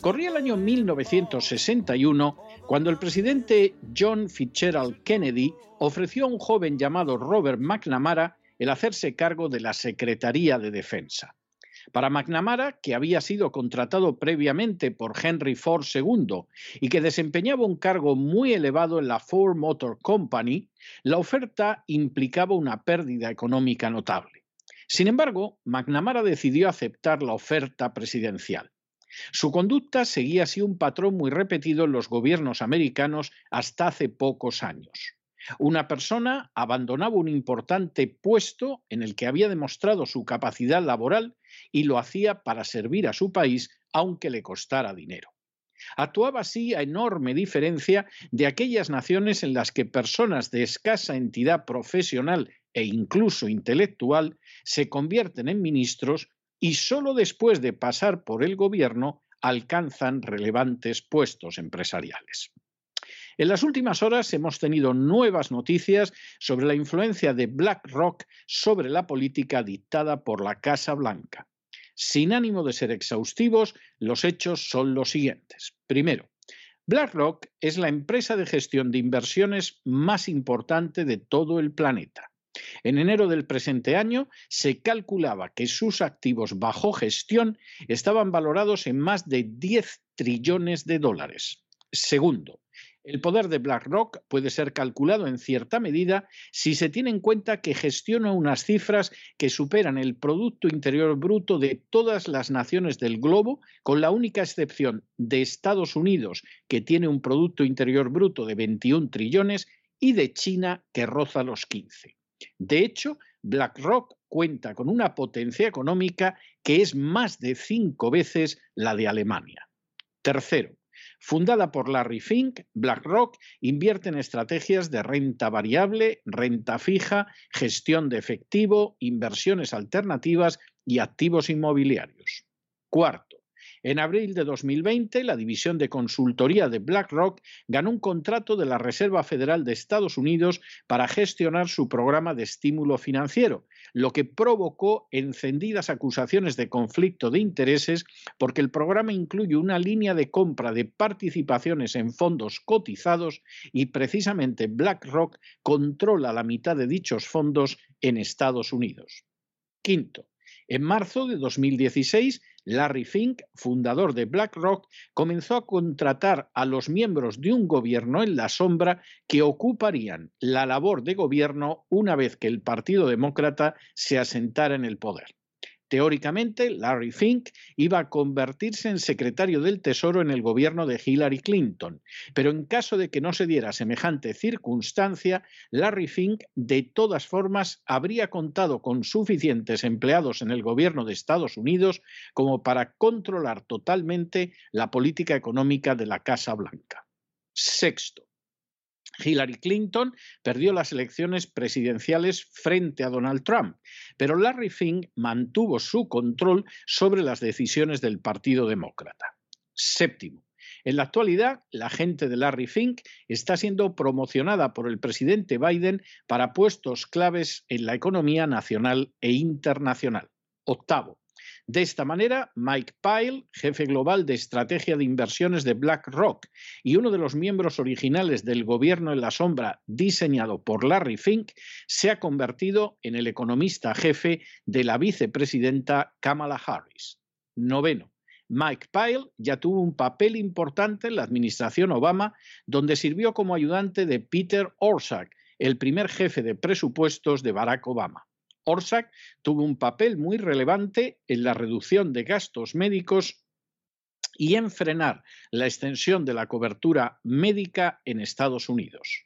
Corría el año 1961 cuando el presidente John Fitzgerald Kennedy ofreció a un joven llamado Robert McNamara el hacerse cargo de la Secretaría de Defensa. Para McNamara, que había sido contratado previamente por Henry Ford II y que desempeñaba un cargo muy elevado en la Ford Motor Company, la oferta implicaba una pérdida económica notable. Sin embargo, McNamara decidió aceptar la oferta presidencial. Su conducta seguía así un patrón muy repetido en los gobiernos americanos hasta hace pocos años. Una persona abandonaba un importante puesto en el que había demostrado su capacidad laboral y lo hacía para servir a su país aunque le costara dinero. Actuaba así a enorme diferencia de aquellas naciones en las que personas de escasa entidad profesional e incluso intelectual se convierten en ministros y solo después de pasar por el gobierno alcanzan relevantes puestos empresariales. En las últimas horas hemos tenido nuevas noticias sobre la influencia de BlackRock sobre la política dictada por la Casa Blanca. Sin ánimo de ser exhaustivos, los hechos son los siguientes. Primero, BlackRock es la empresa de gestión de inversiones más importante de todo el planeta. En enero del presente año se calculaba que sus activos bajo gestión estaban valorados en más de 10 trillones de dólares. Segundo, el poder de BlackRock puede ser calculado en cierta medida si se tiene en cuenta que gestiona unas cifras que superan el Producto Interior Bruto de todas las naciones del globo, con la única excepción de Estados Unidos, que tiene un Producto Interior Bruto de 21 trillones, y de China, que roza los 15. De hecho, BlackRock cuenta con una potencia económica que es más de cinco veces la de Alemania. Tercero, Fundada por Larry Fink, BlackRock invierte en estrategias de renta variable, renta fija, gestión de efectivo, inversiones alternativas y activos inmobiliarios. Cuarto, en abril de 2020, la división de consultoría de BlackRock ganó un contrato de la Reserva Federal de Estados Unidos para gestionar su programa de estímulo financiero, lo que provocó encendidas acusaciones de conflicto de intereses porque el programa incluye una línea de compra de participaciones en fondos cotizados y precisamente BlackRock controla la mitad de dichos fondos en Estados Unidos. Quinto, en marzo de 2016, Larry Fink, fundador de BlackRock, comenzó a contratar a los miembros de un gobierno en la sombra que ocuparían la labor de gobierno una vez que el Partido Demócrata se asentara en el poder. Teóricamente, Larry Fink iba a convertirse en secretario del Tesoro en el gobierno de Hillary Clinton, pero en caso de que no se diera semejante circunstancia, Larry Fink de todas formas habría contado con suficientes empleados en el gobierno de Estados Unidos como para controlar totalmente la política económica de la Casa Blanca. Sexto, Hillary Clinton perdió las elecciones presidenciales frente a Donald Trump, pero Larry Fink mantuvo su control sobre las decisiones del Partido Demócrata. Séptimo. En la actualidad, la gente de Larry Fink está siendo promocionada por el presidente Biden para puestos claves en la economía nacional e internacional. Octavo. De esta manera, Mike Pyle, jefe global de estrategia de inversiones de BlackRock y uno de los miembros originales del gobierno en la sombra diseñado por Larry Fink, se ha convertido en el economista jefe de la vicepresidenta Kamala Harris. Noveno. Mike Pyle ya tuvo un papel importante en la administración Obama, donde sirvió como ayudante de Peter Orszag, el primer jefe de presupuestos de Barack Obama. Orsak tuvo un papel muy relevante en la reducción de gastos médicos y en frenar la extensión de la cobertura médica en Estados Unidos.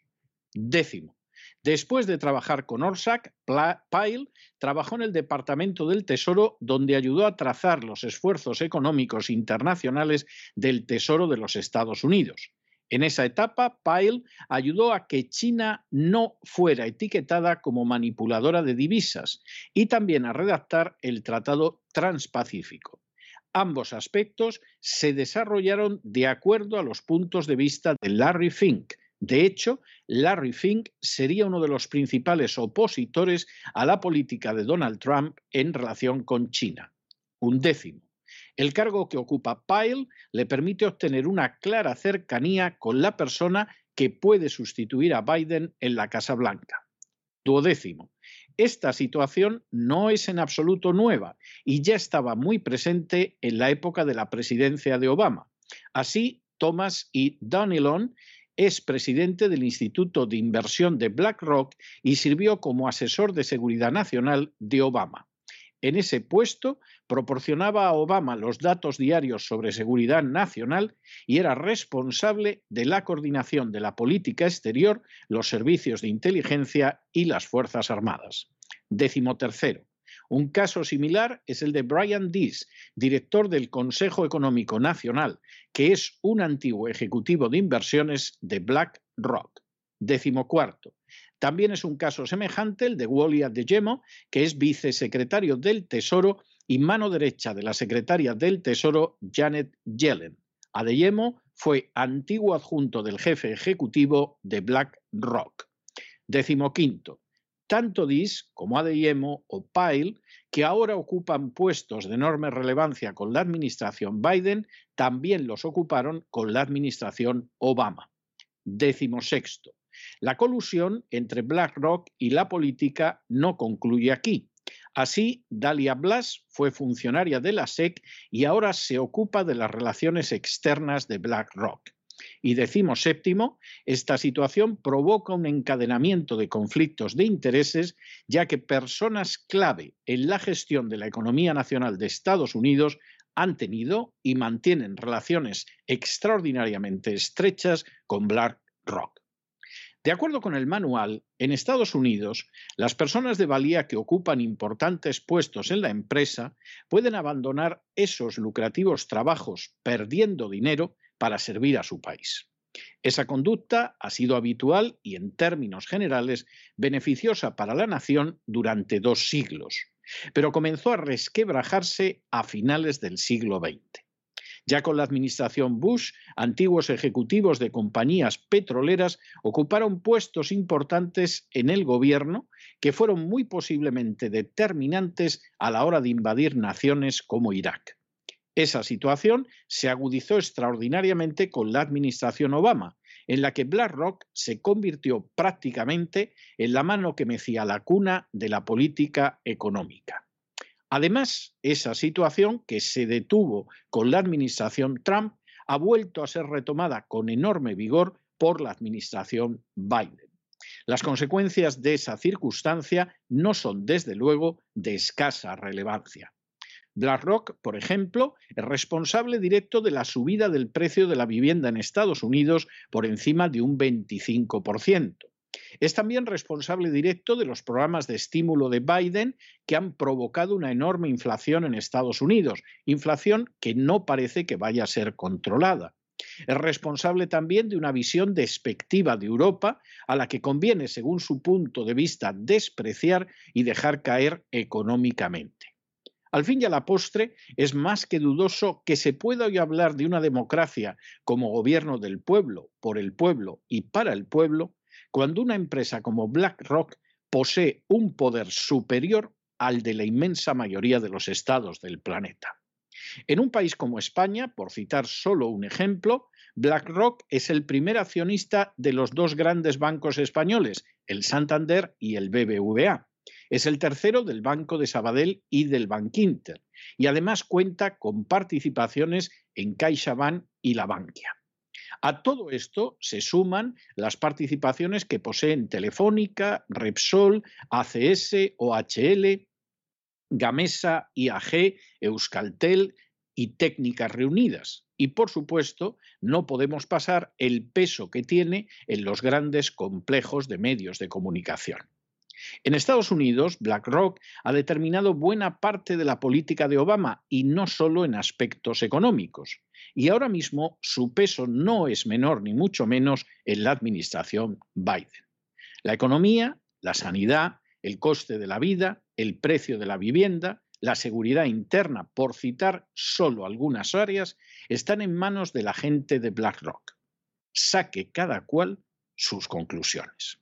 Décimo. Después de trabajar con Orsak, Pyle trabajó en el Departamento del Tesoro, donde ayudó a trazar los esfuerzos económicos internacionales del Tesoro de los Estados Unidos. En esa etapa, Pyle ayudó a que China no fuera etiquetada como manipuladora de divisas y también a redactar el Tratado Transpacífico. Ambos aspectos se desarrollaron de acuerdo a los puntos de vista de Larry Fink. De hecho, Larry Fink sería uno de los principales opositores a la política de Donald Trump en relación con China. Un décimo. El cargo que ocupa Pyle le permite obtener una clara cercanía con la persona que puede sustituir a Biden en la Casa Blanca. Duodécimo. Esta situación no es en absoluto nueva y ya estaba muy presente en la época de la presidencia de Obama. Así, Thomas E. Donilon es presidente del Instituto de Inversión de BlackRock y sirvió como asesor de seguridad nacional de Obama. En ese puesto proporcionaba a Obama los datos diarios sobre seguridad nacional y era responsable de la coordinación de la política exterior, los servicios de inteligencia y las Fuerzas Armadas. Décimo tercero. Un caso similar es el de Brian Dees, director del Consejo Económico Nacional, que es un antiguo ejecutivo de inversiones de BlackRock. Décimo cuarto. También es un caso semejante el de Wally Adeyemo, que es vicesecretario del Tesoro y mano derecha de la secretaria del Tesoro Janet Yellen. Adeyemo fue antiguo adjunto del jefe ejecutivo de BlackRock. Décimo quinto, tanto Dis como Adeyemo o Pyle, que ahora ocupan puestos de enorme relevancia con la administración Biden, también los ocuparon con la administración Obama. Décimo sexto, la colusión entre BlackRock y la política no concluye aquí. Así, Dalia Blas fue funcionaria de la SEC y ahora se ocupa de las relaciones externas de BlackRock. Y decimos séptimo, esta situación provoca un encadenamiento de conflictos de intereses, ya que personas clave en la gestión de la economía nacional de Estados Unidos han tenido y mantienen relaciones extraordinariamente estrechas con BlackRock. De acuerdo con el manual, en Estados Unidos, las personas de valía que ocupan importantes puestos en la empresa pueden abandonar esos lucrativos trabajos perdiendo dinero para servir a su país. Esa conducta ha sido habitual y, en términos generales, beneficiosa para la nación durante dos siglos, pero comenzó a resquebrajarse a finales del siglo XX. Ya con la administración Bush, antiguos ejecutivos de compañías petroleras ocuparon puestos importantes en el gobierno que fueron muy posiblemente determinantes a la hora de invadir naciones como Irak. Esa situación se agudizó extraordinariamente con la administración Obama, en la que BlackRock se convirtió prácticamente en la mano que mecía la cuna de la política económica. Además, esa situación que se detuvo con la administración Trump ha vuelto a ser retomada con enorme vigor por la administración Biden. Las consecuencias de esa circunstancia no son, desde luego, de escasa relevancia. BlackRock, por ejemplo, es responsable directo de la subida del precio de la vivienda en Estados Unidos por encima de un 25%. Es también responsable directo de los programas de estímulo de Biden que han provocado una enorme inflación en Estados Unidos, inflación que no parece que vaya a ser controlada. Es responsable también de una visión despectiva de Europa a la que conviene, según su punto de vista, despreciar y dejar caer económicamente. Al fin y a la postre, es más que dudoso que se pueda hoy hablar de una democracia como gobierno del pueblo, por el pueblo y para el pueblo, cuando una empresa como BlackRock posee un poder superior al de la inmensa mayoría de los estados del planeta. En un país como España, por citar solo un ejemplo, BlackRock es el primer accionista de los dos grandes bancos españoles, el Santander y el BBVA. Es el tercero del Banco de Sabadell y del Bankinter, y además cuenta con participaciones en CaixaBank y la Bankia. A todo esto se suman las participaciones que poseen Telefónica, Repsol, ACS, OHL, Gamesa, IAG, Euskaltel y Técnicas Reunidas. Y por supuesto, no podemos pasar el peso que tiene en los grandes complejos de medios de comunicación. En Estados Unidos, BlackRock ha determinado buena parte de la política de Obama y no solo en aspectos económicos. Y ahora mismo su peso no es menor ni mucho menos en la administración Biden. La economía, la sanidad, el coste de la vida, el precio de la vivienda, la seguridad interna, por citar solo algunas áreas, están en manos de la gente de BlackRock. Saque cada cual sus conclusiones.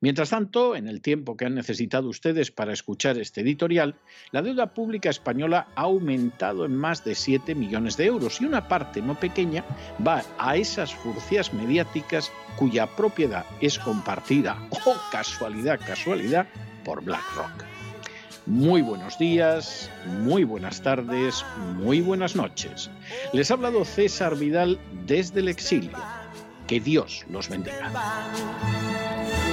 Mientras tanto, en el tiempo que han necesitado ustedes para escuchar este editorial, la deuda pública española ha aumentado en más de 7 millones de euros y una parte no pequeña va a esas furcias mediáticas cuya propiedad es compartida, oh casualidad, casualidad, por BlackRock. Muy buenos días, muy buenas tardes, muy buenas noches. Les ha hablado César Vidal desde el exilio. Que Dios los bendiga.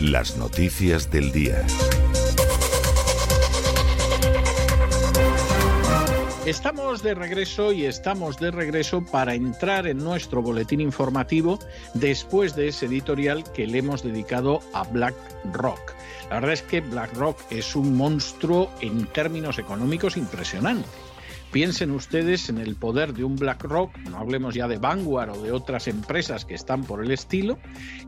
Las noticias del día. Estamos de regreso y estamos de regreso para entrar en nuestro boletín informativo después de ese editorial que le hemos dedicado a BlackRock. La verdad es que BlackRock es un monstruo en términos económicos impresionante. Piensen ustedes en el poder de un BlackRock, no hablemos ya de Vanguard o de otras empresas que están por el estilo,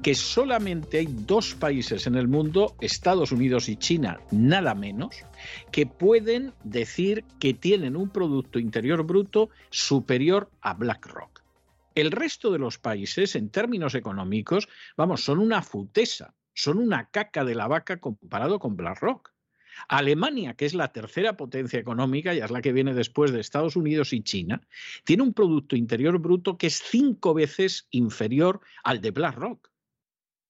que solamente hay dos países en el mundo, Estados Unidos y China, nada menos, que pueden decir que tienen un Producto Interior Bruto superior a BlackRock. El resto de los países, en términos económicos, vamos, son una futesa, son una caca de la vaca comparado con BlackRock. Alemania, que es la tercera potencia económica, ya es la que viene después de Estados Unidos y China, tiene un Producto Interior Bruto que es cinco veces inferior al de BlackRock.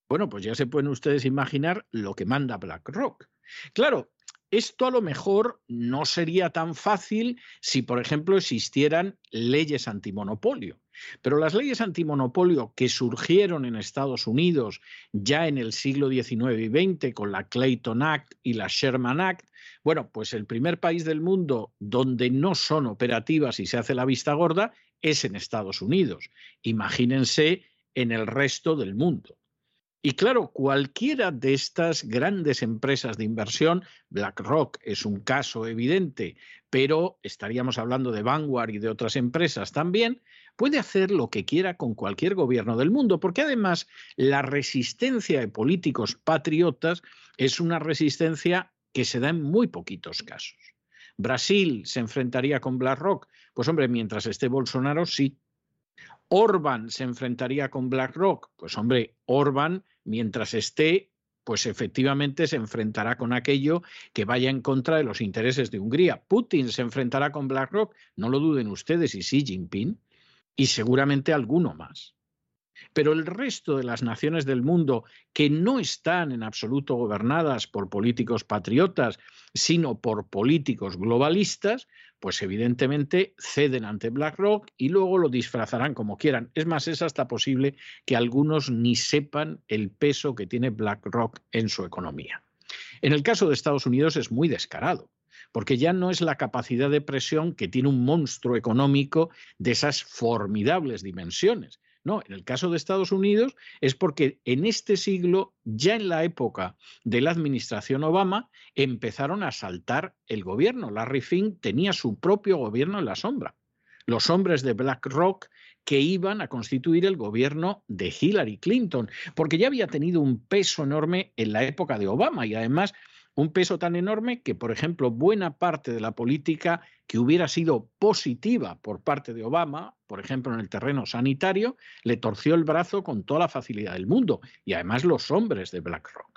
Bueno, pues ya se pueden ustedes imaginar lo que manda BlackRock. Claro, esto a lo mejor no sería tan fácil si, por ejemplo, existieran leyes antimonopolio. Pero las leyes antimonopolio que surgieron en Estados Unidos ya en el siglo XIX y XX con la Clayton Act y la Sherman Act, bueno, pues el primer país del mundo donde no son operativas y se hace la vista gorda es en Estados Unidos. Imagínense en el resto del mundo. Y claro, cualquiera de estas grandes empresas de inversión, BlackRock es un caso evidente, pero estaríamos hablando de Vanguard y de otras empresas también, puede hacer lo que quiera con cualquier gobierno del mundo, porque además la resistencia de políticos patriotas es una resistencia que se da en muy poquitos casos. Brasil se enfrentaría con BlackRock, pues hombre, mientras esté Bolsonaro, sí. Orban se enfrentaría con BlackRock, pues hombre, Orban mientras esté, pues efectivamente se enfrentará con aquello que vaya en contra de los intereses de Hungría. Putin se enfrentará con BlackRock, no lo duden ustedes, y Xi Jinping, y seguramente alguno más. Pero el resto de las naciones del mundo que no están en absoluto gobernadas por políticos patriotas, sino por políticos globalistas, pues evidentemente ceden ante BlackRock y luego lo disfrazarán como quieran. Es más, es hasta posible que algunos ni sepan el peso que tiene BlackRock en su economía. En el caso de Estados Unidos es muy descarado porque ya no es la capacidad de presión que tiene un monstruo económico de esas formidables dimensiones, no, en el caso de Estados Unidos es porque en este siglo, ya en la época de la administración Obama, empezaron a saltar el gobierno. Larry Fink tenía su propio gobierno en la sombra. Los hombres de BlackRock que iban a constituir el gobierno de Hillary Clinton, porque ya había tenido un peso enorme en la época de Obama y además un peso tan enorme que, por ejemplo, buena parte de la política que hubiera sido positiva por parte de Obama, por ejemplo, en el terreno sanitario, le torció el brazo con toda la facilidad del mundo, y además los hombres de BlackRock.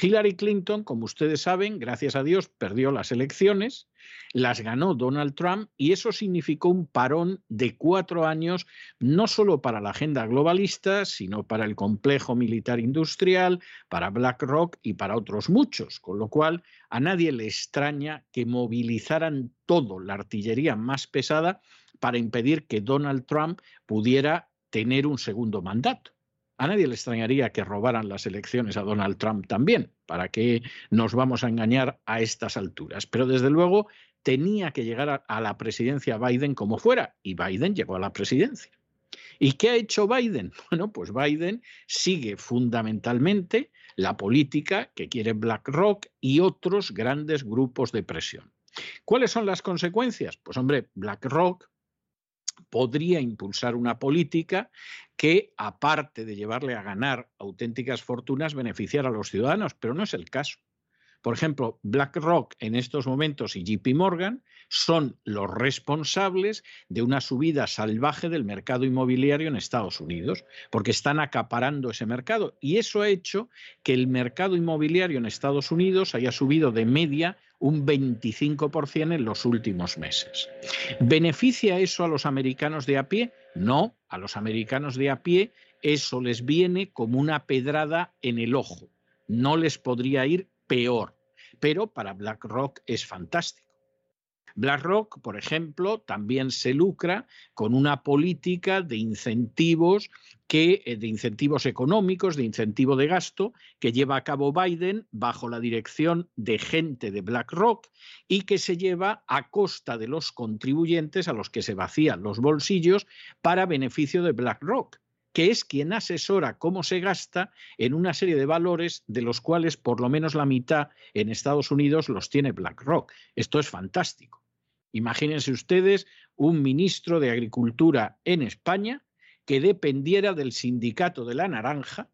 Hillary Clinton, como ustedes saben, gracias a Dios, perdió las elecciones, las ganó Donald Trump y eso significó un parón de cuatro años, no solo para la agenda globalista, sino para el complejo militar industrial, para BlackRock y para otros muchos, con lo cual a nadie le extraña que movilizaran todo, la artillería más pesada, para impedir que Donald Trump pudiera tener un segundo mandato. A nadie le extrañaría que robaran las elecciones a Donald Trump también, para que nos vamos a engañar a estas alturas. Pero desde luego tenía que llegar a, la presidencia Biden como fuera, y Biden llegó a la presidencia. ¿Y qué ha hecho Biden? Bueno, pues Biden sigue fundamentalmente la política que quiere BlackRock y otros grandes grupos de presión. ¿Cuáles son las consecuencias? Pues hombre, BlackRock podría impulsar una política que, aparte de llevarle a ganar auténticas fortunas, beneficiara a los ciudadanos, pero no es el caso. Por ejemplo, BlackRock en estos momentos y JP Morgan son los responsables de una subida salvaje del mercado inmobiliario en Estados Unidos, porque están acaparando ese mercado. Y eso ha hecho que el mercado inmobiliario en Estados Unidos haya subido de media un 25% en los últimos meses. ¿Beneficia eso a los americanos de a pie? No, a los americanos de a pie eso les viene como una pedrada en el ojo. No les podría ir peor. pero para BlackRock es fantástico. BlackRock, por ejemplo, también se lucra con una política de incentivos que, eh, de incentivos económicos, de incentivo de gasto, que lleva a cabo Biden bajo la dirección de gente de BlackRock y que se lleva a costa de los contribuyentes a los que se vacían los bolsillos para beneficio de BlackRock que es quien asesora cómo se gasta en una serie de valores de los cuales por lo menos la mitad en Estados Unidos los tiene BlackRock. Esto es fantástico. Imagínense ustedes un ministro de Agricultura en España que dependiera del sindicato de la naranja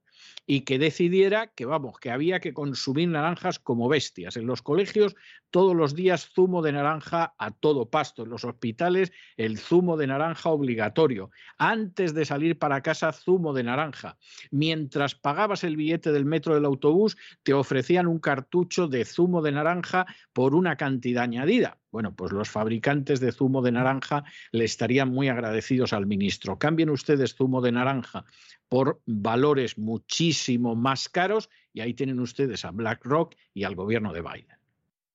y que decidiera que, vamos, que había que consumir naranjas como bestias. En los colegios todos los días zumo de naranja a todo pasto. En los hospitales el zumo de naranja obligatorio. Antes de salir para casa zumo de naranja. Mientras pagabas el billete del metro del autobús te ofrecían un cartucho de zumo de naranja por una cantidad añadida. Bueno, pues los fabricantes de zumo de naranja le estarían muy agradecidos al ministro. Cambien ustedes zumo de naranja por valores muchísimo más caros y ahí tienen ustedes a BlackRock y al gobierno de Biden.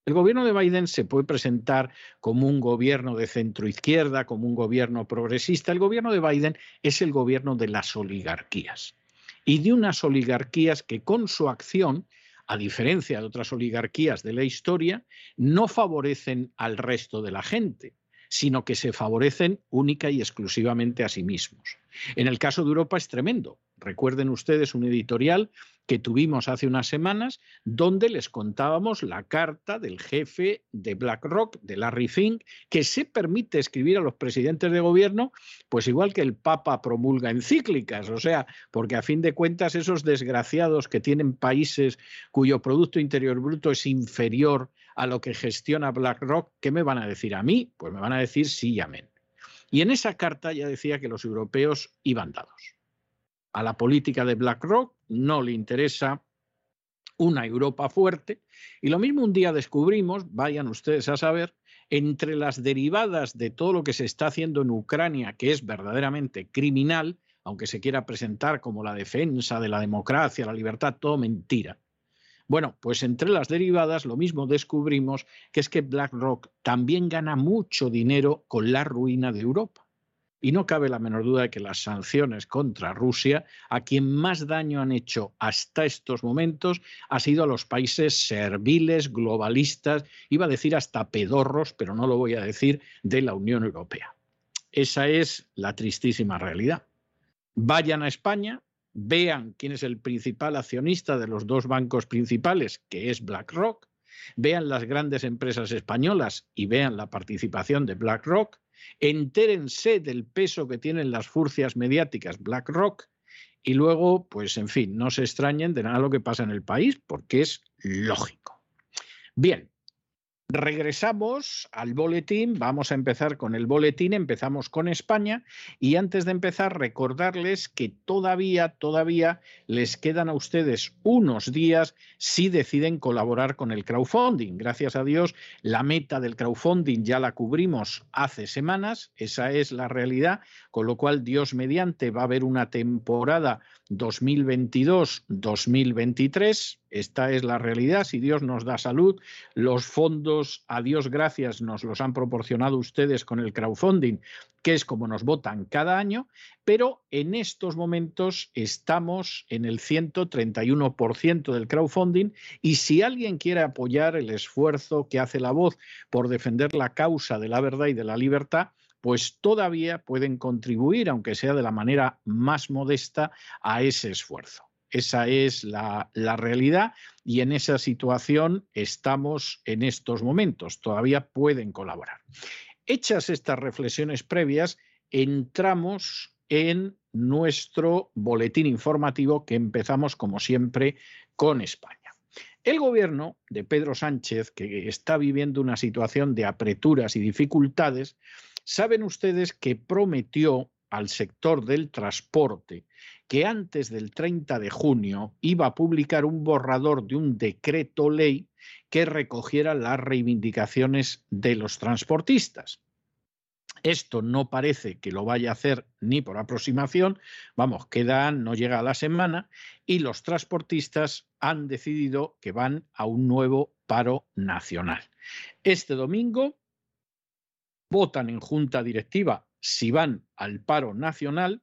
El gobierno de Biden se puede presentar como un gobierno de centro izquierda, como un gobierno progresista. El gobierno de Biden es el gobierno de las oligarquías y de unas oligarquías que con su acción, a diferencia de otras oligarquías de la historia, no favorecen al resto de la gente sino que se favorecen única y exclusivamente a sí mismos. En el caso de Europa es tremendo. Recuerden ustedes un editorial que tuvimos hace unas semanas donde les contábamos la carta del jefe de BlackRock, de Larry Fink, que se permite escribir a los presidentes de gobierno, pues igual que el Papa promulga encíclicas, o sea, porque a fin de cuentas esos desgraciados que tienen países cuyo Producto Interior Bruto es inferior a lo que gestiona BlackRock, ¿qué me van a decir a mí? Pues me van a decir sí y amén. Y en esa carta ya decía que los europeos iban dados. A la política de BlackRock no le interesa una Europa fuerte. Y lo mismo un día descubrimos, vayan ustedes a saber, entre las derivadas de todo lo que se está haciendo en Ucrania, que es verdaderamente criminal, aunque se quiera presentar como la defensa de la democracia, la libertad, todo mentira. Bueno, pues entre las derivadas lo mismo descubrimos que es que BlackRock también gana mucho dinero con la ruina de Europa. Y no cabe la menor duda de que las sanciones contra Rusia, a quien más daño han hecho hasta estos momentos, ha sido a los países serviles, globalistas, iba a decir hasta pedorros, pero no lo voy a decir, de la Unión Europea. Esa es la tristísima realidad. Vayan a España, vean quién es el principal accionista de los dos bancos principales, que es BlackRock, vean las grandes empresas españolas y vean la participación de BlackRock, entérense del peso que tienen las furcias mediáticas BlackRock y luego, pues en fin, no se extrañen de nada lo que pasa en el país, porque es lógico. Bien, Regresamos al boletín, vamos a empezar con el boletín, empezamos con España y antes de empezar recordarles que todavía, todavía les quedan a ustedes unos días si deciden colaborar con el crowdfunding. Gracias a Dios, la meta del crowdfunding ya la cubrimos hace semanas, esa es la realidad, con lo cual Dios mediante va a haber una temporada 2022-2023 esta es la realidad. Si Dios nos da salud, los fondos, a Dios gracias, nos los han proporcionado ustedes con el crowdfunding, que es como nos votan cada año, pero en estos momentos estamos en el 131% del crowdfunding y si alguien quiere apoyar el esfuerzo que hace la voz por defender la causa de la verdad y de la libertad, pues todavía pueden contribuir, aunque sea de la manera más modesta, a ese esfuerzo. Esa es la, realidad y en esa situación estamos en estos momentos. Todavía pueden colaborar. Hechas estas reflexiones previas, entramos en nuestro boletín informativo que empezamos, como siempre, con España. El gobierno de Pedro Sánchez, que está viviendo una situación de apreturas y dificultades, saben ustedes que prometió al sector del transporte que antes del 30 de junio iba a publicar un borrador de un decreto ley que recogiera las reivindicaciones de los transportistas. Esto no parece que lo vaya a hacer ni por aproximación, vamos, queda, no llega a la semana, y los transportistas han decidido que van a un nuevo paro nacional. Este domingo votan en junta directiva si van al paro nacional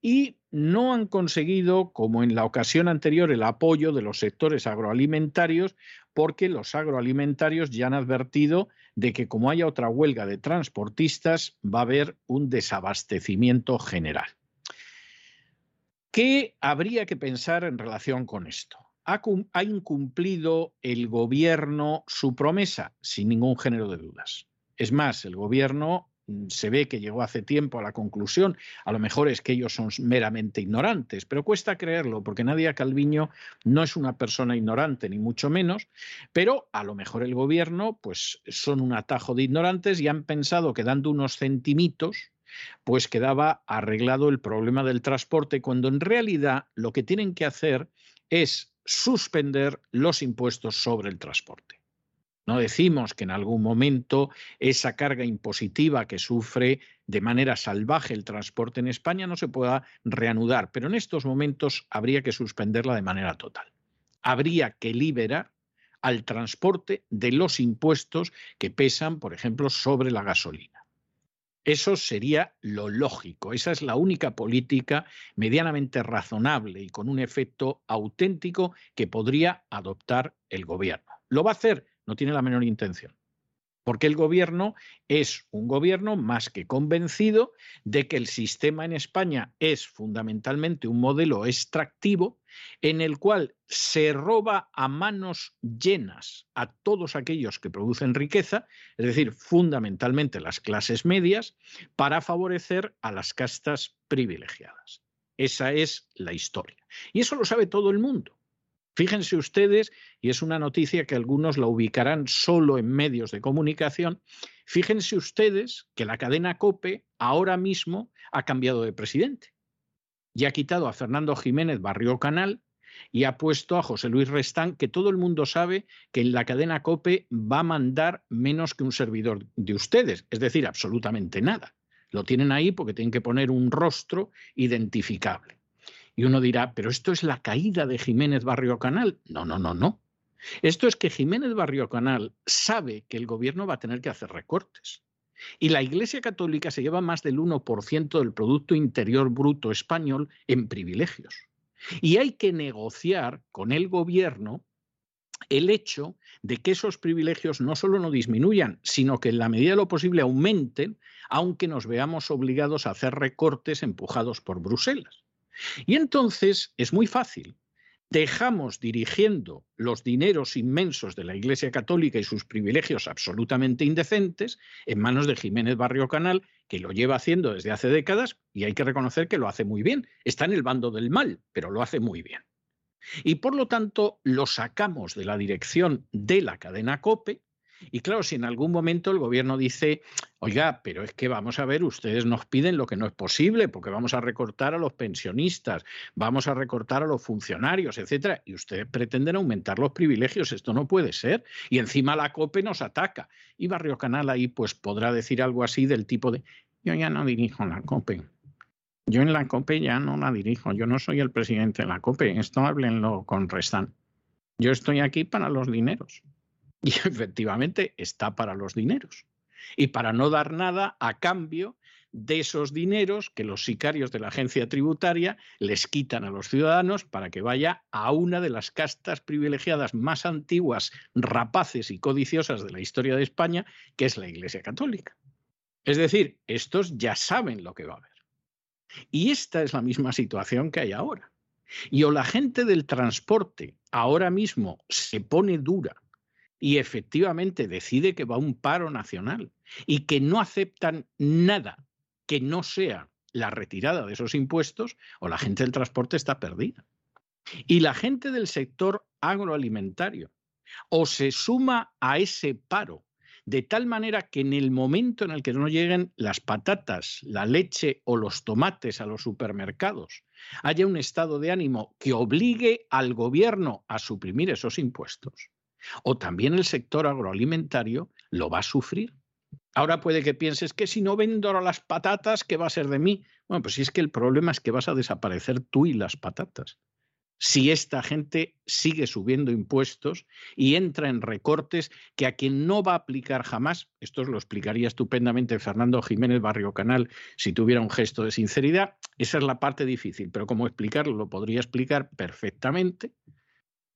y no han conseguido, como en la ocasión anterior, el apoyo de los sectores agroalimentarios, porque los agroalimentarios ya han advertido de que como haya otra huelga de transportistas, va a haber un desabastecimiento general. ¿Qué habría que pensar en relación con esto? ¿Ha, ¿Ha, incumplido el gobierno su promesa? Sin ningún género de dudas. Es más, el gobierno Mm, se ve que llegó hace tiempo a la conclusión, a lo mejor es que ellos son meramente ignorantes, pero cuesta creerlo porque Nadia Calviño no es una persona ignorante, ni mucho menos, pero a lo mejor el gobierno pues son un atajo de ignorantes y han pensado que dando unos centimitos pues quedaba arreglado el problema del transporte, cuando en realidad lo que tienen que hacer es suspender los impuestos sobre el transporte. No decimos que en algún momento esa carga impositiva que sufre de manera salvaje el transporte en España no se pueda reanudar, pero en estos momentos habría que suspenderla de manera total. Habría que liberar al transporte de los impuestos que pesan, por ejemplo, sobre la gasolina. Eso sería lo lógico. Esa es la única política medianamente razonable y con un efecto auténtico que podría adoptar el gobierno. ¿Lo va a hacer? No tiene la menor intención. Porque el gobierno es un gobierno más que convencido de que el sistema en España es fundamentalmente un modelo extractivo en el cual se roba a manos llenas a todos aquellos que producen riqueza, es decir, fundamentalmente las clases medias, para favorecer a las castas privilegiadas. Esa es la historia. Y eso lo sabe todo el mundo. Fíjense ustedes, y es una noticia que algunos la ubicarán solo en medios de comunicación, fíjense ustedes que la cadena COPE ahora mismo ha cambiado de presidente y ha quitado a Fernando Jiménez Barrio Canal y ha puesto a José Luis Restán, que todo el mundo sabe que en la cadena COPE va a mandar menos que un servidor de ustedes, es decir, absolutamente nada. Lo tienen ahí porque tienen que poner un rostro identificable. Y uno dirá, pero esto es la caída de Jiménez Barrio Canal. No, no, no, no. Esto es que Jiménez Barrio Canal sabe que el gobierno va a tener que hacer recortes. Y la Iglesia Católica se lleva más del 1% del Producto Interior Bruto español en privilegios. Y hay que negociar con el gobierno el hecho de que esos privilegios no solo no disminuyan, sino que en la medida de lo posible aumenten, aunque nos veamos obligados a hacer recortes empujados por Bruselas. Y entonces es muy fácil. Dejamos dirigiendo los dineros inmensos de la Iglesia Católica y sus privilegios absolutamente indecentes en manos de Jiménez Barrio Canal, que lo lleva haciendo desde hace décadas y hay que reconocer que lo hace muy bien. Está en el bando del mal, pero lo hace muy bien. Y por lo tanto lo sacamos de la dirección de la cadena COPE y claro, si en algún momento el gobierno dice, oiga, pero es que vamos a ver, ustedes nos piden lo que no es posible, porque vamos a recortar a los pensionistas, vamos a recortar a los funcionarios, etcétera, y ustedes pretenden aumentar los privilegios, esto no puede ser. Y encima la COPE nos ataca. Y Barrio Canal ahí pues podrá decir algo así del tipo de, yo ya no dirijo la COPE. Yo en la COPE ya no la dirijo, yo no soy el presidente de la COPE, esto háblenlo con Restán. Yo estoy aquí para los dineros. Y efectivamente está para los dineros. Y para no dar nada a cambio de esos dineros que los sicarios de la agencia tributaria les quitan a los ciudadanos para que vaya a una de las castas privilegiadas más antiguas, rapaces y codiciosas de la historia de España, que es la Iglesia Católica. Es decir, estos ya saben lo que va a haber. Y esta es la misma situación que hay ahora. Y o la gente del transporte ahora mismo se pone dura y efectivamente decide que va a un paro nacional y que no aceptan nada que no sea la retirada de esos impuestos, o la gente del transporte está perdida. Y la gente del sector agroalimentario o se suma a ese paro de tal manera que en el momento en el que no lleguen las patatas, la leche o los tomates a los supermercados, haya un estado de ánimo que obligue al gobierno a suprimir esos impuestos, o también el sector agroalimentario lo va a sufrir. Ahora puede que pienses que si no vendo las patatas, ¿qué va a ser de mí? Bueno, pues si es que el problema es que vas a desaparecer tú y las patatas. Si esta gente sigue subiendo impuestos y entra en recortes que a quien no va a aplicar jamás, esto lo explicaría estupendamente Fernando Jiménez Barrio Canal si tuviera un gesto de sinceridad, esa es la parte difícil, pero cómo explicarlo lo podría explicar perfectamente,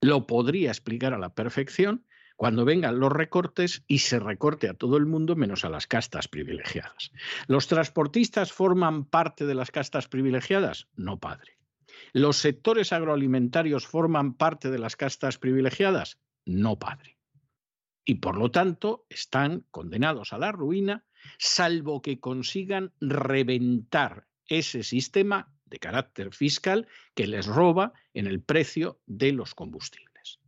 lo podría explicar a la perfección cuando vengan los recortes y se recorte a todo el mundo menos a las castas privilegiadas. ¿Los transportistas forman parte de las castas privilegiadas? No, padre. ¿Los sectores agroalimentarios forman parte de las castas privilegiadas? No, padre. Y por lo tanto están condenados a la ruina, salvo que consigan reventar ese sistema de carácter fiscal que les roba en el precio de los combustibles.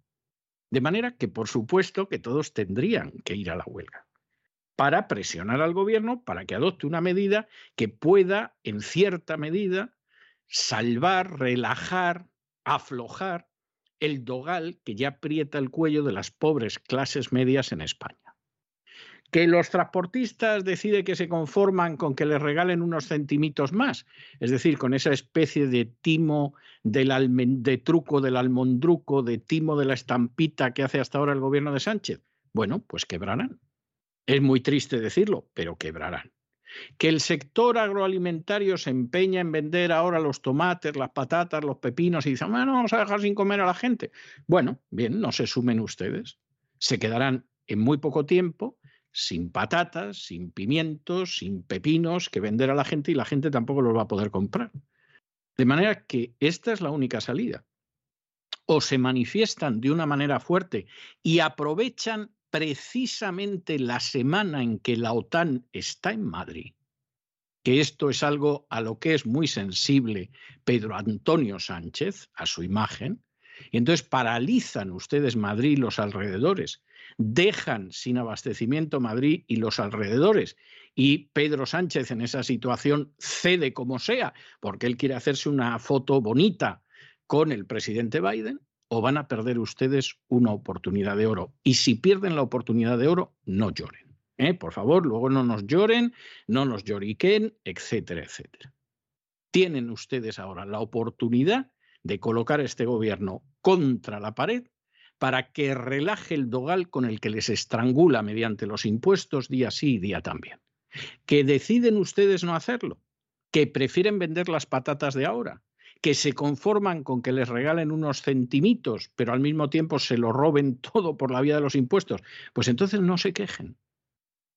De manera que, por supuesto, que todos tendrían que ir a la huelga para presionar al gobierno para que adopte una medida que pueda, en cierta medida, salvar, relajar, aflojar el dogal que ya aprieta el cuello de las pobres clases medias en España que los transportistas deciden que se conforman con que les regalen unos centimitos más, es decir, con esa especie de timo del de truco del almondruco, de timo de la estampita que hace hasta ahora el gobierno de Sánchez. Bueno, pues quebrarán. Es muy triste decirlo, pero quebrarán. Que el sector agroalimentario se empeña en vender ahora los tomates, las patatas, los pepinos y dicen, bueno, vamos a dejar sin comer a la gente. Bueno, bien, no se sumen ustedes. Se quedarán en muy poco tiempo sin patatas, sin pimientos, sin pepinos que vender a la gente y la gente tampoco los va a poder comprar. De manera que esta es la única salida. O se manifiestan de una manera fuerte y aprovechan precisamente la semana en que la OTAN está en Madrid, que esto es algo a lo que es muy sensible Pedro Antonio Sánchez, a su imagen, y entonces paralizan ustedes Madrid y los alrededores dejan sin abastecimiento Madrid y los alrededores. Y Pedro Sánchez en esa situación cede como sea, porque él quiere hacerse una foto bonita con el presidente Biden, o van a perder ustedes una oportunidad de oro. Y si pierden la oportunidad de oro, no lloren. ¿eh? Por favor, luego no nos lloren, no nos lloriquen, etcétera, etcétera. Tienen ustedes ahora la oportunidad de colocar este gobierno contra la pared para que relaje el dogal con el que les estrangula mediante los impuestos día sí y día también. Que deciden ustedes no hacerlo, que prefieren vender las patatas de ahora, que se conforman con que les regalen unos centimitos, pero al mismo tiempo se lo roben todo por la vía de los impuestos, pues entonces no se quejen,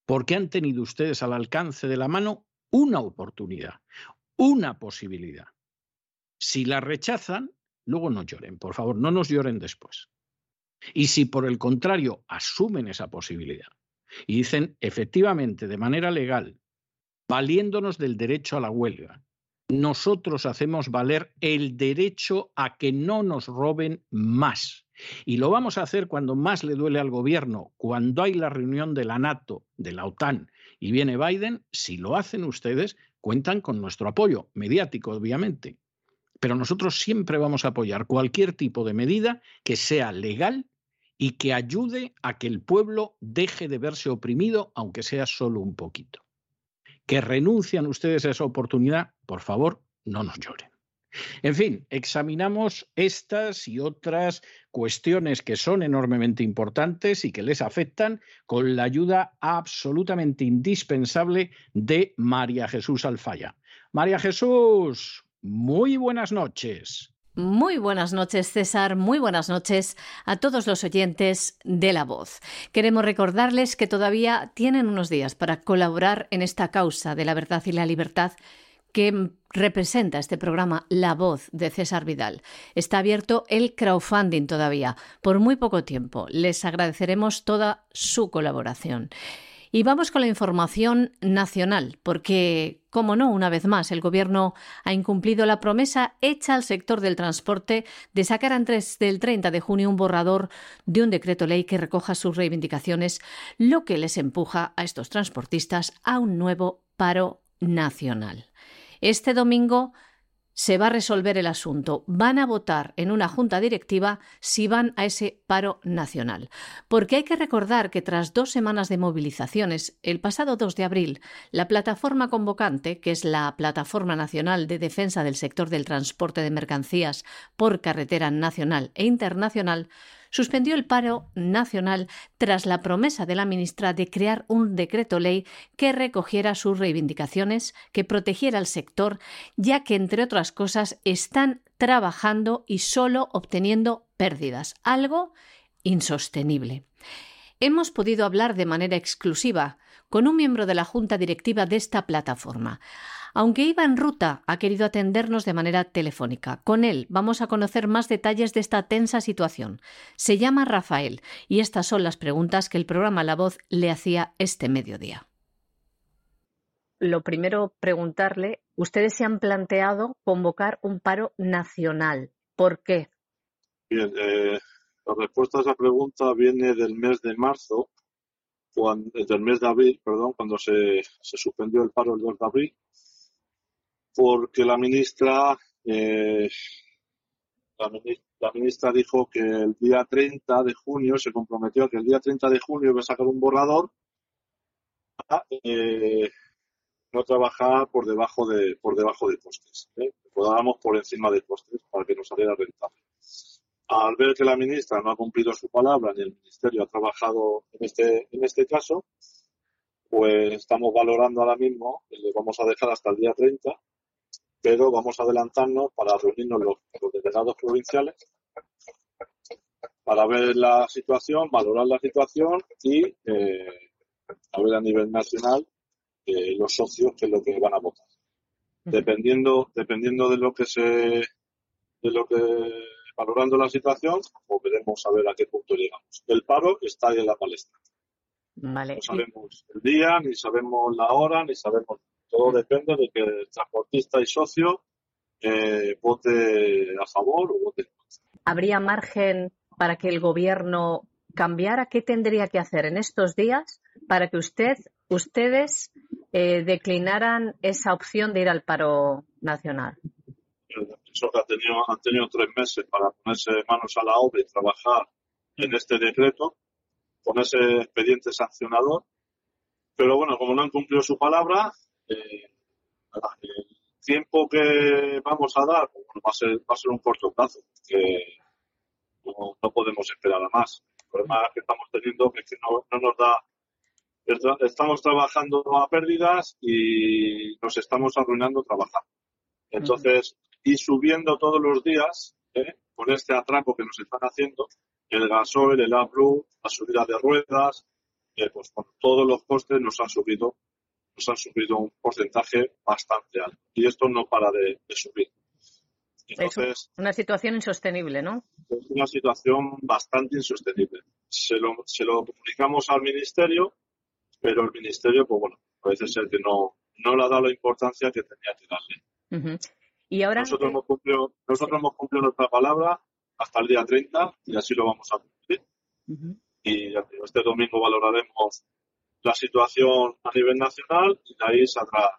porque han tenido ustedes al alcance de la mano una oportunidad, una posibilidad. Si la rechazan, luego no lloren, por favor, no nos lloren después. Y si por el contrario asumen esa posibilidad y dicen efectivamente de manera legal, valiéndonos del derecho a la huelga, nosotros hacemos valer el derecho a que no nos roben más. Y lo vamos a hacer cuando más le duele al gobierno, cuando hay la reunión de la NATO, de la OTAN, y viene Biden, si lo hacen ustedes, cuentan con nuestro apoyo, mediático obviamente. Pero nosotros siempre vamos a apoyar cualquier tipo de medida que sea legal y que ayude a que el pueblo deje de verse oprimido, aunque sea solo un poquito. Que renuncian ustedes a esa oportunidad, por favor, no nos lloren. En fin, examinamos estas y otras cuestiones que son enormemente importantes y que les afectan con la ayuda absolutamente indispensable de María Jesús Alfaya. María Jesús, muy buenas noches. Muy buenas noches, César. Muy buenas noches a todos los oyentes de La Voz. Queremos recordarles que todavía tienen unos días para colaborar en esta causa de la verdad y la libertad que representa este programa La Voz de César Vidal. Está abierto el crowdfunding todavía, por muy poco tiempo. Les agradeceremos toda su colaboración. Y vamos con la información nacional, porque, como no, una vez más, el Gobierno ha incumplido la promesa hecha al sector del transporte de sacar antes del 30 de junio un borrador de un decreto ley que recoja sus reivindicaciones, lo que les empuja a estos transportistas a un nuevo paro nacional. Este domingo se va a resolver el asunto. Van a votar en una junta directiva si van a ese paro nacional. Porque hay que recordar que tras dos semanas de movilizaciones, el pasado 2 de abril, la plataforma convocante, que es la Plataforma Nacional de Defensa del Sector del Transporte de Mercancías por Carretera Nacional e Internacional, suspendió el paro nacional tras la promesa de la ministra de crear un decreto ley que recogiera sus reivindicaciones, que protegiera al sector, ya que, entre otras cosas, están trabajando y solo obteniendo pérdidas, algo insostenible. Hemos podido hablar de manera exclusiva con un miembro de la junta directiva de esta plataforma. Aunque iba en ruta, ha querido atendernos de manera telefónica. Con él vamos a conocer más detalles de esta tensa situación. Se llama Rafael y estas son las preguntas que el programa La Voz le hacía este mediodía. Lo primero, preguntarle, ustedes se han planteado convocar un paro nacional. ¿Por qué? Bien, eh, la respuesta a esa pregunta viene del mes de marzo, cuando, del mes de abril, perdón, cuando se, se suspendió el paro el 2 de abril porque la ministra, eh, la, ministra dijo que el día 30 de junio se comprometió que el día 30 de junio iba a sacar un borrador para eh, no trabajar por debajo de por debajo de costes, ¿eh? podamos por encima de costes para que nos saliera rentable. Al ver que la ministra no ha cumplido su palabra ni el ministerio ha trabajado en este en este caso, pues estamos valorando ahora mismo, le vamos a dejar hasta el día 30 pero vamos a adelantarnos para reunirnos los, delegados provinciales para ver la situación, valorar la situación y eh, a ver a nivel nacional eh, los socios que es lo que van a votar. Dependiendo, dependiendo de lo que se, de lo que valorando la situación, pues veremos a ver a qué punto llegamos. El paro está ahí en la palestra. Vale. No sabemos el día, ni sabemos la hora, ni sabemos todo depende de que el transportista y socio eh, vote a favor o vote en contra. ¿Habría margen para que el gobierno cambiara? ¿Qué tendría que hacer en estos días para que usted, ustedes eh, declinaran esa opción de ir al paro nacional? Han tenido, han tenido tres meses para ponerse manos a la obra y trabajar en este decreto, con ese expediente sancionador. Pero bueno, como no han cumplido su palabra, eh, el tiempo que vamos a dar va, a ser, va a ser un corto plazo, que no, podemos esperar a más. El problema que estamos teniendo es que no, nos da estamos trabajando a pérdidas y nos estamos arruinando trabajando. Entonces, y subiendo todos los días, ¿eh? con este atraco que nos están haciendo, el gasoil, el ABRU, la subida de ruedas, eh, pues con todos los costes nos han subido nos han subido un porcentaje bastante alto. Y esto no para de, subir. es una situación insostenible, ¿no? Es una situación bastante insostenible. Se lo, se lo comunicamos al ministerio, pero el ministerio, pues bueno, parece ser que no, no le ha dado la importancia que tenía que darle. Y ahora nosotros, hemos cumplido, nosotros hemos cumplido nuestra palabra hasta el día 30 y así lo vamos a cumplir. Y este domingo valoraremos la situación a nivel nacional y de ahí saldrá,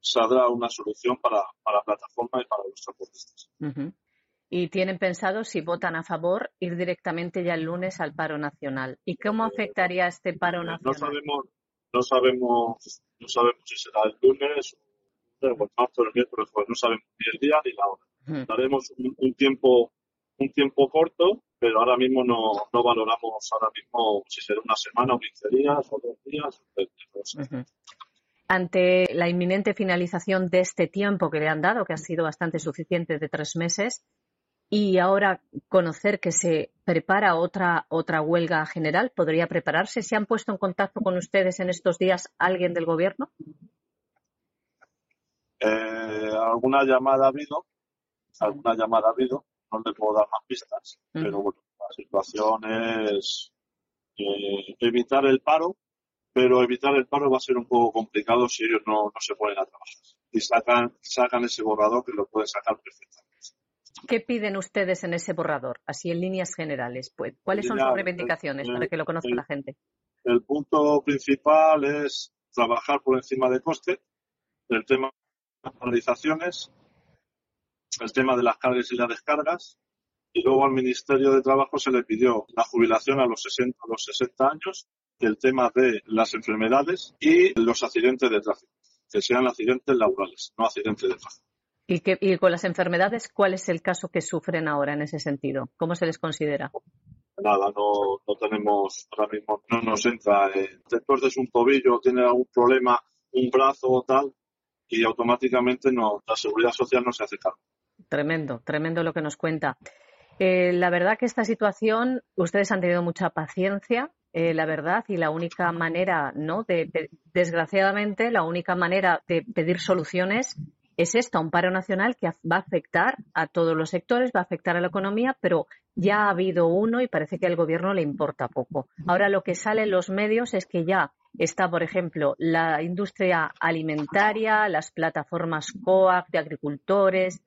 saldrá una solución para, la plataforma y para los transportistas. Y tienen pensado, si votan a favor, ir directamente ya el lunes al paro nacional. ¿Y cómo afectaría este paro nacional? No sabemos, no sabemos, no sabemos si será el lunes o el martes o el miércoles, no sabemos ni el día ni la hora. Daremos un, tiempo un tiempo corto pero ahora mismo no, no valoramos ahora mismo si será una semana o 15 días o dos días. Ante la inminente finalización de este tiempo que le han dado, que ha sido bastante suficiente de tres meses, y ahora conocer que se prepara otra, otra huelga general, ¿podría prepararse? ¿Se han puesto en contacto con ustedes en estos días alguien del gobierno? Eh, alguna llamada ha habido, alguna llamada ha habido, no le puedo dar más pistas, pero bueno, la situación es eh, evitar el paro, pero evitar el paro va a ser un poco complicado si ellos no, se ponen a trabajar y sacan, sacan ese borrador que lo pueden sacar perfectamente. ¿Qué piden ustedes en ese borrador, así en líneas generales? Pues, ¿Cuáles son sus reivindicaciones para que lo conozca la gente? El punto principal es trabajar por encima de coste, el tema de las penalizaciones, el tema de las cargas y las descargas. Y luego al Ministerio de Trabajo se le pidió la jubilación a los 60, a los 60 años, el tema de las enfermedades y los accidentes de tráfico, que sean accidentes laborales, no accidentes de tráfico. ¿Y, que, y con las enfermedades, cuál es el caso que sufren ahora en ese sentido? ¿Cómo se les considera? Nada, no, no tenemos, ahora mismo no nos entra. Eh, después de un tobillo, tiene algún problema, un brazo o tal, y automáticamente no, la seguridad social no se hace cargo. Tremendo, tremendo lo que nos cuenta. Eh, la verdad que esta situación, ustedes han tenido mucha paciencia, eh, la verdad, y la única manera, ¿no? De, desgraciadamente, la única manera de pedir soluciones es esta, un paro nacional que va a afectar a todos los sectores, va a afectar a la economía, pero ya ha habido uno y parece que al gobierno le importa poco. Ahora lo que sale en los medios es que ya está, por ejemplo, la industria alimentaria, las plataformas COAC de agricultores,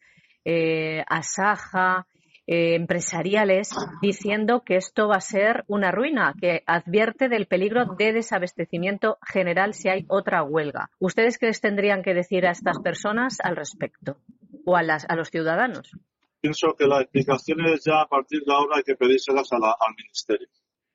eh, Asaja, eh, empresariales diciendo que esto va a ser una ruina, que advierte del peligro de desabastecimiento general si hay otra huelga. ¿Ustedes qué les tendrían que decir a estas personas al respecto o a, las, a los ciudadanos? Pienso que las explicaciones ya a partir de ahora hay que pedírselas al Ministerio.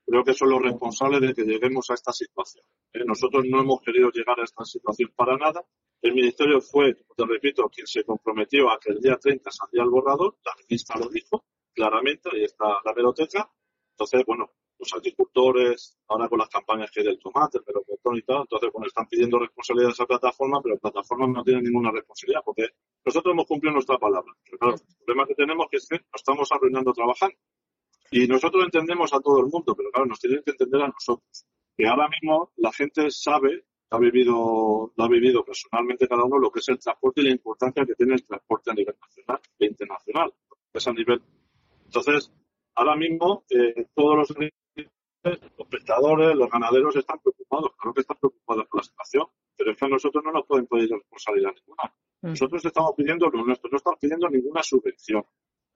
Creo que son los responsables de que lleguemos a esta situación. ¿eh? Nosotros no hemos querido llegar a esta situación para nada. El Ministerio fue, te repito, quien se comprometió a que el día 30 saldría el borrador. La ministra lo dijo claramente, ahí está la meroteca. Entonces, bueno, los agricultores, ahora con las campañas que hay del tomate, pero melocotón y tal, entonces, bueno, están pidiendo responsabilidad a esa plataforma, pero la plataforma no tiene ninguna responsabilidad, porque nosotros hemos cumplido nuestra palabra. Pero claro, el problema que tenemos es que nos estamos arruinando trabajando. Y nosotros entendemos a todo el mundo, pero claro, nos tienen que entender a nosotros. Que ahora mismo la gente sabe, ha vivido, lo ha vivido personalmente cada uno, lo que es el transporte y la importancia que tiene el transporte a nivel nacional e internacional. Es a nivel. Entonces, ahora mismo eh, todos los los pescadores, los ganaderos están preocupados, claro que están preocupados por la situación, pero es que a nosotros no nos pueden pedir responsabilidad ninguna. Mm. Nosotros estamos pidiendo lo nuestro, no estamos pidiendo ninguna subvención.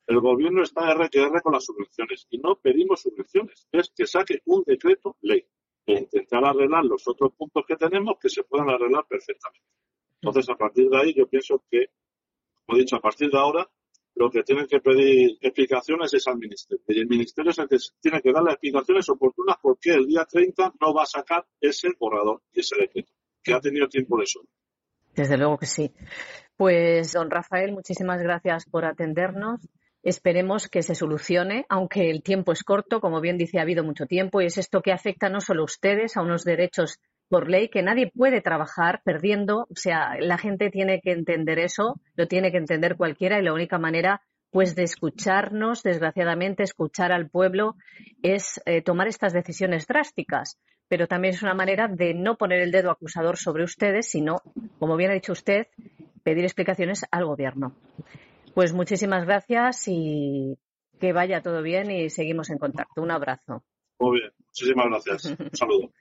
El gobierno está R que con las subvenciones y no pedimos subvenciones, es que saque un decreto ley e intentar arreglar los otros puntos que tenemos que se puedan arreglar perfectamente. Entonces, a partir de ahí, yo pienso que, como he dicho, a partir de ahora, lo que tienen que pedir explicaciones es al Ministerio. Y el Ministerio es el que tiene que dar las explicaciones oportunas porque el día 30 no va a sacar ese borrador y ese decreto, que ha tenido tiempo de eso. Desde luego que sí. Pues, don Rafael, muchísimas gracias por atendernos. Esperemos que se solucione, aunque el tiempo es corto, como bien dice, ha habido mucho tiempo y es esto que afecta no solo a ustedes, a unos derechos por ley, que nadie puede trabajar perdiendo, o sea, la gente tiene que entender eso, lo tiene que entender cualquiera y la única manera pues de escucharnos, desgraciadamente, escuchar al pueblo es eh, tomar estas decisiones drásticas, pero también es una manera de no poner el dedo acusador sobre ustedes, sino, como bien ha dicho usted, pedir explicaciones al gobierno. Pues muchísimas gracias y que vaya todo bien y seguimos en contacto. Un abrazo. Muy bien, muchísimas gracias. Un saludo.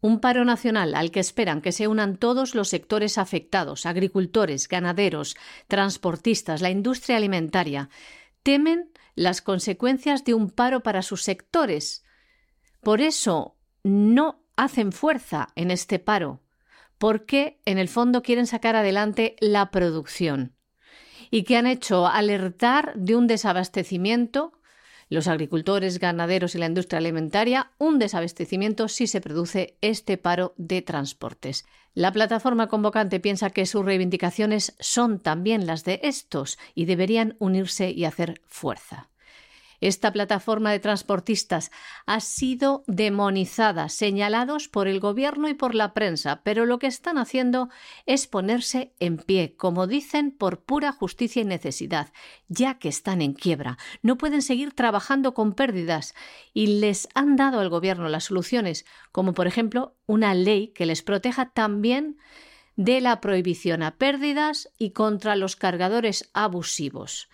Un paro nacional al que esperan que se unan todos los sectores afectados, agricultores, ganaderos, transportistas, la industria alimentaria. Temen las consecuencias de un paro para sus sectores. Por eso no hacen fuerza en este paro, porque en el fondo quieren sacar adelante la producción y que han hecho alertar de un desabastecimiento los agricultores, ganaderos y la industria alimentaria un desabastecimiento si se produce este paro de transportes. La plataforma convocante piensa que sus reivindicaciones son también las de estos y deberían unirse y hacer fuerza. Esta plataforma de transportistas ha sido demonizada, señalados por el gobierno y por la prensa, pero lo que están haciendo es ponerse en pie, como dicen, por pura justicia y necesidad, ya que están en quiebra. No pueden seguir trabajando con pérdidas y les han dado al gobierno las soluciones, como por ejemplo una ley que les proteja también de la prohibición a pérdidas y contra los cargadores abusivos.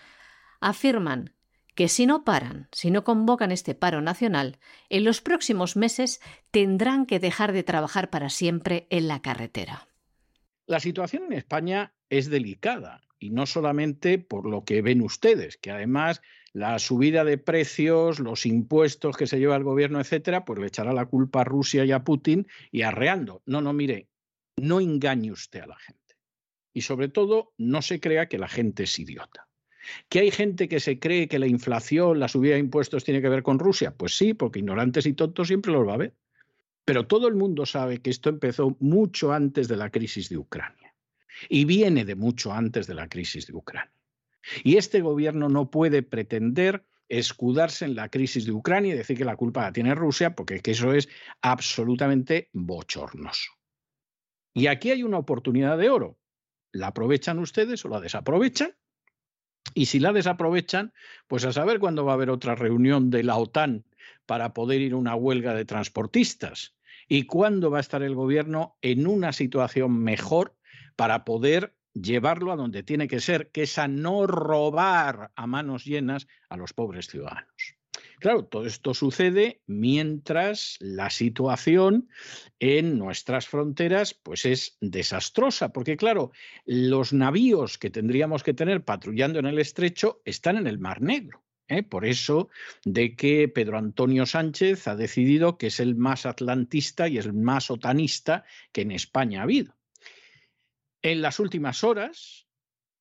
Afirman que si no paran, si no convocan este paro nacional, en los próximos meses tendrán que dejar de trabajar para siempre en la carretera. La situación en España es delicada y no solamente por lo que ven ustedes, que además la subida de precios, los impuestos que se lleva el gobierno, etcétera, pues le echará la culpa a Rusia y a Putin y arreando. No, no, mire, no engañe usted a la gente. y sobre todo no se crea que la gente es idiota. ¿Que hay gente que se cree que la inflación, la subida de impuestos tiene que ver con Rusia? Pues sí, porque ignorantes y tontos siempre los va a ver. Pero todo el mundo sabe que esto empezó mucho antes de la crisis de Ucrania y viene de mucho antes de la crisis de Ucrania. Y este gobierno no puede pretender escudarse en la crisis de Ucrania y decir que la culpa la tiene Rusia, porque eso es absolutamente bochornoso. Y aquí hay una oportunidad de oro. ¿La aprovechan ustedes o la desaprovechan? Y si la desaprovechan, pues a saber cuándo va a haber otra reunión de la OTAN para poder ir a una huelga de transportistas y cuándo va a estar el gobierno en una situación mejor para poder llevarlo a donde tiene que ser, que es a no robar a manos llenas a los pobres ciudadanos. Claro, todo esto sucede mientras la situación en nuestras fronteras pues es desastrosa, porque claro, los navíos que tendríamos que tener patrullando en el estrecho están en el Mar Negro. ¿eh? Por eso de que Pedro Antonio Sánchez ha decidido que es el más atlantista y el más otanista que en España ha habido. En las últimas horas,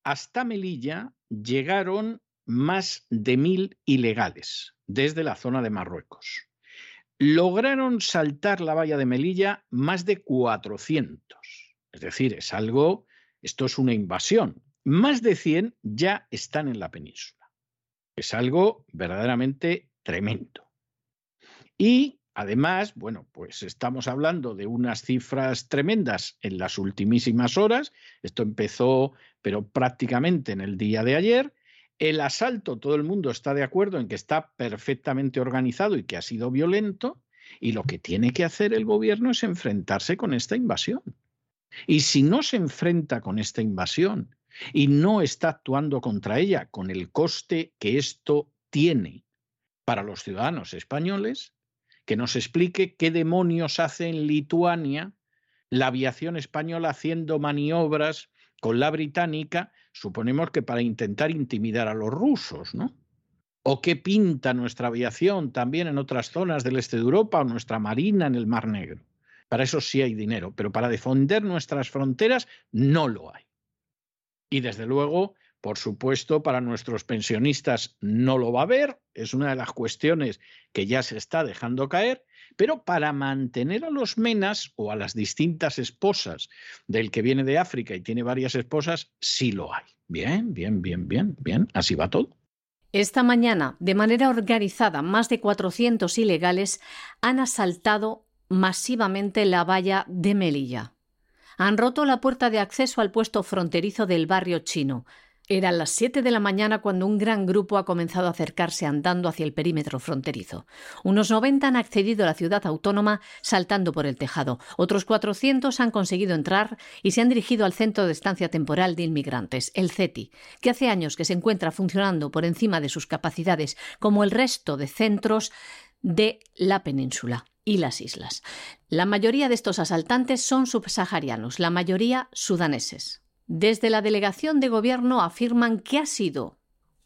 hasta Melilla llegaron más de mil ilegales desde la zona de Marruecos. Lograron saltar la valla de Melilla más de 400. Es decir, es algo, esto es una invasión. Más de 100 ya están en la península. Es algo verdaderamente tremendo. Y además, bueno, pues estamos hablando de unas cifras tremendas en las ultimísimas horas. Esto empezó, pero prácticamente en el día de ayer. El asalto, todo el mundo está de acuerdo en que está perfectamente organizado y que ha sido violento, y lo que tiene que hacer el gobierno es enfrentarse con esta invasión. Y si no se enfrenta con esta invasión y no está actuando contra ella con el coste que esto tiene para los ciudadanos españoles, que nos explique qué demonios hace en Lituania la aviación española haciendo maniobras con la británica suponemos que para intentar intimidar a los rusos, ¿no? ¿O qué pinta nuestra aviación también en otras zonas del este de Europa o nuestra marina en el Mar Negro? Para eso sí hay dinero, pero para defender nuestras fronteras no lo hay. Y desde luego, por supuesto, para nuestros pensionistas no lo va a haber, es una de las cuestiones que ya se está dejando caer, pero para mantener a los menas o a las distintas esposas del que viene de África y tiene varias esposas, sí lo hay. Bien, bien, bien, bien, bien, así va todo. Esta mañana, de manera organizada, más de 400 ilegales han asaltado masivamente la valla de Melilla. Han roto la puerta de acceso al puesto fronterizo del barrio chino, eran las 7 de la mañana cuando un gran grupo ha comenzado a acercarse andando hacia el perímetro fronterizo. Unos 90 han accedido a la ciudad autónoma saltando por el tejado. Otros 400 han conseguido entrar y se han dirigido al Centro de Estancia Temporal de Inmigrantes, el CETI, que hace años que se encuentra funcionando por encima de sus capacidades, como el resto de centros de la península y las islas. La mayoría de estos asaltantes son subsaharianos, la mayoría sudaneses. Desde la delegación de gobierno afirman que ha sido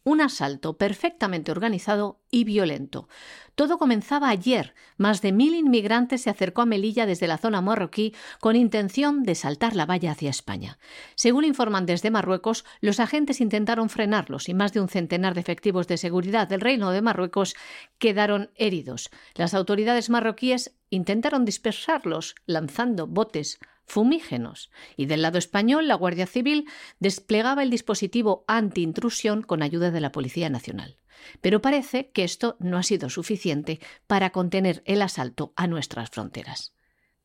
un asalto perfectamente organizado y violento. Todo comenzaba ayer. Más de mil inmigrantes se acercó a Melilla desde la zona marroquí con intención de saltar la valla hacia España. Según informan desde Marruecos, los agentes intentaron frenarlos y más de un centenar de efectivos de seguridad del Reino de Marruecos quedaron heridos. Las autoridades marroquíes intentaron dispersarlos lanzando botes fumígenos. Y del lado español, la Guardia Civil desplegaba el dispositivo anti-intrusión con ayuda de la Policía Nacional. Pero parece que esto no ha sido suficiente para contener el asalto a nuestras fronteras.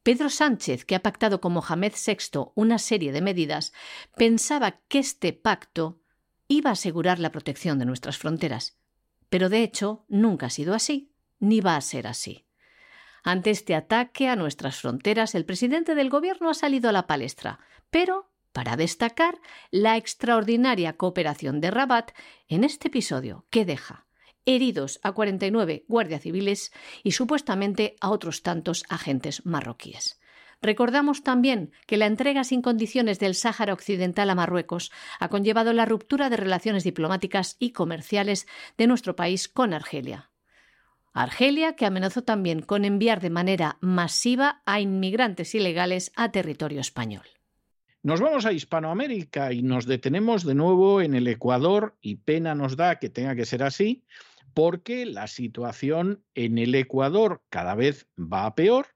Pedro Sánchez, que ha pactado con Mohamed VI una serie de medidas, pensaba que este pacto iba a asegurar la protección de nuestras fronteras. Pero de hecho nunca ha sido así, ni va a ser así. Ante este ataque a nuestras fronteras, el presidente del Gobierno ha salido a la palestra, pero para destacar la extraordinaria cooperación de Rabat en este episodio que deja heridos a 49 guardias civiles y supuestamente a otros tantos agentes marroquíes. Recordamos también que la entrega sin condiciones del Sáhara Occidental a Marruecos ha conllevado la ruptura de relaciones diplomáticas y comerciales de nuestro país con Argelia. Argelia, que amenazó también con enviar de manera masiva a inmigrantes ilegales a territorio español. Nos vamos a Hispanoamérica y nos detenemos de nuevo en el Ecuador y pena nos da que tenga que ser así, porque la situación en el Ecuador cada vez va a peor.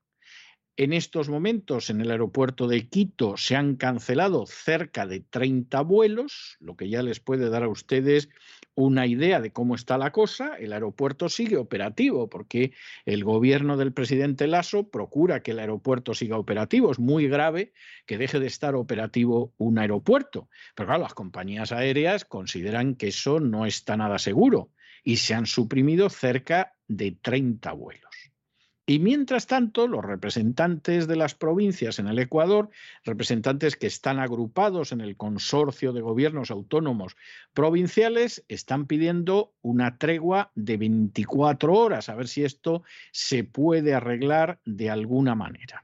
En estos momentos en el aeropuerto de Quito se han cancelado cerca de 30 vuelos, lo que ya les puede dar a ustedes una idea de cómo está la cosa. El aeropuerto sigue operativo porque el gobierno del presidente Lasso procura que el aeropuerto siga operativo. Es muy grave que deje de estar operativo un aeropuerto. Pero claro, las compañías aéreas consideran que eso no está nada seguro y se han suprimido cerca de 30 vuelos. Y mientras tanto, los representantes de las provincias en el Ecuador, representantes que están agrupados en el consorcio de gobiernos autónomos provinciales, están pidiendo una tregua de 24 horas, a ver si esto se puede arreglar de alguna manera.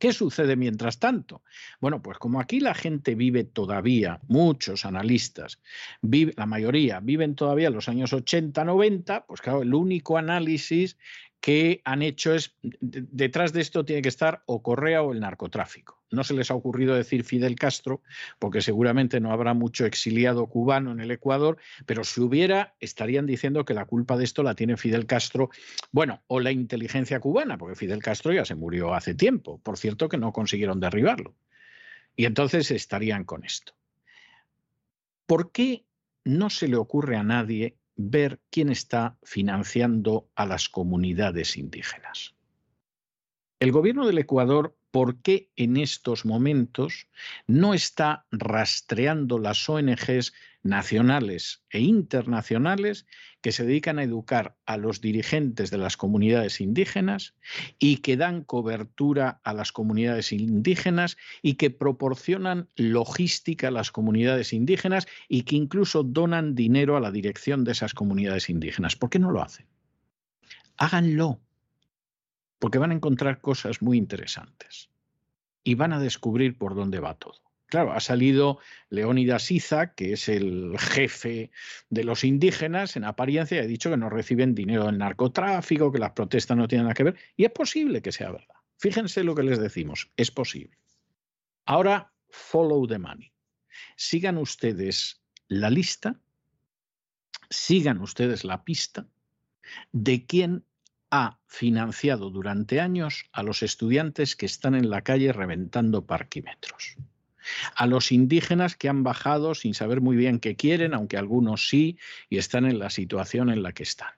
¿Qué sucede mientras tanto? Bueno, pues como aquí la gente vive todavía, muchos analistas, la mayoría viven todavía los años 80, 90, pues claro, el único análisis que han hecho es, detrás de esto tiene que estar o Correa o el narcotráfico. No se les ha ocurrido decir Fidel Castro, porque seguramente no habrá mucho exiliado cubano en el Ecuador, pero si hubiera, estarían diciendo que la culpa de esto la tiene Fidel Castro, bueno, o la inteligencia cubana, porque Fidel Castro ya se murió hace tiempo, por cierto que no consiguieron derribarlo. Y entonces estarían con esto. ¿Por qué no se le ocurre a nadie ver quién está financiando a las comunidades indígenas. El gobierno del Ecuador, ¿por qué en estos momentos no está rastreando las ONGs nacionales e internacionales que se dedican a educar a los dirigentes de las comunidades indígenas y que dan cobertura a las comunidades indígenas y que proporcionan logística a las comunidades indígenas y que incluso donan dinero a la dirección de esas comunidades indígenas. ¿Por qué no lo hacen? Háganlo, porque van a encontrar cosas muy interesantes y van a descubrir por dónde va todo. Claro, ha salido Leónidas Iza, que es el jefe de los indígenas, en apariencia, y ha dicho que no reciben dinero del narcotráfico, que las protestas no tienen nada que ver, y es posible que sea verdad. Fíjense lo que les decimos, es posible. Ahora, follow the money. Sigan ustedes la lista, sigan ustedes la pista de quién ha financiado durante años a los estudiantes que están en la calle reventando parquímetros a los indígenas que han bajado sin saber muy bien qué quieren, aunque algunos sí, y están en la situación en la que están.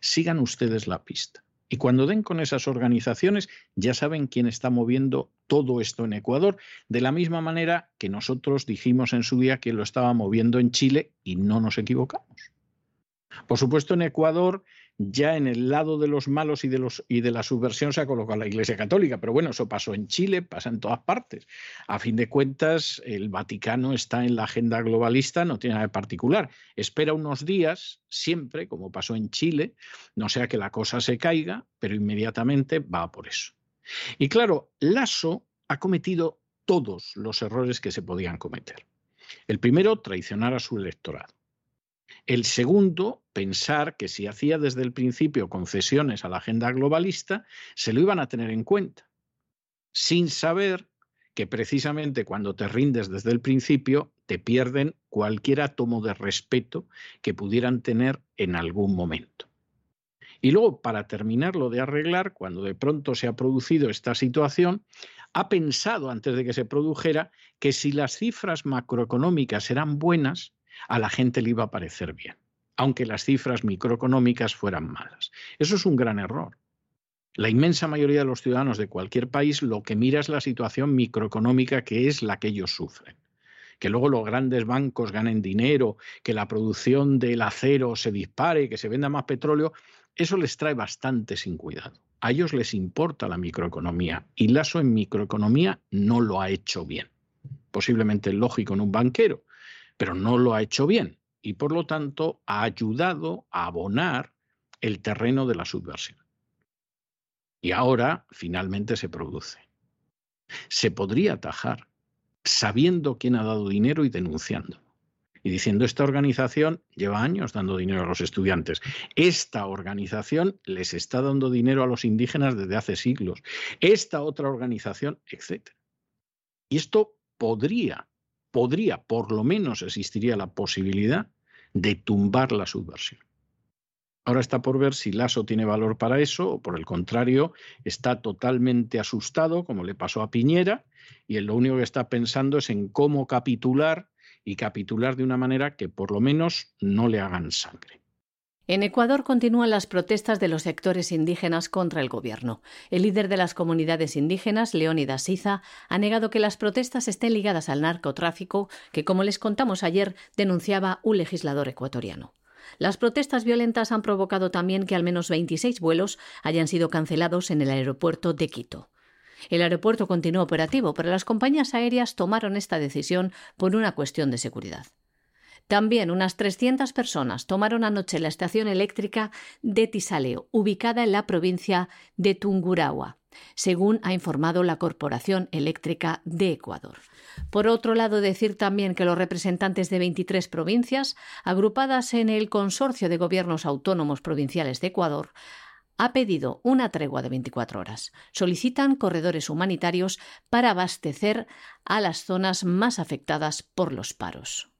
Sigan ustedes la pista. Y cuando den con esas organizaciones, ya saben quién está moviendo todo esto en Ecuador, de la misma manera que nosotros dijimos en su día que lo estaba moviendo en Chile y no nos equivocamos. Por supuesto, en Ecuador ya en el lado de los malos y de, los, y de la subversión se ha colocado la Iglesia Católica, pero bueno, eso pasó en Chile, pasa en todas partes. A fin de cuentas, el Vaticano está en la agenda globalista, no tiene nada de particular. Espera unos días, siempre, como pasó en Chile, no sea que la cosa se caiga, pero inmediatamente va por eso. Y claro, Lasso ha cometido todos los errores que se podían cometer. El primero, traicionar a su electorado. El segundo, pensar que si hacía desde el principio concesiones a la agenda globalista, se lo iban a tener en cuenta, sin saber que precisamente cuando te rindes desde el principio, te pierden cualquier átomo de respeto que pudieran tener en algún momento. Y luego, para terminarlo de arreglar, cuando de pronto se ha producido esta situación, ha pensado antes de que se produjera que si las cifras macroeconómicas eran buenas, a la gente le iba a parecer bien, aunque las cifras microeconómicas fueran malas. Eso es un gran error. La inmensa mayoría de los ciudadanos de cualquier país lo que mira es la situación microeconómica que es la que ellos sufren. Que luego los grandes bancos ganen dinero, que la producción del acero se dispare, que se venda más petróleo, eso les trae bastante sin cuidado. A ellos les importa la microeconomía y Lasso en microeconomía no lo ha hecho bien. Posiblemente lógico en un banquero, pero no lo ha hecho bien y por lo tanto ha ayudado a abonar el terreno de la subversión. Y ahora finalmente se produce. Se podría atajar sabiendo quién ha dado dinero y denunciándolo. Y diciendo, esta organización lleva años dando dinero a los estudiantes. Esta organización les está dando dinero a los indígenas desde hace siglos. Esta otra organización, etc. Y esto podría, podría, por lo menos existiría la posibilidad de tumbar la subversión. Ahora está por ver si Lasso tiene valor para eso o por el contrario está totalmente asustado, como le pasó a Piñera, y él lo único que está pensando es en cómo capitular y capitular de una manera que por lo menos no le hagan sangre. En Ecuador continúan las protestas de los sectores indígenas contra el gobierno. El líder de las comunidades indígenas, Leónidas Siza, ha negado que las protestas estén ligadas al narcotráfico que, como les contamos ayer, denunciaba un legislador ecuatoriano. Las protestas violentas han provocado también que al menos 26 vuelos hayan sido cancelados en el aeropuerto de Quito. El aeropuerto continuó operativo, pero las compañías aéreas tomaron esta decisión por una cuestión de seguridad. También unas 300 personas tomaron anoche la estación eléctrica de Tisaleo, ubicada en la provincia de Tungurahua, según ha informado la Corporación Eléctrica de Ecuador. Por otro lado, decir también que los representantes de 23 provincias, agrupadas en el Consorcio de Gobiernos Autónomos Provinciales de Ecuador, ha pedido una tregua de 24 horas. Solicitan corredores humanitarios para abastecer a las zonas más afectadas por los paros.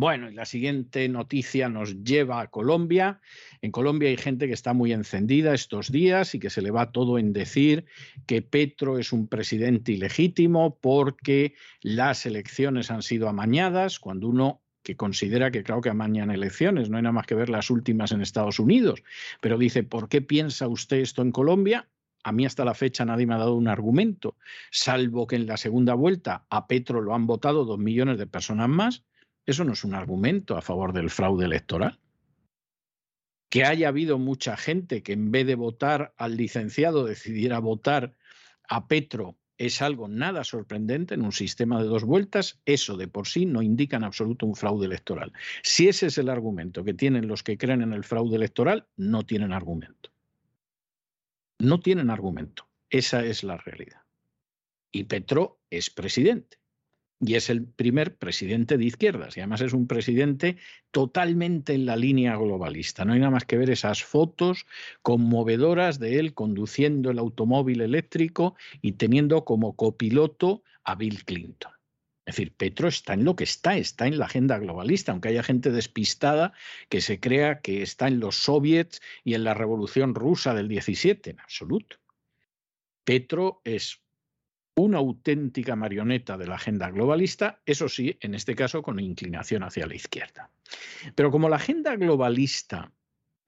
Bueno, y la siguiente noticia nos lleva a Colombia. En Colombia hay gente que está muy encendida estos días y que se le va todo en decir que Petro es un presidente ilegítimo porque las elecciones han sido amañadas, cuando uno que considera que claro que amañan elecciones, no hay nada más que ver las últimas en Estados Unidos, pero dice, ¿por qué piensa usted esto en Colombia? A mí hasta la fecha nadie me ha dado un argumento, salvo que en la segunda vuelta a Petro lo han votado dos millones de personas más eso no es un argumento a favor del fraude electoral. Que haya habido mucha gente que en vez de votar al licenciado decidiera votar a Petro es algo nada sorprendente en un sistema de dos vueltas, eso de por sí no indica en absoluto un fraude electoral. Si ese es el argumento que tienen los que creen en el fraude electoral, no tienen argumento. No tienen argumento. Esa es la realidad. Y Petro es presidente y es el primer presidente de izquierdas y además es un presidente totalmente en la línea globalista. No hay nada más que ver esas fotos conmovedoras de él conduciendo el automóvil eléctrico y teniendo como copiloto a Bill Clinton. Es decir, Petro está en lo que está, está en la agenda globalista, aunque haya gente despistada que se crea que está en los soviets y en la revolución rusa del 17, en absoluto. Petro es una auténtica marioneta de la agenda globalista, eso sí, en este caso con inclinación hacia la izquierda. Pero como la agenda globalista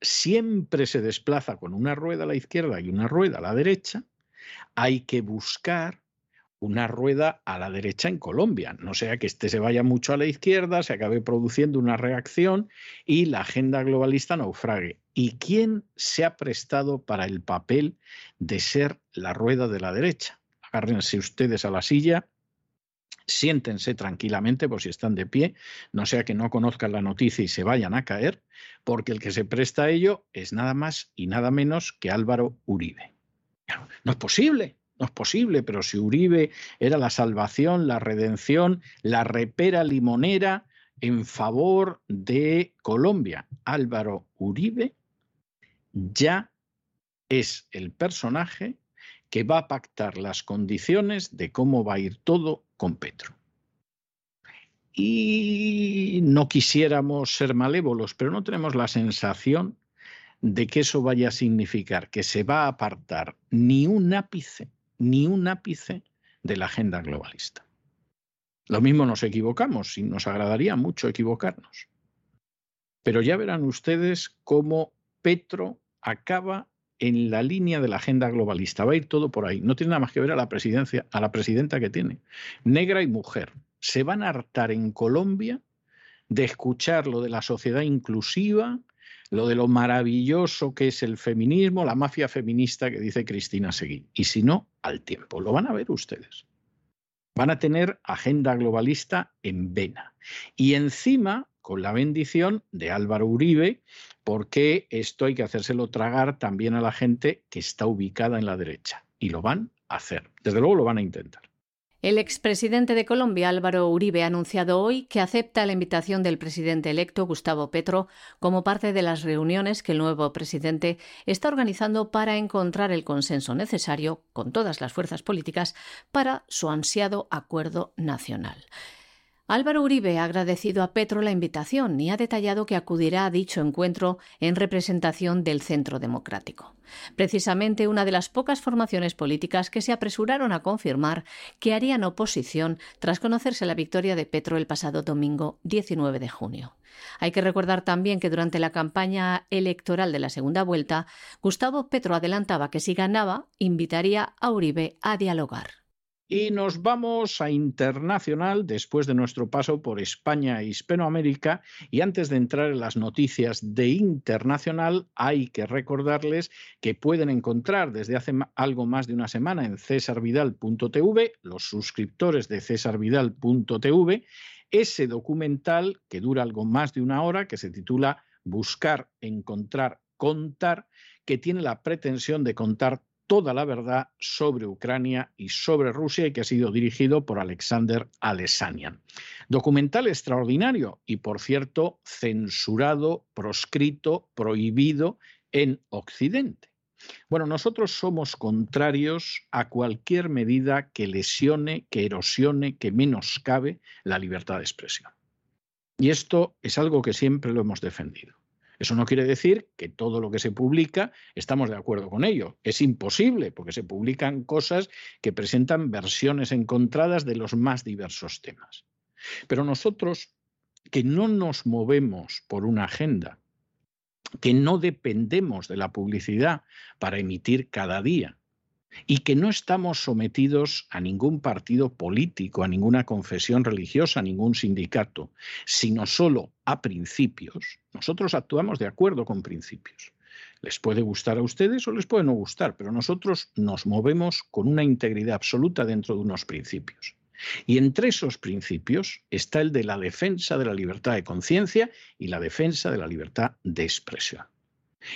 siempre se desplaza con una rueda a la izquierda y una rueda a la derecha, hay que buscar una rueda a la derecha en Colombia, no sea que este se vaya mucho a la izquierda, se acabe produciendo una reacción y la agenda globalista naufrague. ¿Y quién se ha prestado para el papel de ser la rueda de la derecha? Agárrense ustedes a la silla, siéntense tranquilamente por si están de pie, no sea que no conozcan la noticia y se vayan a caer, porque el que se presta a ello es nada más y nada menos que Álvaro Uribe. No es posible, no es posible, pero si Uribe era la salvación, la redención, la repera limonera en favor de Colombia, Álvaro Uribe ya es el personaje que va a pactar las condiciones de cómo va a ir todo con Petro. Y no quisiéramos ser malévolos, pero no tenemos la sensación de que eso vaya a significar que se va a apartar ni un ápice, ni un ápice de la agenda globalista. Lo mismo nos equivocamos y nos agradaría mucho equivocarnos. Pero ya verán ustedes cómo Petro acaba en la línea de la agenda globalista. Va a ir todo por ahí. No tiene nada más que ver a la presidencia, a la presidenta que tiene. Negra y mujer. Se van a hartar en Colombia de escuchar lo de la sociedad inclusiva, lo de lo maravilloso que es el feminismo, la mafia feminista que dice Cristina Seguí. Y si no, al tiempo. Lo van a ver ustedes. Van a tener agenda globalista en vena. Y encima, con la bendición de Álvaro Uribe, porque esto hay que hacérselo tragar también a la gente que está ubicada en la derecha. Y lo van a hacer. Desde luego lo van a intentar. El expresidente de Colombia, Álvaro Uribe, ha anunciado hoy que acepta la invitación del presidente electo, Gustavo Petro, como parte de las reuniones que el nuevo presidente está organizando para encontrar el consenso necesario con todas las fuerzas políticas para su ansiado acuerdo nacional. Álvaro Uribe ha agradecido a Petro la invitación y ha detallado que acudirá a dicho encuentro en representación del Centro Democrático. Precisamente una de las pocas formaciones políticas que se apresuraron a confirmar que harían oposición tras conocerse la victoria de Petro el pasado domingo 19 de junio. Hay que recordar también que durante la campaña electoral de la segunda vuelta, Gustavo Petro adelantaba que si ganaba, invitaría a Uribe a dialogar. Y nos vamos a internacional después de nuestro paso por España e Hispanoamérica. Y antes de entrar en las noticias de internacional, hay que recordarles que pueden encontrar desde hace algo más de una semana en cesarvidal.tv, los suscriptores de cesarvidal.tv, ese documental que dura algo más de una hora, que se titula Buscar, Encontrar, Contar, que tiene la pretensión de contar toda la verdad sobre Ucrania y sobre Rusia y que ha sido dirigido por Alexander Alessanian. Documental extraordinario y, por cierto, censurado, proscrito, prohibido en Occidente. Bueno, nosotros somos contrarios a cualquier medida que lesione, que erosione, que menoscabe la libertad de expresión. Y esto es algo que siempre lo hemos defendido. Eso no quiere decir que todo lo que se publica estamos de acuerdo con ello. Es imposible porque se publican cosas que presentan versiones encontradas de los más diversos temas. Pero nosotros que no nos movemos por una agenda, que no dependemos de la publicidad para emitir cada día, y que no estamos sometidos a ningún partido político, a ninguna confesión religiosa, a ningún sindicato, sino solo a principios, nosotros actuamos de acuerdo con principios. Les puede gustar a ustedes o les puede no gustar, pero nosotros nos movemos con una integridad absoluta dentro de unos principios. Y entre esos principios está el de la defensa de la libertad de conciencia y la defensa de la libertad de expresión.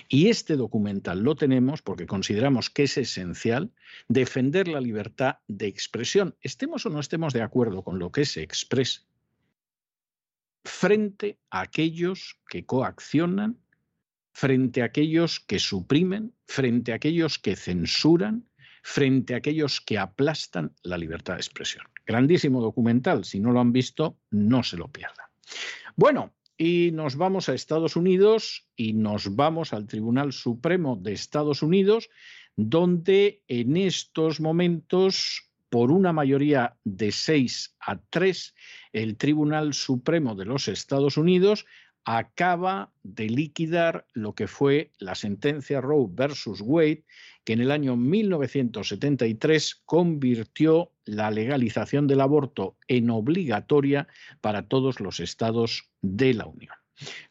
Y este documental lo tenemos porque consideramos que es esencial defender la libertad de expresión, estemos o no estemos de acuerdo con lo que se exprese, frente a aquellos que coaccionan, frente a aquellos que suprimen, frente a aquellos que censuran, frente a aquellos que aplastan la libertad de expresión. Grandísimo documental, si no lo han visto, no se lo pierdan. Bueno, y nos vamos a Estados Unidos y nos vamos al Tribunal Supremo de Estados Unidos, donde en estos momentos, por una mayoría de seis a tres, el Tribunal Supremo de los Estados Unidos acaba de liquidar lo que fue la sentencia Roe versus Wade, que en el año 1973 convirtió la legalización del aborto en obligatoria para todos los estados de la Unión.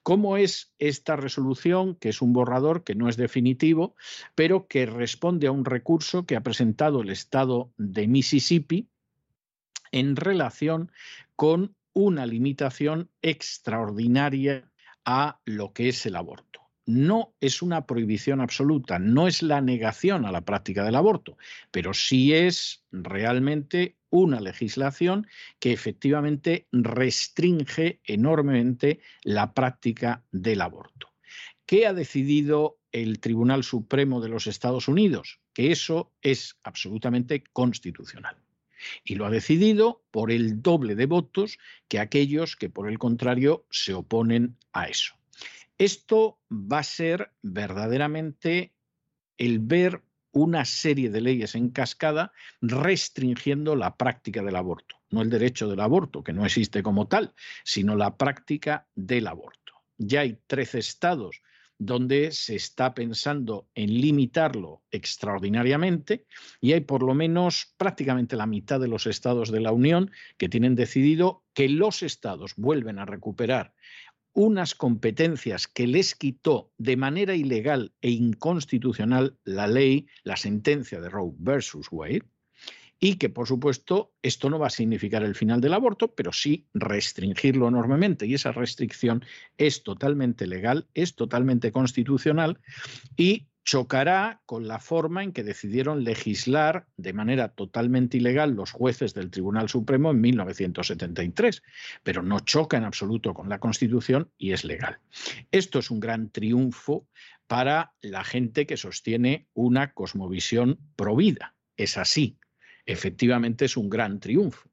¿Cómo es esta resolución, que es un borrador que no es definitivo, pero que responde a un recurso que ha presentado el estado de Mississippi en relación con una limitación extraordinaria a lo que es el aborto? No es una prohibición absoluta, no es la negación a la práctica del aborto, pero sí es realmente una legislación que efectivamente restringe enormemente la práctica del aborto. ¿Qué ha decidido el Tribunal Supremo de los Estados Unidos? Que eso es absolutamente constitucional. Y lo ha decidido por el doble de votos que aquellos que, por el contrario, se oponen a eso. Esto va a ser verdaderamente el ver una serie de leyes en cascada restringiendo la práctica del aborto, no el derecho del aborto, que no existe como tal, sino la práctica del aborto. Ya hay 13 estados donde se está pensando en limitarlo extraordinariamente y hay por lo menos prácticamente la mitad de los estados de la Unión que tienen decidido que los estados vuelven a recuperar unas competencias que les quitó de manera ilegal e inconstitucional la ley, la sentencia de Roe versus Wade, y que, por supuesto, esto no va a significar el final del aborto, pero sí restringirlo enormemente. Y esa restricción es totalmente legal, es totalmente constitucional y chocará con la forma en que decidieron legislar de manera totalmente ilegal los jueces del Tribunal Supremo en 1973, pero no choca en absoluto con la Constitución y es legal. Esto es un gran triunfo para la gente que sostiene una cosmovisión provida. Es así, efectivamente es un gran triunfo.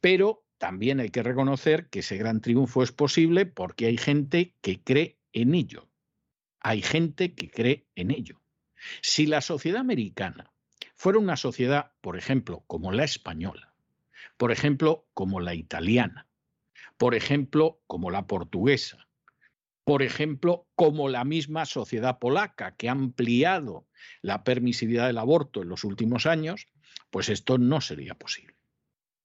Pero también hay que reconocer que ese gran triunfo es posible porque hay gente que cree en ello hay gente que cree en ello. Si la sociedad americana fuera una sociedad, por ejemplo, como la española, por ejemplo, como la italiana, por ejemplo, como la portuguesa, por ejemplo, como la misma sociedad polaca que ha ampliado la permisividad del aborto en los últimos años, pues esto no sería posible.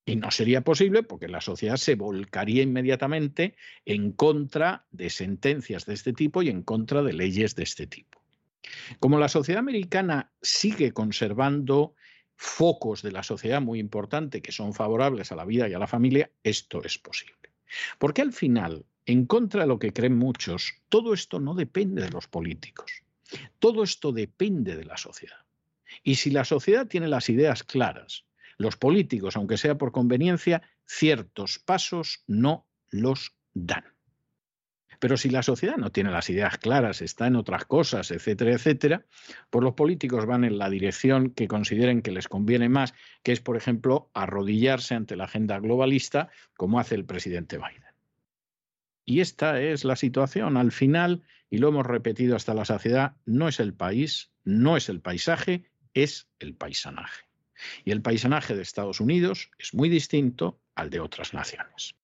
Y no sería posible porque la sociedad se volcaría inmediatamente en contra de sentencias de este tipo y en contra de leyes de este tipo. Como la sociedad americana sigue conservando focos de la sociedad muy importantes que son favorables a la vida y a la familia, esto es posible. Porque al final, en contra de lo que creen muchos, todo esto no depende de los políticos. Todo esto depende de la sociedad. Y si la sociedad tiene las ideas claras, los políticos, aunque sea por conveniencia, ciertos pasos no los dan. Pero si la sociedad no tiene las ideas claras, está en otras cosas, etcétera, etcétera, pues los políticos van en la dirección que consideren que les conviene más, que es, por ejemplo, arrodillarse ante la agenda globalista, como hace el presidente Biden. Y esta es la situación. Al final, y lo hemos repetido hasta la saciedad, no es el país, no es el paisaje, es el paisanaje. Y el paisanaje de Estados Unidos es muy distinto al de otras naciones.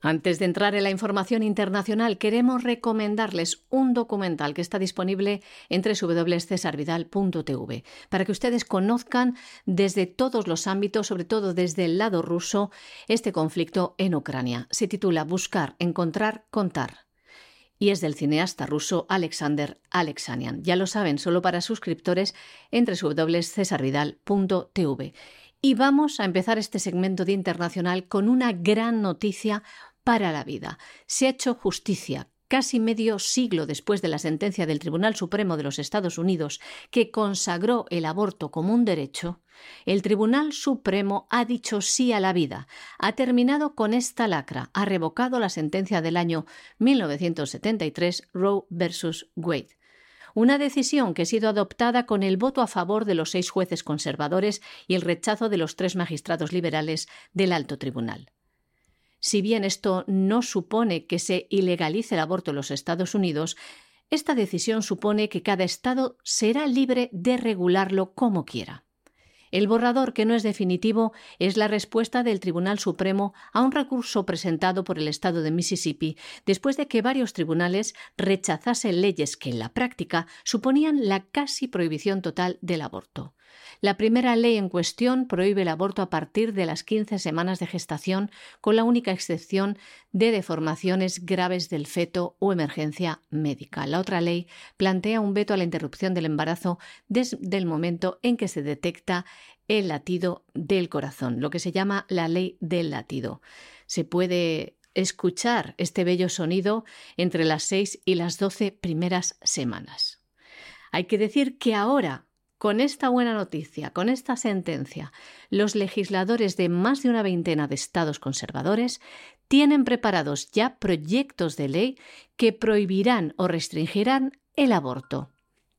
Antes de entrar en la información internacional, queremos recomendarles un documental que está disponible en www.cesarvidal.tv para que ustedes conozcan desde todos los ámbitos, sobre todo desde el lado ruso, este conflicto en Ucrania. Se titula Buscar, Encontrar, Contar y es del cineasta ruso Alexander Alexanian. Ya lo saben, solo para suscriptores entre www.cesarvidal.tv. Y vamos a empezar este segmento de internacional con una gran noticia para la vida. Se ha hecho justicia casi medio siglo después de la sentencia del Tribunal Supremo de los Estados Unidos que consagró el aborto como un derecho, el Tribunal Supremo ha dicho sí a la vida, ha terminado con esta lacra, ha revocado la sentencia del año 1973 Roe versus Wade. Una decisión que ha sido adoptada con el voto a favor de los seis jueces conservadores y el rechazo de los tres magistrados liberales del alto tribunal. Si bien esto no supone que se ilegalice el aborto en los Estados Unidos, esta decisión supone que cada Estado será libre de regularlo como quiera. El borrador, que no es definitivo, es la respuesta del Tribunal Supremo a un recurso presentado por el Estado de Mississippi después de que varios tribunales rechazasen leyes que en la práctica suponían la casi prohibición total del aborto. La primera ley en cuestión prohíbe el aborto a partir de las 15 semanas de gestación, con la única excepción de deformaciones graves del feto o emergencia médica. La otra ley plantea un veto a la interrupción del embarazo desde el momento en que se detecta el latido del corazón, lo que se llama la ley del latido. Se puede escuchar este bello sonido entre las 6 y las 12 primeras semanas. Hay que decir que ahora con esta buena noticia, con esta sentencia, los legisladores de más de una veintena de estados conservadores tienen preparados ya proyectos de ley que prohibirán o restringirán el aborto.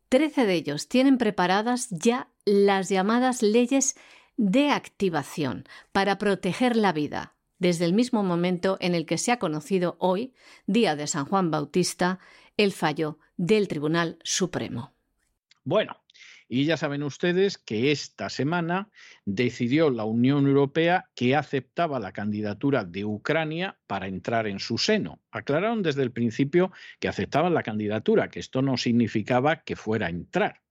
Trece de ellos tienen preparadas ya las llamadas leyes de activación para proteger la vida, desde el mismo momento en el que se ha conocido hoy, día de San Juan Bautista, el fallo del Tribunal Supremo. Bueno, y ya saben ustedes que esta semana decidió la Unión Europea que aceptaba la candidatura de Ucrania para entrar en su seno. Aclararon desde el principio que aceptaban la candidatura, que esto no significaba que fuera a entrar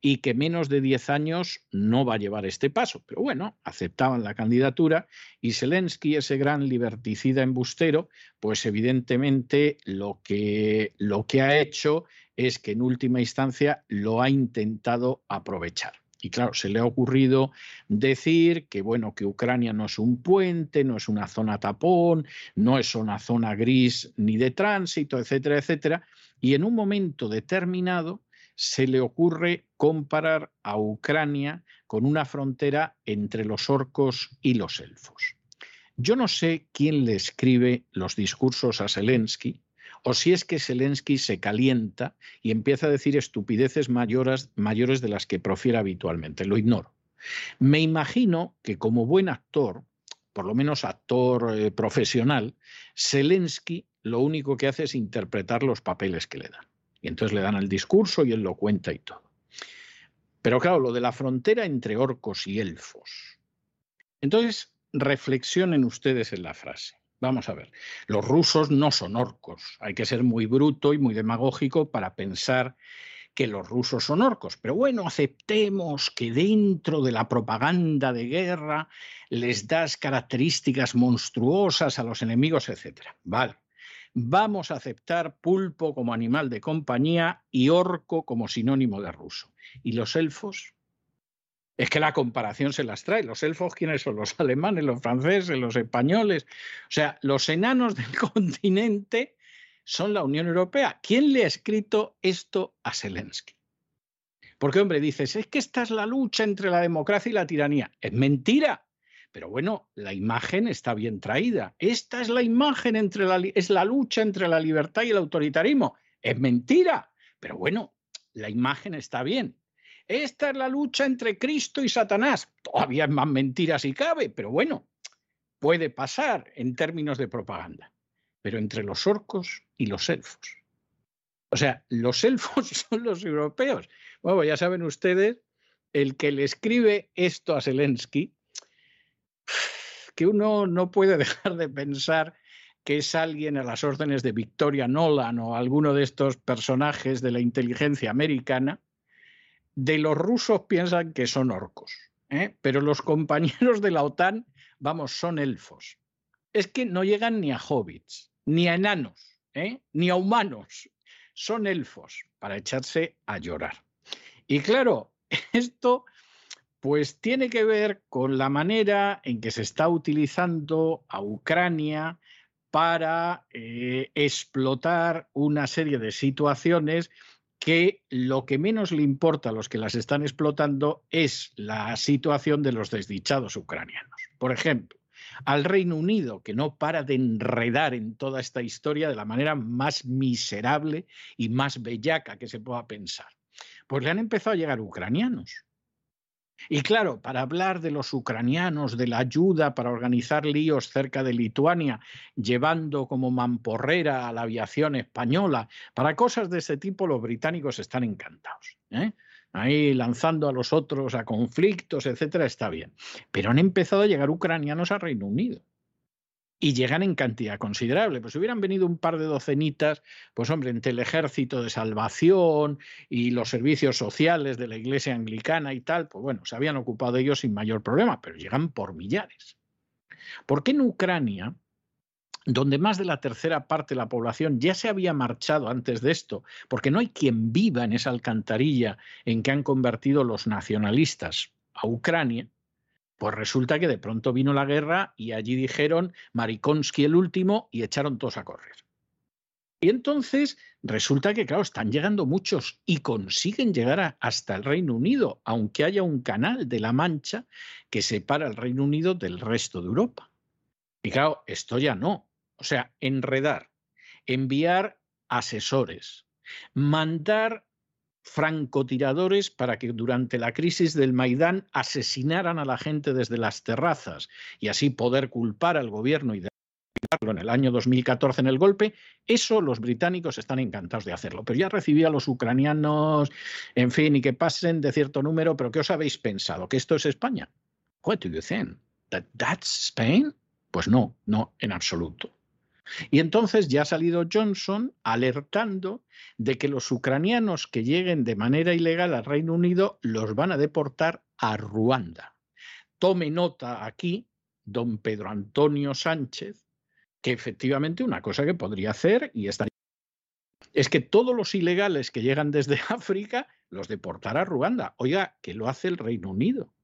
y que menos de 10 años no va a llevar este paso. Pero bueno, aceptaban la candidatura y Zelensky, ese gran liberticida embustero, pues evidentemente lo que, lo que ha hecho es que en última instancia lo ha intentado aprovechar. Y claro, se le ha ocurrido decir que bueno, que Ucrania no es un puente, no es una zona tapón, no es una zona gris ni de tránsito, etcétera, etcétera. Y en un momento determinado, se le ocurre comparar a Ucrania con una frontera entre los orcos y los elfos. Yo no sé quién le escribe los discursos a Zelensky, o si es que Zelensky se calienta y empieza a decir estupideces mayores, mayores de las que profiere habitualmente. Lo ignoro. Me imagino que como buen actor, por lo menos actor eh, profesional, Zelensky lo único que hace es interpretar los papeles que le dan. Y entonces le dan el discurso y él lo cuenta y todo. Pero claro, lo de la frontera entre orcos y elfos. Entonces, reflexionen ustedes en la frase. Vamos a ver, los rusos no son orcos. Hay que ser muy bruto y muy demagógico para pensar que los rusos son orcos. Pero bueno, aceptemos que dentro de la propaganda de guerra les das características monstruosas a los enemigos, etc. Vale. Vamos a aceptar pulpo como animal de compañía y orco como sinónimo de ruso. ¿Y los elfos? Es que la comparación se las trae. Los elfos, ¿quiénes son? Los alemanes, los franceses, los españoles. O sea, los enanos del continente son la Unión Europea. ¿Quién le ha escrito esto a Zelensky? Porque, hombre, dices, es que esta es la lucha entre la democracia y la tiranía. Es mentira. Pero bueno, la imagen está bien traída. Esta es la imagen entre la, es la lucha entre la libertad y el autoritarismo. Es mentira. Pero bueno, la imagen está bien. Esta es la lucha entre Cristo y Satanás. Todavía es más mentira si cabe, pero bueno, puede pasar en términos de propaganda. Pero entre los orcos y los elfos. O sea, los elfos son los europeos. Bueno, ya saben ustedes, el que le escribe esto a Zelensky, que uno no puede dejar de pensar que es alguien a las órdenes de Victoria Nolan o alguno de estos personajes de la inteligencia americana, de los rusos piensan que son orcos, ¿eh? pero los compañeros de la OTAN, vamos, son elfos. Es que no llegan ni a hobbits, ni a enanos, ¿eh? ni a humanos. Son elfos para echarse a llorar. Y claro, esto pues tiene que ver con la manera en que se está utilizando a Ucrania para eh, explotar una serie de situaciones que lo que menos le importa a los que las están explotando es la situación de los desdichados ucranianos. Por ejemplo, al Reino Unido, que no para de enredar en toda esta historia de la manera más miserable y más bellaca que se pueda pensar. Pues le han empezado a llegar ucranianos. Y claro, para hablar de los ucranianos, de la ayuda para organizar líos cerca de Lituania, llevando como mamporrera a la aviación española, para cosas de ese tipo los británicos están encantados. ¿eh? Ahí lanzando a los otros a conflictos, etcétera, está bien. Pero han empezado a llegar ucranianos al Reino Unido y llegan en cantidad considerable. Pues si hubieran venido un par de docenitas, pues hombre, entre el ejército de salvación y los servicios sociales de la iglesia anglicana y tal, pues bueno, se habían ocupado ellos sin mayor problema, pero llegan por millares. ¿Por qué en Ucrania, donde más de la tercera parte de la población ya se había marchado antes de esto, porque no hay quien viva en esa alcantarilla en que han convertido los nacionalistas a Ucrania, pues resulta que de pronto vino la guerra y allí dijeron Marikonsky el último y echaron todos a correr. Y entonces resulta que, claro, están llegando muchos y consiguen llegar hasta el Reino Unido, aunque haya un canal de la Mancha que separa el Reino Unido del resto de Europa. Y claro, esto ya no. O sea, enredar, enviar asesores, mandar francotiradores para que durante la crisis del Maidán asesinaran a la gente desde las terrazas y así poder culpar al gobierno y derribarlo en el año 2014 en el golpe, eso los británicos están encantados de hacerlo. Pero ya recibí a los ucranianos, en fin, y que pasen de cierto número, pero ¿qué os habéis pensado? ¿Que esto es España? What do you think? That that's Spain? Pues no, no, en absoluto. Y entonces ya ha salido Johnson alertando de que los ucranianos que lleguen de manera ilegal al Reino Unido los van a deportar a Ruanda. Tome nota aquí, don Pedro Antonio Sánchez, que efectivamente una cosa que podría hacer y estaría es que todos los ilegales que llegan desde África los deportará a Ruanda. Oiga, que lo hace el Reino Unido,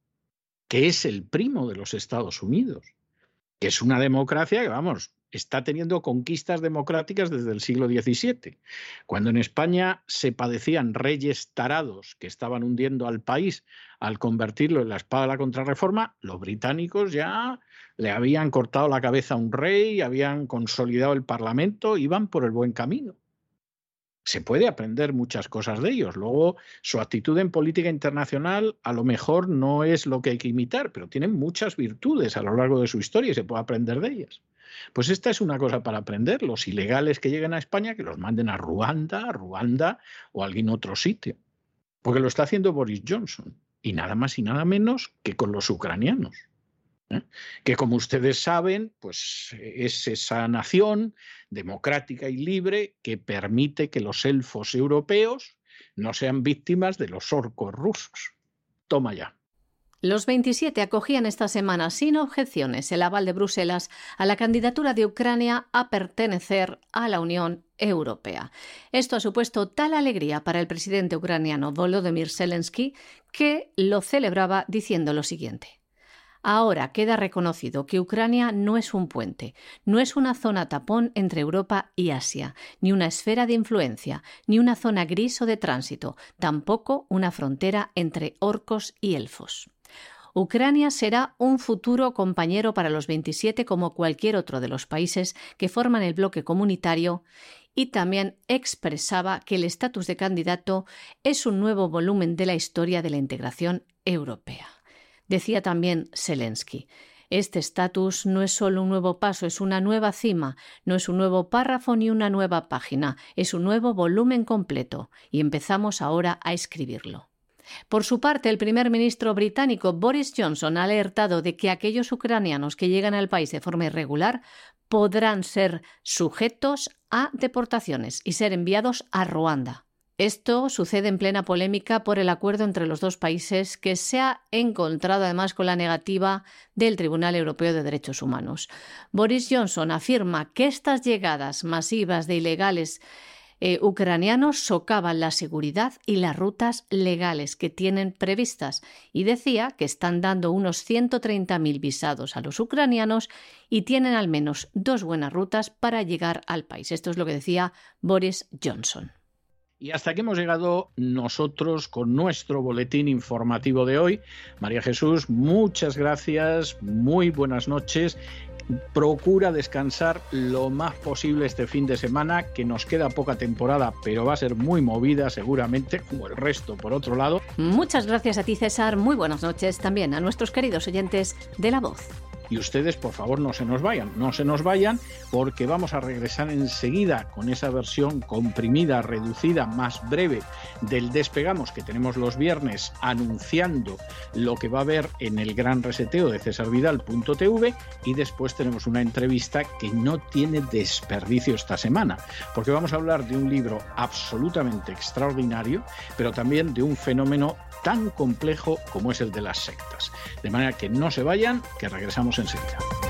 que es el primo de los Estados Unidos, que es una democracia que, vamos, está teniendo conquistas democráticas desde el siglo XVII. Cuando en España se padecían reyes tarados que estaban hundiendo al país al convertirlo en la espada de la contrarreforma, los británicos ya le habían cortado la cabeza a un rey, habían consolidado el Parlamento, iban por el buen camino se puede aprender muchas cosas de ellos. Luego, su actitud en política internacional a lo mejor no es lo que hay que imitar, pero tienen muchas virtudes a lo largo de su historia y se puede aprender de ellas. Pues esta es una cosa para aprender. Los ilegales que lleguen a España, que los manden a Ruanda, a Ruanda o a algún otro sitio. Porque lo está haciendo Boris Johnson. Y nada más y nada menos que con los ucranianos. ¿eh? que como ustedes saben, pues es esa nación democrática y libre que permite que los elfos europeos no sean víctimas de los orcos rusos. Toma ya. Los 27 acogían esta semana sin objeciones el aval de Bruselas a la candidatura de Ucrania a pertenecer a la Unión Europea. Esto ha supuesto tal alegría para el presidente ucraniano Volodymyr Zelensky que lo celebraba diciendo lo siguiente. Ahora queda reconocido que Ucrania no es un puente, no es una zona tapón entre Europa y Asia, ni una esfera de influencia, ni una zona gris o de tránsito, tampoco una frontera entre orcos y elfos. Ucrania será un futuro compañero para los 27 como cualquier otro de los países que forman el bloque comunitario y también expresaba que el estatus de candidato es un nuevo volumen de la historia de la integración europea. Decía también Zelensky. Este estatus no es solo un nuevo paso, es una nueva cima, no es un nuevo párrafo ni una nueva página, es un nuevo volumen completo, y empezamos ahora a escribirlo. Por su parte, el primer ministro británico Boris Johnson ha alertado de que aquellos ucranianos que llegan al país de forma irregular podrán ser sujetos a deportaciones y ser enviados a Ruanda. Esto sucede en plena polémica por el acuerdo entre los dos países que se ha encontrado además con la negativa del Tribunal Europeo de Derechos Humanos. Boris Johnson afirma que estas llegadas masivas de ilegales eh, ucranianos socavan la seguridad y las rutas legales que tienen previstas y decía que están dando unos 130.000 visados a los ucranianos y tienen al menos dos buenas rutas para llegar al país. Esto es lo que decía Boris Johnson. Y hasta aquí hemos llegado nosotros con nuestro boletín informativo de hoy. María Jesús, muchas gracias, muy buenas noches. Procura descansar lo más posible este fin de semana, que nos queda poca temporada, pero va a ser muy movida seguramente, como el resto por otro lado. Muchas gracias a ti, César. Muy buenas noches también a nuestros queridos oyentes de La Voz. Y ustedes, por favor, no se nos vayan, no se nos vayan, porque vamos a regresar enseguida con esa versión comprimida, reducida, más breve del Despegamos que tenemos los viernes anunciando lo que va a haber en el gran reseteo de cesarvidal.tv y después tenemos una entrevista que no tiene desperdicio esta semana, porque vamos a hablar de un libro absolutamente extraordinario, pero también de un fenómeno tan complejo como es el de las sectas. De manera que no se vayan, que regresamos enseguida. Ramírez.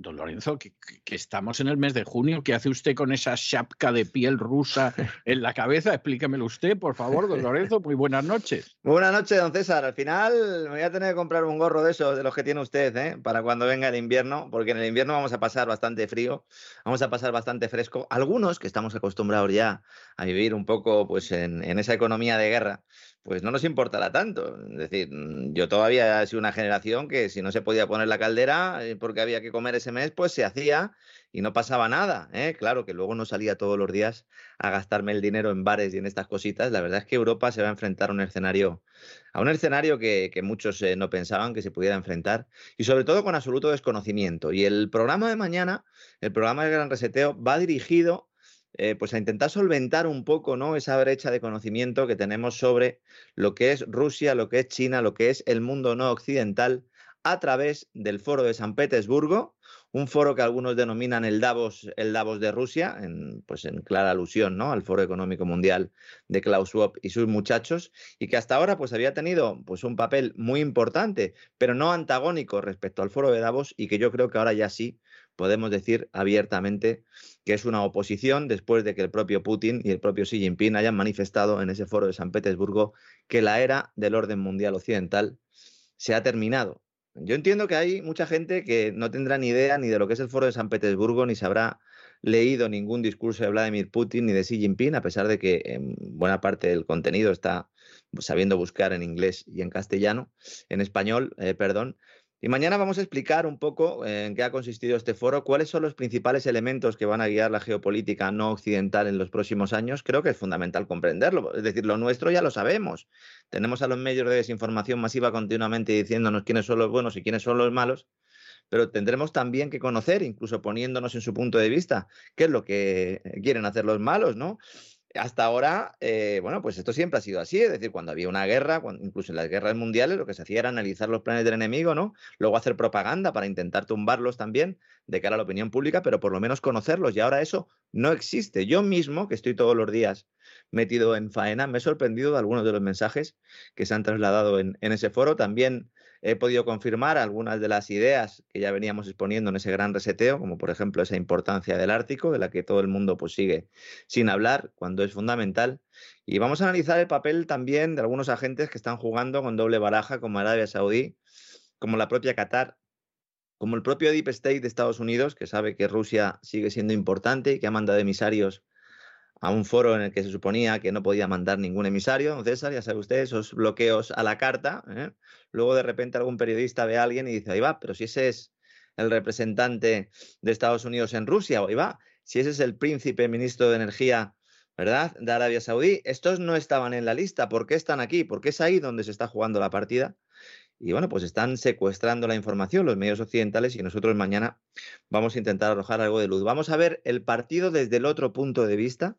Don Lorenzo, que, estamos en el mes de junio, ¿qué hace usted con esa chapca de piel rusa en la cabeza? Explíquemelo usted, por favor, don Lorenzo. Muy buenas noches. Muy buenas noches, don César. Al final me voy a tener que comprar un gorro de esos, de los que tiene usted, ¿eh? para cuando venga el invierno, porque en el invierno vamos a pasar bastante frío, vamos a pasar bastante fresco. Algunos que estamos acostumbrados ya a vivir un poco pues, en esa economía de guerra, pues no nos importará tanto. Es decir, mm, yo todavía he sido una generación que si no se podía poner la caldera eh, porque había que comer ese mes, pues se hacía y no pasaba nada. ¿eh? Claro que luego no salía todos los días a gastarme el dinero en bares y en estas cositas. La verdad es que Europa se va a enfrentar a un escenario, a un escenario que, muchos eh, no pensaban que se pudiera enfrentar y sobre todo con absoluto desconocimiento. Y el programa de mañana, el programa del Gran Reseteo, va dirigido eh, pues a intentar solventar un poco ¿no? esa brecha de conocimiento que tenemos sobre lo que es Rusia, lo que es China, lo que es el mundo no occidental a través del foro de San Petersburgo, un foro que algunos denominan el Davos, el Davos de Rusia, en, pues en clara alusión ¿no? al Foro Económico Mundial de Klaus Schwab y sus muchachos, y que hasta ahora pues, había tenido pues, un papel muy importante, pero no antagónico respecto al Foro de Davos, y que yo creo que ahora ya sí podemos decir abiertamente que es una oposición después de que el propio Putin y el propio Xi Jinping hayan manifestado en ese foro de San Petersburgo que la era del orden mundial occidental se ha terminado. Yo entiendo que hay mucha gente que no tendrá ni idea ni de lo que es el foro de San Petersburgo, ni se habrá leído ningún discurso de Vladimir Putin ni de Xi Jinping, a pesar de que en buena parte del contenido está sabiendo buscar en inglés y en castellano, en español, eh, perdón, y mañana vamos a explicar un poco eh, en qué ha consistido este foro, cuáles son los principales elementos que van a guiar la geopolítica no occidental en los próximos años. Creo que es fundamental comprenderlo. Es decir, lo nuestro ya lo sabemos. Tenemos a los medios de desinformación masiva continuamente diciéndonos quiénes son los buenos y quiénes son los malos, pero tendremos también que conocer, incluso poniéndonos en su punto de vista, qué es lo que quieren hacer los malos, ¿no? Hasta ahora, eh, bueno, pues esto siempre ha sido así, es decir, cuando había una guerra, incluso en las guerras mundiales, lo que se hacía era analizar los planes del enemigo, ¿no? Luego hacer propaganda para intentar tumbarlos también de cara a la opinión pública, pero por lo menos conocerlos. Y ahora eso no existe. Yo mismo, que estoy todos los días metido en faena, me he sorprendido de algunos de los mensajes que se han trasladado en, en ese foro. También he podido confirmar algunas de las ideas que ya veníamos exponiendo en ese gran reseteo, como por ejemplo esa importancia del Ártico, de la que todo el mundo pues, sigue sin hablar, cuando es fundamental. Y vamos a analizar el papel también de algunos agentes que están jugando con doble baraja, como Arabia Saudí, como la propia Qatar, como el propio Deep State de Estados Unidos, que sabe que Rusia sigue siendo importante y que ha mandado emisarios a un foro en el que se suponía que no podía mandar ningún emisario, César, ya sabe usted, esos bloqueos a la carta. ¿eh? Luego de repente algún periodista ve a alguien y dice, ahí va, pero si ese es el representante de Estados Unidos en Rusia, ahí va, si ese es el príncipe ministro de Energía, ¿verdad?, de Arabia Saudí, estos no estaban en la lista, ¿por qué están aquí? Porque es ahí donde se está jugando la partida. Y bueno, pues están secuestrando la información los medios occidentales y nosotros mañana vamos a intentar arrojar algo de luz. Vamos a ver el partido desde el otro punto de vista,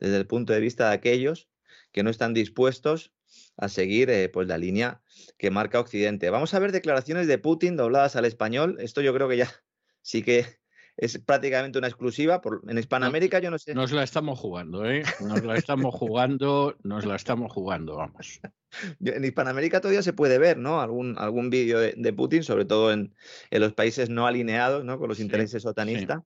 desde el punto de vista de aquellos que no están dispuestos a seguir eh, pues la línea que marca Occidente. Vamos a ver declaraciones de Putin dobladas al español. Esto yo creo que ya sí que es prácticamente una exclusiva. Por, en Hispanoamérica yo no sé. Nos la estamos jugando, ¿eh? Nos la estamos jugando, nos la estamos jugando, vamos. En Hispanoamérica todavía se puede ver, ¿no? Algún, algún vídeo de, Putin, sobre todo en, en, los países no alineados, ¿no? Con los intereses sotanistas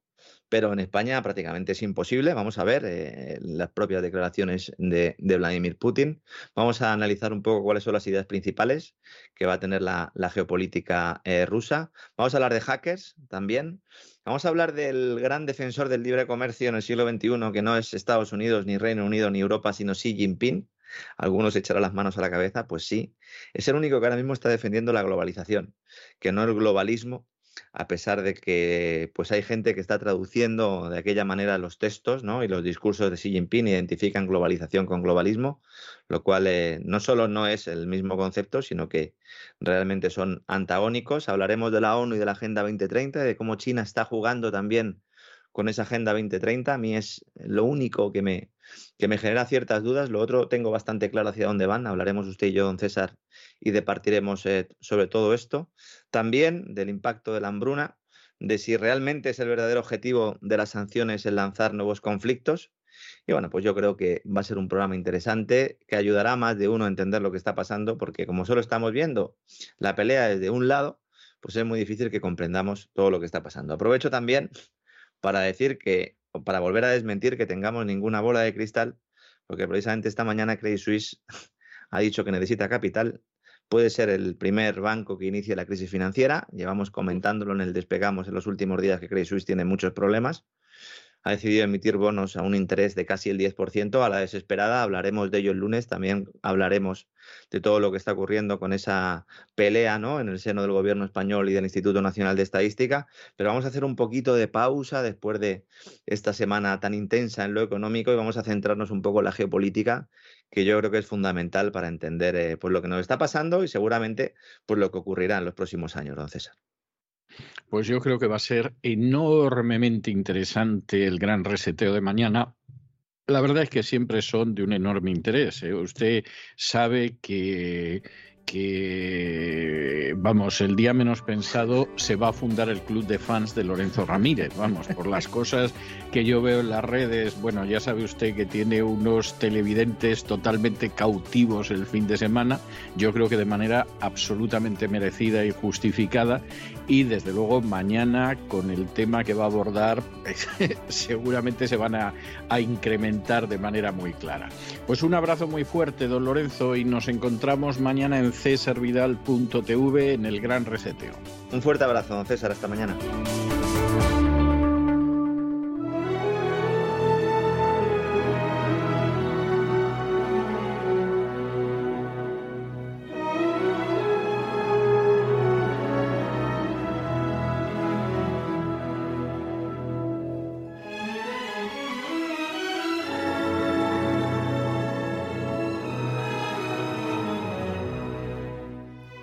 pero en España prácticamente es imposible. Vamos a ver eh, las propias declaraciones de, Vladimir Putin. Vamos a analizar un poco cuáles son las ideas principales que va a tener la, geopolítica eh, rusa. Vamos a hablar de hackers también. Vamos a hablar del gran defensor del libre comercio en el siglo XXI, que no es Estados Unidos, ni Reino Unido, ni Europa, sino Xi Jinping. Algunos echarán las manos a la cabeza, pues sí. Es el único que ahora mismo está defendiendo la globalización, que no el globalismo a pesar de que pues hay gente que está traduciendo de aquella manera los textos ¿no? y los discursos de Xi Jinping identifican globalización con globalismo, lo cual eh, no solo no es el mismo concepto, sino que realmente son antagónicos. Hablaremos de la ONU y de la Agenda 2030, de cómo China está jugando también con esa Agenda 2030. A mí es lo único que me, que me genera ciertas dudas. Lo otro tengo bastante claro hacia dónde van. Hablaremos usted y yo, don César, y departiremos eh, sobre todo esto. También del impacto de la hambruna, de si realmente es el verdadero objetivo de las sanciones el lanzar nuevos conflictos. Y bueno, pues yo creo que va a ser un programa interesante que ayudará a más de uno a entender lo que está pasando, porque como solo estamos viendo la pelea desde un lado, pues es muy difícil que comprendamos todo lo que está pasando. Aprovecho también para decir que, o para volver a desmentir que tengamos ninguna bola de cristal, porque precisamente esta mañana Credit Suisse ha dicho que necesita capital. Puede ser el primer banco que inicie la crisis financiera. Llevamos comentándolo en el despegamos en los últimos días que Credit Suisse tiene muchos problemas ha decidido emitir bonos a un interés de casi el 10% a la desesperada. Hablaremos de ello el lunes. También hablaremos de todo lo que está ocurriendo con esa pelea ¿no? en el seno del gobierno español y del Instituto Nacional de Estadística. Pero vamos a hacer un poquito de pausa después de esta semana tan intensa en lo económico y vamos a centrarnos un poco en la geopolítica, que yo creo que es fundamental para entender eh, pues lo que nos está pasando y seguramente pues lo que ocurrirá en los próximos años, don César. Pues yo creo que va a ser enormemente interesante el gran reseteo de mañana. La verdad es que siempre son de un enorme interés. ¿eh? Usted sabe que que, vamos, el día menos pensado se va a fundar el club de fans de Lorenzo Ramírez, vamos, por las cosas que yo veo en las redes, bueno, ya sabe usted que tiene unos televidentes totalmente cautivos el fin de semana, yo creo que de manera absolutamente merecida y justificada, y desde luego mañana con el tema que va a abordar seguramente se van a, a incrementar de manera muy clara. Pues un abrazo muy fuerte, don Lorenzo, y nos encontramos mañana en cesarvidal.tv en el Gran Reseteo. Un fuerte abrazo, don César. Hasta mañana.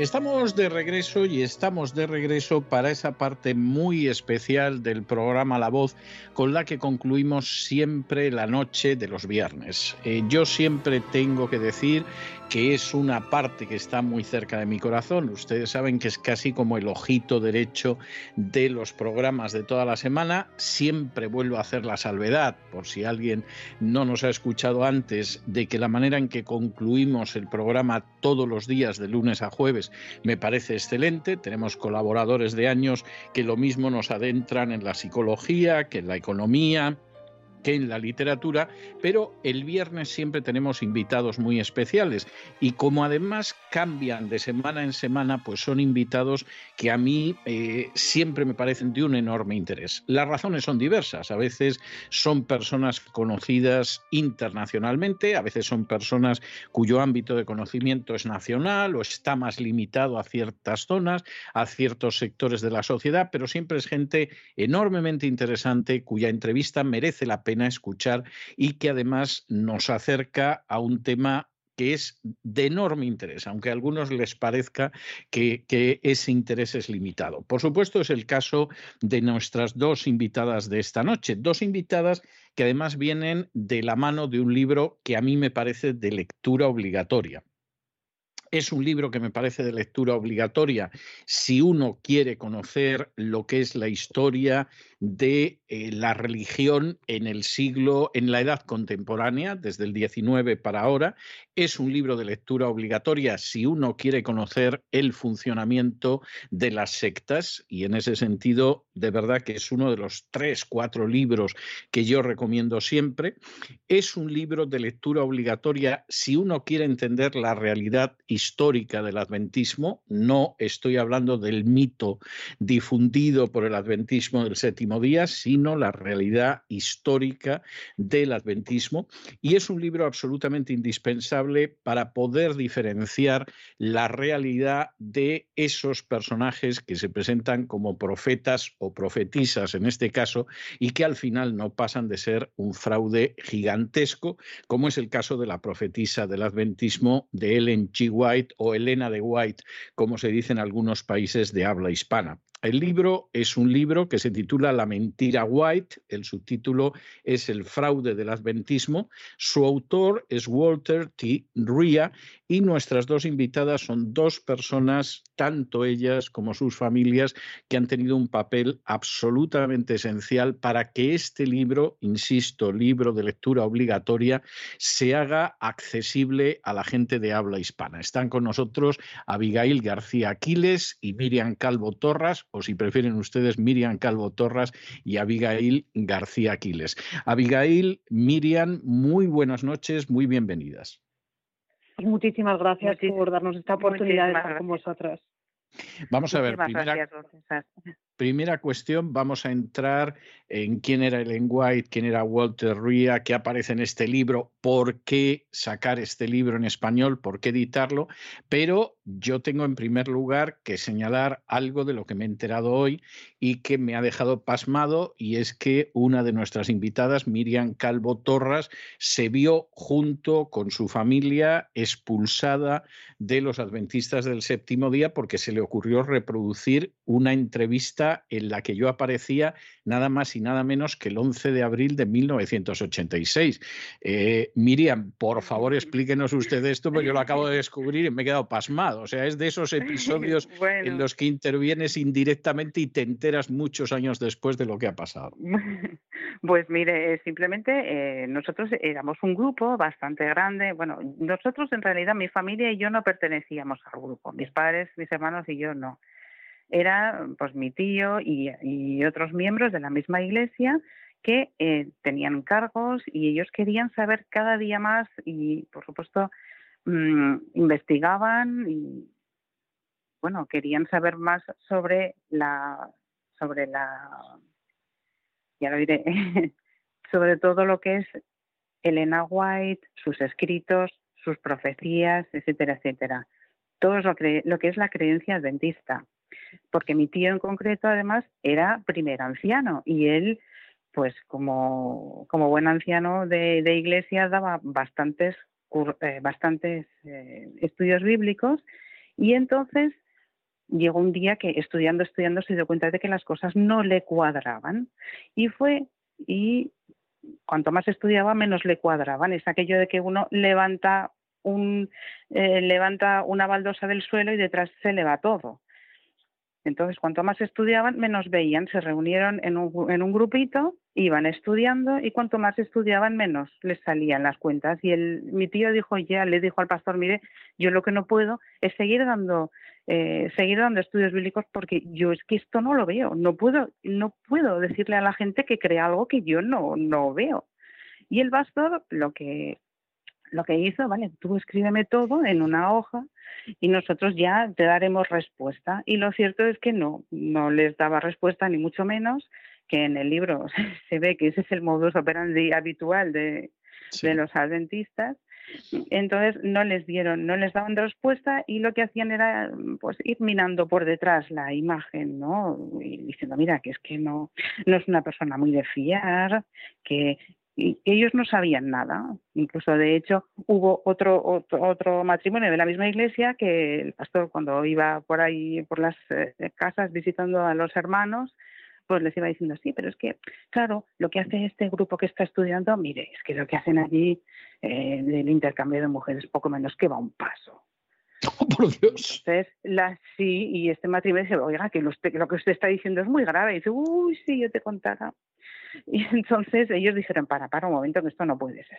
Estamos de regreso y estamos de regreso para esa parte muy especial del programa La Voz con la que concluimos siempre la noche de los viernes. Eh, yo siempre tengo que decir que es una parte que está muy cerca de mi corazón. Ustedes saben que es casi como el ojito derecho de los programas de toda la semana. Siempre vuelvo a hacer la salvedad, por si alguien no nos ha escuchado antes, de que la manera en que concluimos el programa todos los días de lunes a jueves me parece excelente. Tenemos colaboradores de años que lo mismo nos adentran en la psicología, que en la economía, que en la literatura, pero el viernes siempre tenemos invitados muy especiales y como además cambian de semana en semana, pues son invitados que a mí eh, siempre me parecen de un enorme interés. Las razones son diversas, a veces son personas conocidas internacionalmente, a veces son personas cuyo ámbito de conocimiento es nacional o está más limitado a ciertas zonas, a ciertos sectores de la sociedad, pero siempre es gente enormemente interesante cuya entrevista merece la pena escuchar y que además nos acerca a un tema que es de enorme interés, aunque a algunos les parezca que, ese interés es limitado. Por supuesto, es el caso de nuestras dos invitadas de esta noche, dos invitadas que además vienen de la mano de un libro que a mí me parece de lectura obligatoria. Es un libro que me parece de lectura obligatoria si uno quiere conocer lo que es la historia de eh, la religión en el siglo, en la edad contemporánea, desde el 19 para ahora. Es un libro de lectura obligatoria si uno quiere conocer el funcionamiento de las sectas y en ese sentido, de verdad que es uno de los tres, cuatro libros que yo recomiendo siempre. Es un libro de lectura obligatoria si uno quiere entender la realidad histórica del adventismo. No estoy hablando del mito difundido por el adventismo del séptimo día, sino la realidad histórica del adventismo. Y es un libro absolutamente indispensable para poder diferenciar la realidad de esos personajes que se presentan como profetas o profetisas en este caso y que al final no pasan de ser un fraude gigantesco, como es el caso de la profetisa del adventismo de Ellen G. White o Elena de White, como se dice en algunos países de habla hispana. El libro es un libro que se titula La mentira White, el subtítulo es El fraude del adventismo, su autor es Walter T. Ria y nuestras dos invitadas son dos personas, tanto ellas como sus familias, que han tenido un papel absolutamente esencial para que este libro, insisto, libro de lectura obligatoria, se haga accesible a la gente de habla hispana. Están con nosotros Abigail García Aquiles y Miriam Calvo Torras o si prefieren ustedes, Miriam Calvo Torras y Abigail García Aquiles. Abigail, Miriam, muy buenas noches, muy bienvenidas. Muchísimas gracias por darnos esta oportunidad de estar con vosotras. Vamos a ver, primera, primera, cuestión, vamos a entrar en quién era Ellen White, quién era Walter Ria, qué aparece en este libro, por qué sacar este libro en español, por qué editarlo, pero yo tengo en primer lugar que señalar algo de lo que me he enterado hoy y que me ha dejado pasmado, y es que una de nuestras invitadas, Miriam Calvo Torras, se vio junto con su familia expulsada de los adventistas del séptimo día porque se le ocurrió reproducir una entrevista en la que yo aparecía nada más y nada menos que el 11 de abril de 1986. Eh, Miriam, por favor, explíquenos usted esto, porque yo lo acabo de descubrir y me he quedado pasmado. O sea, es de esos episodios en los que intervienes indirectamente y te enteras muchos años después de lo que ha pasado. Pues mire, eh, simplemente eh, nosotros éramos un grupo bastante grande. Bueno, nosotros en realidad, mi familia y yo no pertenecíamos al grupo. Mis padres, mis hermanos y yo no era pues mi tío y, otros miembros de la misma iglesia que eh, tenían cargos y ellos querían saber cada día más y por supuesto mm, investigaban y bueno querían saber más sobre la sobre la ya lo diré sobre todo lo que es Elena White sus escritos sus profecías etcétera etcétera. Todo lo que, lo que es la creencia adventista. Porque mi tío en concreto además era primer anciano y él, pues como, como buen anciano de, de iglesia, daba bastantes, bastantes eh, estudios bíblicos y entonces llegó un día que estudiando, estudiando se dio cuenta de que las cosas no le cuadraban y fue y cuanto más estudiaba menos le cuadraban. Es aquello de que uno levanta un eh, levanta una baldosa del suelo y detrás se le va todo. Entonces, cuanto más estudiaban, menos veían. Se reunieron en un, en un grupito, iban estudiando y cuanto más estudiaban, menos les salían las cuentas. Y el, mi tío dijo ya, le dijo al pastor, mire, yo lo que no puedo es seguir dando, eh, seguir dando estudios bíblicos porque yo es que esto no lo veo. No puedo, no puedo decirle a la gente que crea algo que yo no, no veo. Y el pastor lo que lo que hizo, vale, tú escríbeme todo en una hoja y nosotros ya te daremos respuesta. Y lo cierto es que no, no les daba respuesta ni mucho menos, que en el libro se ve que ese es el modus operandi habitual de, de los adventistas. Entonces no les dieron, no les daban respuesta y lo que hacían era pues ir minando por detrás la imagen, ¿no? Y diciendo, mira, que es que no, no es una persona muy de fiar, que y ellos no sabían nada. Incluso, de hecho, hubo otro, otro, matrimonio de la misma iglesia que el pastor, cuando iba por ahí, por las eh, casas visitando a los hermanos, pues les iba diciendo, sí, pero es que, claro, lo que hace este grupo que está estudiando, mire, es que lo que hacen allí eh, del intercambio de mujeres poco menos que va un paso. Oh, por Dios. Sí, y este matrimonio dice, oiga, que lo, lo que usted está diciendo es muy grave. Y dice, uy, sí, yo te contara. Y entonces ellos dijeron, para, para un momento, que esto no puede ser.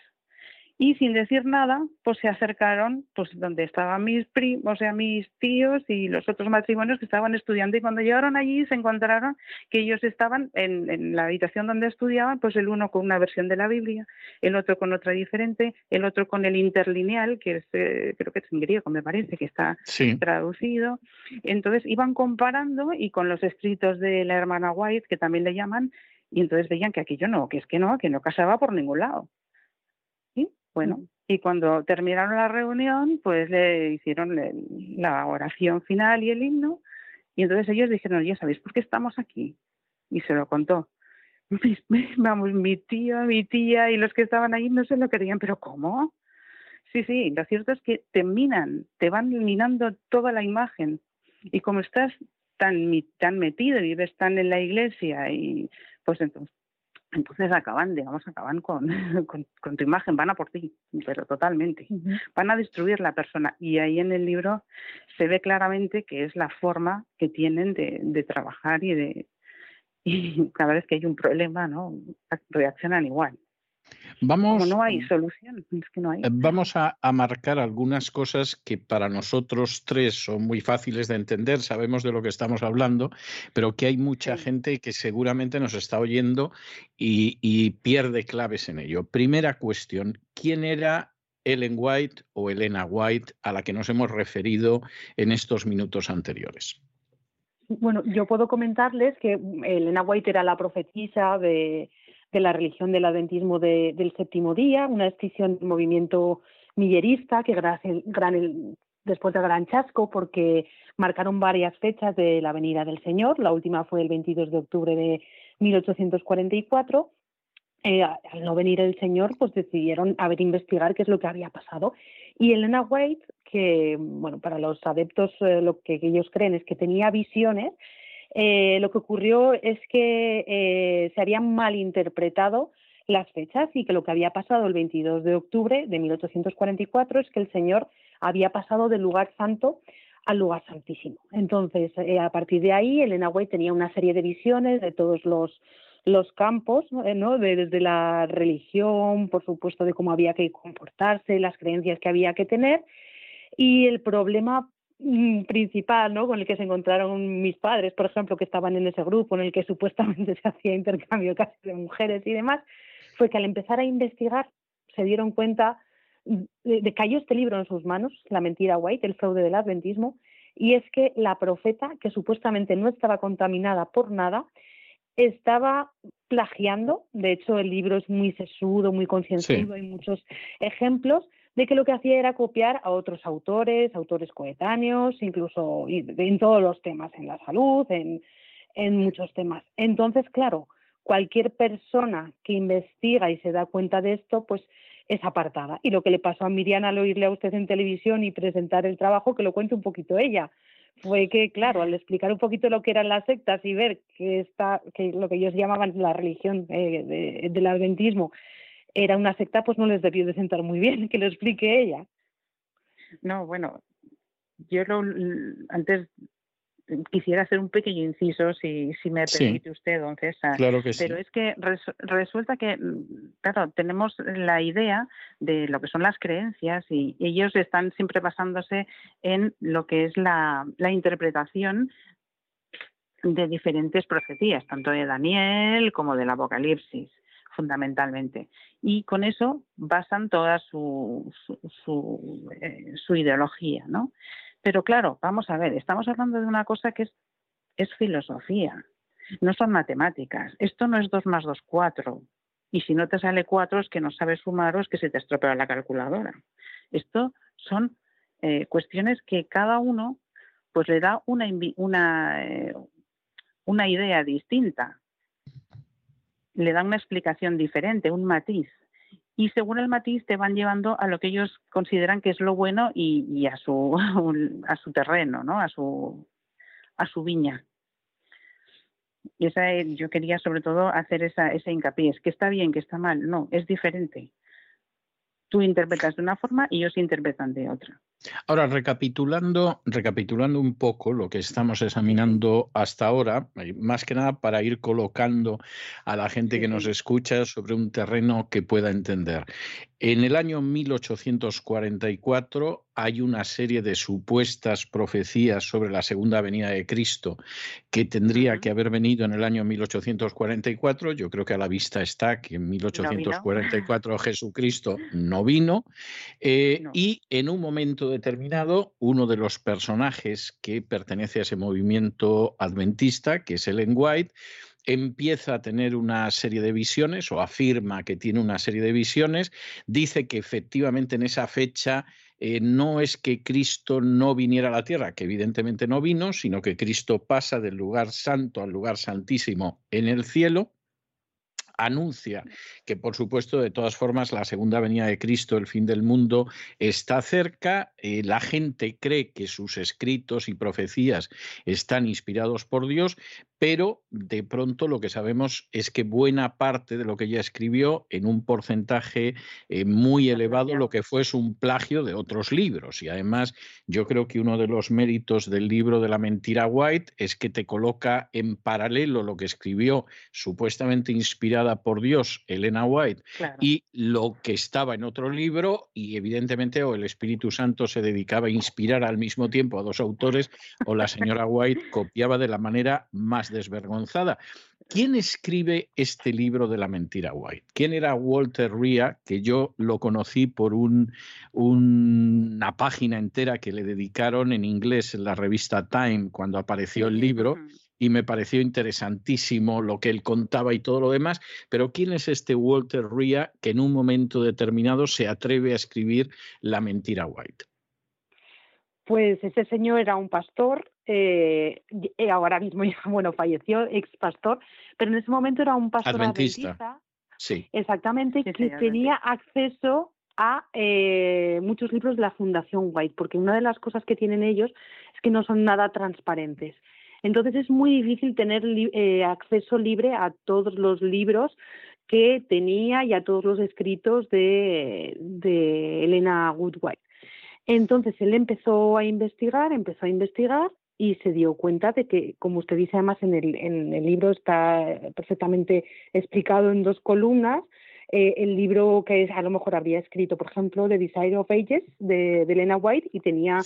Y sin decir nada, pues se acercaron pues donde estaban mis primos, o sea, mis tíos y los otros matrimonios que estaban estudiando y cuando llegaron allí se encontraron que ellos estaban en, la habitación donde estudiaban, pues el uno con una versión de la Biblia, el otro con otra diferente, el otro con el interlineal, que es, eh, creo que es en griego, me parece, que está traducido. Entonces iban comparando y con los escritos de la hermana White, que también le llaman, y entonces veían que aquello no, que es que no, que no casaba por ningún lado. Bueno, y cuando terminaron la reunión, pues le hicieron la oración final y el himno, y entonces ellos dijeron, ya sabéis por qué estamos aquí. Y se lo contó. Vamos, mi tía, mi tía y los que estaban ahí no se lo querían, pero ¿cómo? Sí, sí, lo cierto es que te minan, te van minando toda la imagen. Y como estás tan, tan metido y vives tan en la iglesia, y pues entonces entonces acaban, digamos, acaban con, con, tu imagen, van a por ti, pero totalmente. Van a destruir la persona. Y ahí en el libro se ve claramente que es la forma que tienen de, de trabajar y de y cada vez que hay un problema, ¿no? reaccionan igual. Vamos, no hay solución, eh, Vamos a, marcar algunas cosas que para nosotros tres son muy fáciles de entender, sabemos de lo que estamos hablando, pero que hay mucha gente que seguramente nos está oyendo y, y pierde claves en ello. Primera cuestión, ¿quién era Ellen White o Elena White a la que nos hemos referido en estos minutos anteriores? Bueno, yo puedo comentarles que Elena White era la profetisa de de la religión del adventismo del séptimo día, una decisión del movimiento millerista que gran, después del gran chasco porque marcaron varias fechas de la venida del Señor, la última fue el 22 de octubre de 1844. Eh, al no venir el Señor, pues decidieron a ver investigar qué es lo que había pasado. Y Elena White, que bueno, para los adeptos eh, lo que ellos creen es que tenía visiones, eh, lo que ocurrió es que eh, se habían malinterpretado las fechas y que lo que había pasado el 22 de octubre de 1844 es que el Señor había pasado del lugar santo al lugar santísimo. Entonces, eh, a partir de ahí, Elena White tenía una serie de visiones de todos los, los campos, ¿no? desde la religión, por supuesto, de cómo había que comportarse, las creencias que había que tener. Y el problema principal ¿no? con el que se encontraron mis padres, por ejemplo, que estaban en ese grupo en el que supuestamente se hacía intercambio casi de mujeres y demás, fue que al empezar a investigar se dieron cuenta de, que cayó este libro en sus manos, La mentira white, el fraude del adventismo, y es que la profeta, que supuestamente no estaba contaminada por nada, estaba plagiando, de hecho el libro es muy sesudo, muy concienzudo, hay muchos ejemplos, de que lo que hacía era copiar a otros autores, autores coetáneos, incluso en todos los temas, en la salud, en, en muchos temas. Entonces, claro, cualquier persona que investiga y se da cuenta de esto, pues es apartada. Y lo que le pasó a Miriam al oírle a usted en televisión y presentar el trabajo, que lo cuente un poquito ella, fue que, claro, al explicar un poquito lo que eran las sectas y ver que, está, que lo que ellos llamaban la religión eh, del adventismo era una secta, pues no les debió de sentar muy bien, que lo explique ella. No, bueno, yo lo, antes quisiera hacer un pequeño inciso, si, si me permite usted, don César. Claro que sí. Pero es que resulta que, claro, tenemos la idea de lo que son las creencias y ellos están siempre basándose en lo que es la, la interpretación de diferentes profecías, tanto de Daniel como del Apocalipsis fundamentalmente. Y con eso basan toda su, su, eh, su, ideología, ¿no? Pero claro, vamos a ver, estamos hablando de una cosa que es, es filosofía, no son matemáticas. Esto no es 2 más 2, 4. Y si no te sale 4 es que no sabes sumar o es que se te estropea la calculadora. Esto son eh, cuestiones que cada uno pues le da una, una, eh, una idea distinta le dan una explicación diferente, un matiz. Y según el matiz te van llevando a lo que ellos consideran que es lo bueno y, a, su, a su terreno, ¿no? a, su, a su viña. Y esa, yo quería sobre todo hacer esa, ese hincapié. Es que está bien, que está mal. No, es diferente. Tú interpretas de una forma y ellos interpretan de otra. Ahora, recapitulando, recapitulando un poco lo que estamos examinando hasta ahora, eh, más que nada para ir colocando a la gente que nos escucha sobre un terreno que pueda entender. En el año 1844 hay una serie de supuestas profecías sobre la segunda venida de Cristo que tendría que haber venido en el año 1844. Yo creo que a la vista está que en 1844 Jesucristo no vino. Eh, y en un momento determinado, uno de los personajes que pertenece a ese movimiento adventista, que es Ellen White, empieza a tener una serie de visiones o afirma que tiene una serie de visiones, dice que efectivamente en esa fecha eh, no es que Cristo no viniera a la tierra, que evidentemente no vino, sino que Cristo pasa del lugar santo al lugar santísimo en el cielo anuncia que, por supuesto, de todas formas, la segunda venida de Cristo, el fin del mundo, está cerca. Eh, la gente cree que sus escritos y profecías están inspirados por Dios, pero de pronto lo que sabemos es que buena parte de lo que ella escribió, en un porcentaje eh, muy elevado, lo que fue es un plagio de otros libros. Y además, yo creo que uno de los méritos del libro de la mentira White es que te coloca en paralelo lo que escribió supuestamente inspirada por Dios, Elena White, y lo que estaba en otro libro, y evidentemente o el Espíritu Santo se dedicaba a inspirar al mismo tiempo a dos autores, o la señora White copiaba de la manera más desvergonzada. ¿Quién escribe este libro de la mentira White? ¿Quién era Walter Ria? Que yo lo conocí por un, una página entera que le dedicaron en inglés en la revista Time cuando apareció el libro y me pareció interesantísimo lo que él contaba y todo lo demás. Pero ¿quién es este Walter Ria que en un momento determinado se atreve a escribir La mentira White? Pues ese señor era un pastor, eh, eh ahora mismo ya, bueno, falleció, ex pastor, pero en ese momento era un pastor adventista. sí. Exactamente, que tenía acceso a eh, muchos libros de la Fundación White, porque una de las cosas que tienen ellos es que no son nada transparentes. Entonces es muy difícil tener eh, acceso libre a todos los libros que tenía y a todos los escritos de, de Elena Woodwhite. Entonces él empezó a investigar, empezó a investigar y se dio cuenta de que, como usted dice además en el, en el libro está perfectamente explicado en dos columnas, eh, el libro que a lo mejor habría escrito, por ejemplo, The Desire of Ages de, Elena White y tenía,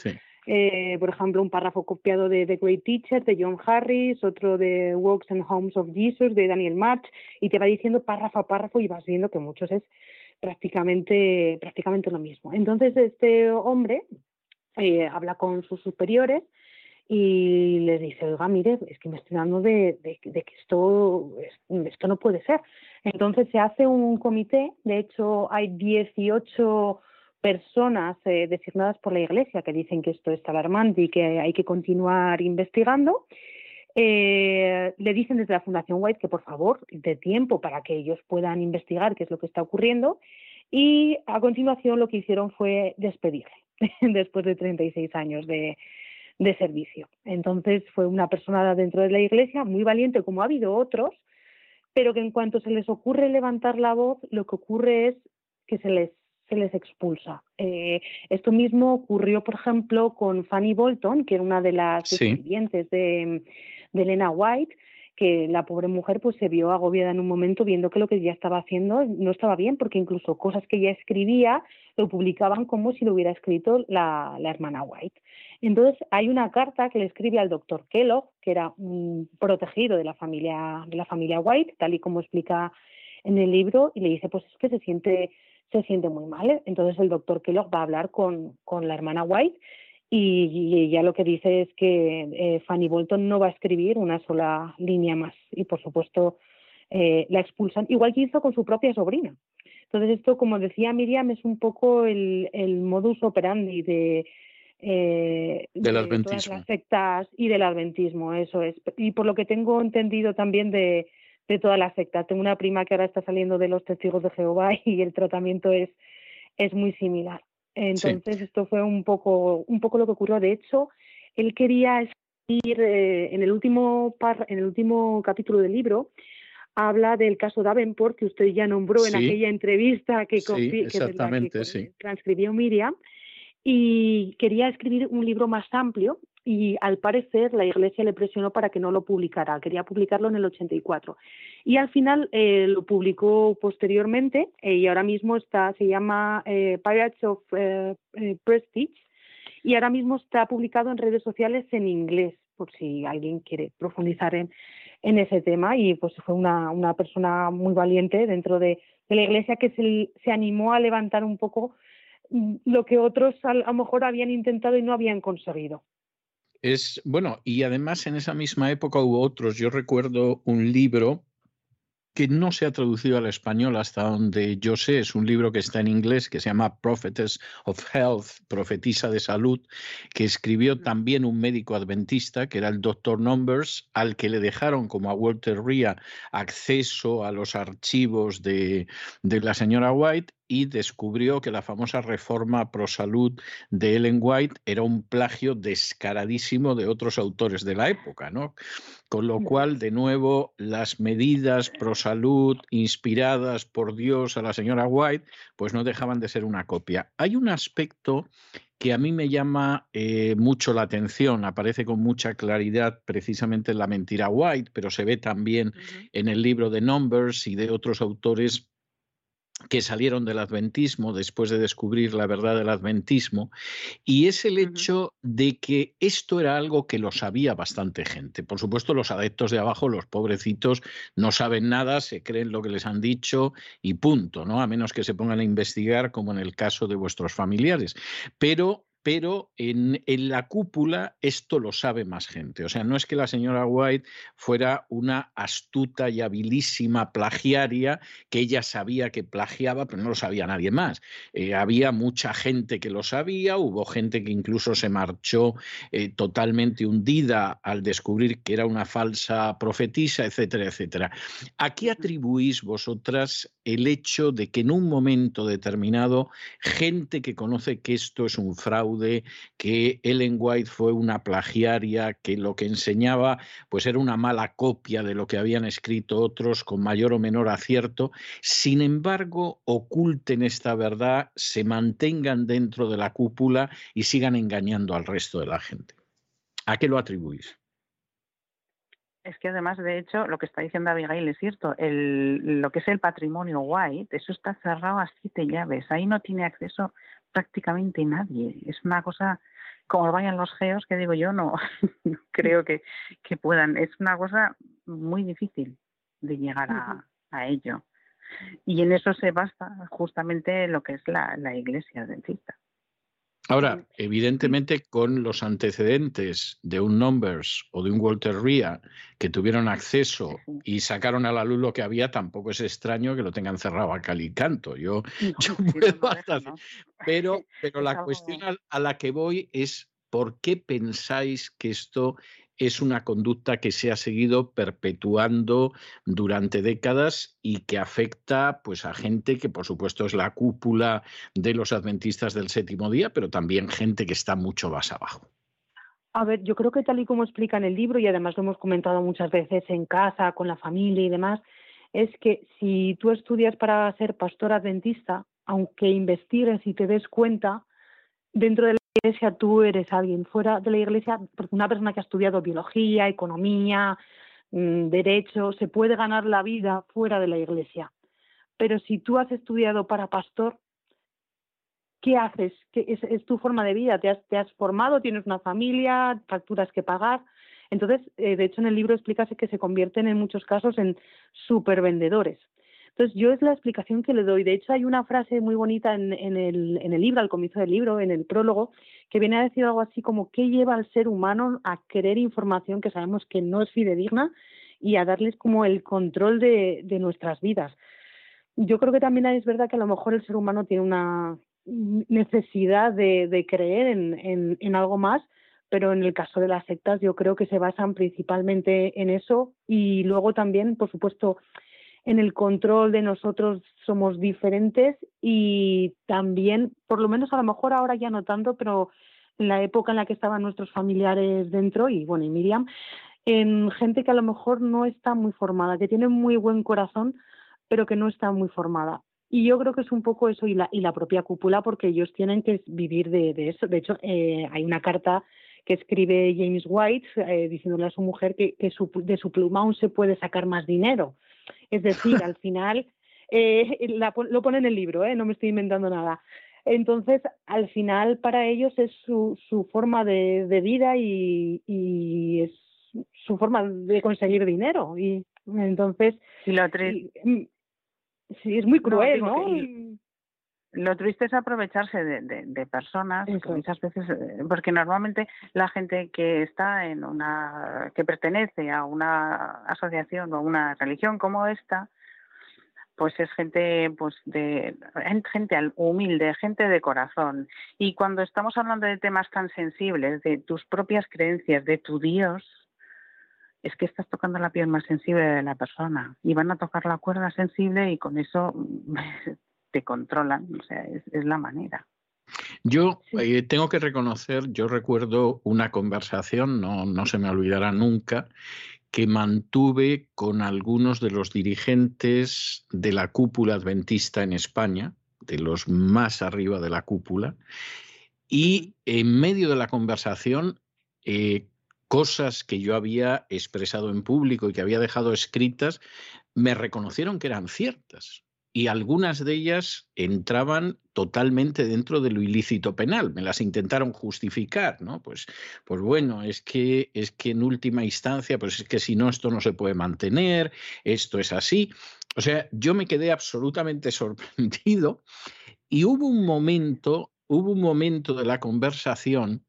eh, por ejemplo, un párrafo copiado de The Great Teacher de John Harris, otro de Walks and Homes of Jesus de Daniel March y te va diciendo párrafo a párrafo y vas viendo que muchos es prácticamente, prácticamente lo mismo. Entonces este hombre eh, habla con sus superiores y les dice, oiga, mire, es que me estoy dando de, que esto, esto no puede ser. Entonces se hace un comité, de hecho hay 18 personas eh, designadas por la Iglesia que dicen que esto es alarmante y que hay que continuar investigando eh, le dicen desde la Fundación White que por favor de tiempo para que ellos puedan investigar qué es lo que está ocurriendo y a continuación lo que hicieron fue despedirle después de 36 años de, de servicio. Entonces fue una persona dentro de la iglesia muy valiente como ha habido otros, pero que en cuanto se les ocurre levantar la voz, lo que ocurre es que se les se les expulsa. Eh, esto mismo ocurrió, por ejemplo, con Fanny Bolton, que era una de las sí. de, de Elena White, que la pobre mujer pues se vio agobiada en un momento viendo que lo que ella estaba haciendo no estaba bien, porque incluso cosas que ella escribía lo publicaban como si lo hubiera escrito la, hermana White. Entonces hay una carta que le escribe al doctor Kellogg, que era un protegido de la familia, de la familia White, tal y como explica en el libro, y le dice pues es que se siente, se siente muy mal. Entonces el doctor Kellogg va a hablar con, con la hermana White y, ella lo que dice es que eh, Fanny Bolton no va a escribir una sola línea más y por supuesto eh, la expulsan, igual que hizo con su propia sobrina. Entonces esto, como decía Miriam, es un poco el, modus operandi de, eh, del adventismo. las sectas y del adventismo, eso es. Y por lo que tengo entendido también de, de todas las sectas, tengo una prima que ahora está saliendo de los testigos de Jehová y el tratamiento es, es muy similar. Entonces esto fue un poco, un poco lo que ocurrió. De hecho, él quería escribir eh, en el último en el último capítulo del libro habla del caso Davenport que usted ya nombró en aquella entrevista que, sí, exactamente, transcribió Miriam y quería escribir un libro más amplio y al parecer la Iglesia le presionó para que no lo publicara, quería publicarlo en el 84. Y al final eh, lo publicó posteriormente eh, y ahora mismo está, se llama eh, Pirates of Prestige y ahora mismo está publicado en redes sociales en inglés, por si alguien quiere profundizar en, en ese tema. Y pues fue una, una persona muy valiente dentro de, la Iglesia que se, se animó a levantar un poco lo que otros a lo mejor habían intentado y no habían conseguido. Es bueno, y además en esa misma época hubo otros. Yo recuerdo un libro que no se ha traducido al español hasta donde yo sé, es un libro que está en inglés que se llama Prophetess of Health, Profetisa de Salud, que escribió también un médico adventista, que era el Dr. Numbers, al que le dejaron, como a Walter Ria, acceso a los archivos de, de la señora White y descubrió que la famosa reforma pro salud de Ellen White era un plagio descaradísimo de otros autores de la época, ¿no? Con lo cual, de nuevo, las medidas pro salud inspiradas por Dios a la señora White, pues no dejaban de ser una copia. Hay un aspecto que a mí me llama eh, mucho la atención, aparece con mucha claridad precisamente en la mentira White, pero se ve también en el libro de Numbers y de otros autores que salieron del adventismo después de descubrir la verdad del adventismo, y es el hecho de que esto era algo que lo sabía bastante gente. Por supuesto, los adeptos de abajo, los pobrecitos, no saben nada, se creen lo que les han dicho y punto, ¿no? A menos que se pongan a investigar, como en el caso de vuestros familiares. Pero pero en, la cúpula esto lo sabe más gente. O sea, no es que la señora White fuera una astuta y habilísima plagiaria, que ella sabía que plagiaba, pero no lo sabía nadie más. Eh, había mucha gente que lo sabía, hubo gente que incluso se marchó eh, totalmente hundida al descubrir que era una falsa profetisa, etcétera, etcétera. ¿A qué atribuís vosotras el hecho de que en un momento determinado gente que conoce que esto es un fraude, que Ellen White fue una plagiaria, que lo que enseñaba pues era una mala copia de lo que habían escrito otros con mayor o menor acierto, sin embargo oculten esta verdad, se mantengan dentro de la cúpula y sigan engañando al resto de la gente. ¿A qué lo atribuís? Es que además, de hecho, lo que está diciendo Abigail es cierto. El, lo que es el patrimonio white, eso está cerrado a siete llaves. Ahí no tiene acceso prácticamente nadie. Es una cosa, como vayan los geos, que digo yo, no, creo que, que, puedan. Es una cosa muy difícil de llegar a, a ello. Y en eso se basa justamente lo que es la, la iglesia adventista. Ahora, evidentemente, con los antecedentes de un Numbers o de un Walter Ria que tuvieron acceso y sacaron a la luz lo que había, tampoco es extraño que lo tengan cerrado a cal y canto. Yo, puedo hasta... Pero, pero la cuestión a la que voy es por qué pensáis que esto es una conducta que se ha seguido perpetuando durante décadas y que afecta pues a gente que por supuesto es la cúpula de los adventistas del séptimo día, pero también gente que está mucho más abajo. A ver, yo creo que tal y como explica en el libro y además lo hemos comentado muchas veces en casa, con la familia y demás, es que si tú estudias para ser pastor adventista, aunque investigues y te des cuenta, dentro de la iglesia tú eres alguien, fuera de la iglesia, porque una persona que ha estudiado biología, economía, mm, derecho, se puede ganar la vida fuera de la iglesia. Pero si tú has estudiado para pastor, ¿qué haces? ¿Qué es, tu forma de vida? ¿Te has, ¿Te has, formado? ¿Tienes una familia? ¿Facturas que pagar? Entonces, eh, de hecho, en el libro explica que se convierten en muchos casos en supervendedores. Entonces, yo es la explicación que le doy. De hecho, hay una frase muy bonita en, el, libro, al comienzo del libro, en el prólogo, que viene a decir algo así como qué lleva al ser humano a querer información que sabemos que no es fidedigna y a darles como el control de, nuestras vidas. Yo creo que también es verdad que a lo mejor el ser humano tiene una necesidad de, creer en algo más, pero en el caso de las sectas yo creo que se basan principalmente en eso y luego también, por supuesto, en el control de nosotros somos diferentes y también, por lo menos a lo mejor ahora ya no tanto, pero en la época en la que estaban nuestros familiares dentro y bueno, y Miriam, en gente que a lo mejor no está muy formada, que tiene muy buen corazón, pero que no está muy formada. Y yo creo que es un poco eso y la, y la propia cúpula porque ellos tienen que vivir de, eso. De hecho, eh, hay una carta que escribe James White eh, diciéndole a su mujer que, su, de su pluma aún se puede sacar más dinero. Es decir, al final, eh, lo pone en el libro, eh, no me estoy inventando nada. Entonces, al final, para ellos es su, su forma de, de vida y, y, es su forma de conseguir dinero. Y entonces, y lo mm, sí, es muy cruel, ¿no? Lo triste es aprovecharse de, de, personas muchas veces eh, porque normalmente la gente que está en una que pertenece a una asociación o a una religión como esta pues es gente pues de gente humilde gente de corazón. Y cuando estamos hablando de temas tan sensibles de tus propias creencias de tu Dios es que estás tocando la piel más sensible de la persona y van a tocar la cuerda sensible y con eso te controlan, o sea, es, la manera. Yo eh, tengo que reconocer, yo recuerdo una conversación, no, no se me olvidará nunca, que mantuve con algunos de los dirigentes de la cúpula adventista en España, de los más arriba de la cúpula, y en medio de la conversación, eh, cosas que yo había expresado en público y que había dejado escritas, me reconocieron que eran ciertas y algunas de ellas entraban totalmente dentro de lo ilícito penal, me las intentaron justificar, ¿no? Pues, pues bueno, es que, es que en última instancia, pues es que si no, esto no se puede mantener, esto es así. O sea, yo me quedé absolutamente sorprendido y hubo un momento, hubo un momento de la conversación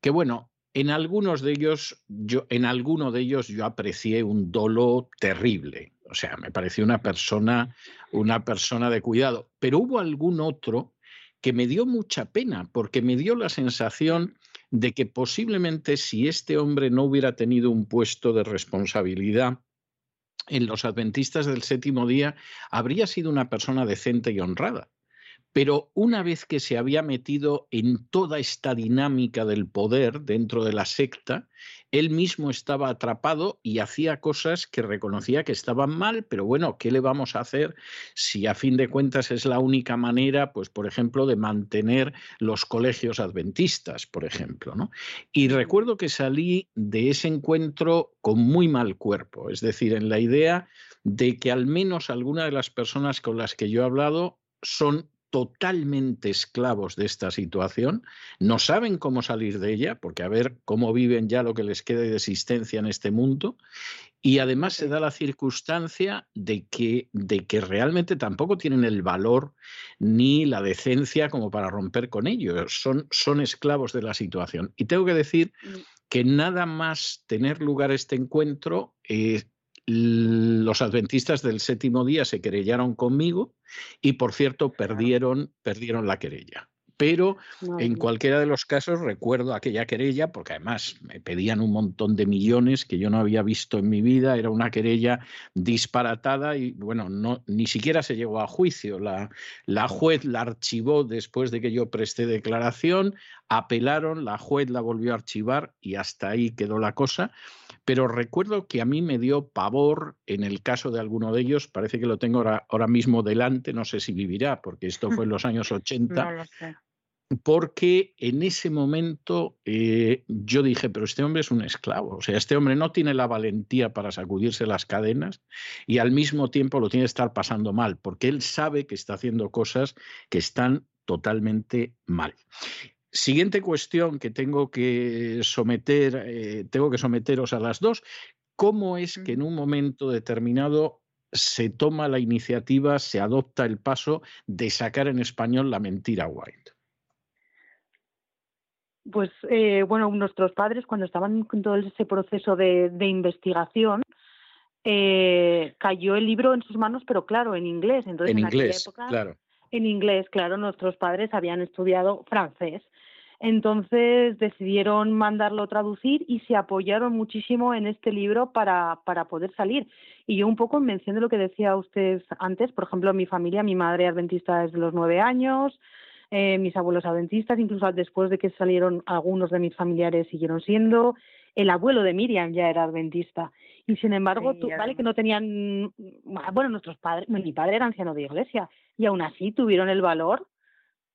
que, bueno, en algunos de ellos, yo, en alguno de ellos yo aprecié un dolo terrible. O sea, me pareció una persona, una persona de cuidado. Pero hubo algún otro que me dio mucha pena, porque me dio la sensación de que posiblemente si este hombre no hubiera tenido un puesto de responsabilidad en los adventistas del séptimo día, habría sido una persona decente y honrada. Pero una vez que se había metido en toda esta dinámica del poder dentro de la secta, él mismo estaba atrapado y hacía cosas que reconocía que estaban mal, pero bueno, ¿qué le vamos a hacer si a fin de cuentas es la única manera, pues por ejemplo, de mantener los colegios adventistas, por ejemplo, ¿no? Y recuerdo que salí de ese encuentro con muy mal cuerpo, es decir, en la idea de que al menos alguna de las personas con las que yo he hablado son totalmente esclavos de esta situación, no saben cómo salir de ella, porque a ver cómo viven ya lo que les queda de existencia en este mundo, y además se da la circunstancia de que, de que realmente tampoco tienen el valor ni la decencia como para romper con ellos, son, son esclavos de la situación. Y tengo que decir mm. que nada más tener lugar este encuentro, eh, los adventistas del séptimo día se querellaron conmigo y, por cierto, perdieron, perdieron la querella. Pero en cualquiera de los casos recuerdo aquella querella, porque además me pedían un montón de millones que yo no había visto en mi vida, era una querella disparatada y bueno, no, ni siquiera se llegó a juicio. La, la juez la archivó después de que yo presté declaración, apelaron, la juez la volvió a archivar y hasta ahí quedó la cosa. Pero recuerdo que a mí me dio pavor en el caso de alguno de ellos, parece que lo tengo ahora, ahora mismo delante, no sé si vivirá, porque esto fue en los años 80 porque en ese momento eh, yo dije, pero este hombre es un esclavo, o sea, este hombre no tiene la valentía para sacudirse las cadenas y al mismo tiempo lo tiene que estar pasando mal, porque él sabe que está haciendo cosas que están totalmente mal. Siguiente cuestión que tengo que someter, eh, tengo que someteros a las dos. ¿Cómo es que en un momento determinado se toma la iniciativa, se adopta el paso de sacar en español la mentira White? Pues eh, bueno, nuestros padres cuando estaban con todo ese proceso de, investigación, eh, cayó el libro en sus manos, pero claro, en inglés. Entonces, en, inglés, época, claro. En inglés, claro, nuestros padres habían estudiado francés. Entonces decidieron mandarlo traducir y se apoyaron muchísimo en este libro para, para poder salir. Y yo un poco en mención de lo que decía usted antes, por ejemplo, mi familia, mi madre adventista desde los nueve años, eh, mis abuelos adventistas, incluso después de que salieron algunos de mis familiares siguieron siendo, el abuelo de Miriam ya era adventista. Y sin embargo, tú, vale que no tenían, bueno, nuestros padres, mi padre era anciano de iglesia, y aún así tuvieron el valor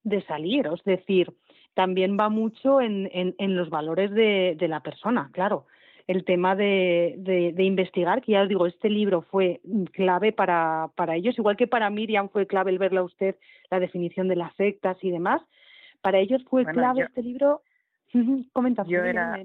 de salir. Es decir, también va mucho en, en, los valores de, de, la persona, claro. El tema de, de, investigar, que ya os digo, este libro fue clave para, para ellos, igual que para Miriam fue clave el verla a usted, la definición de las sectas y demás. Para ellos fue clave este libro. Comenta. Yo era,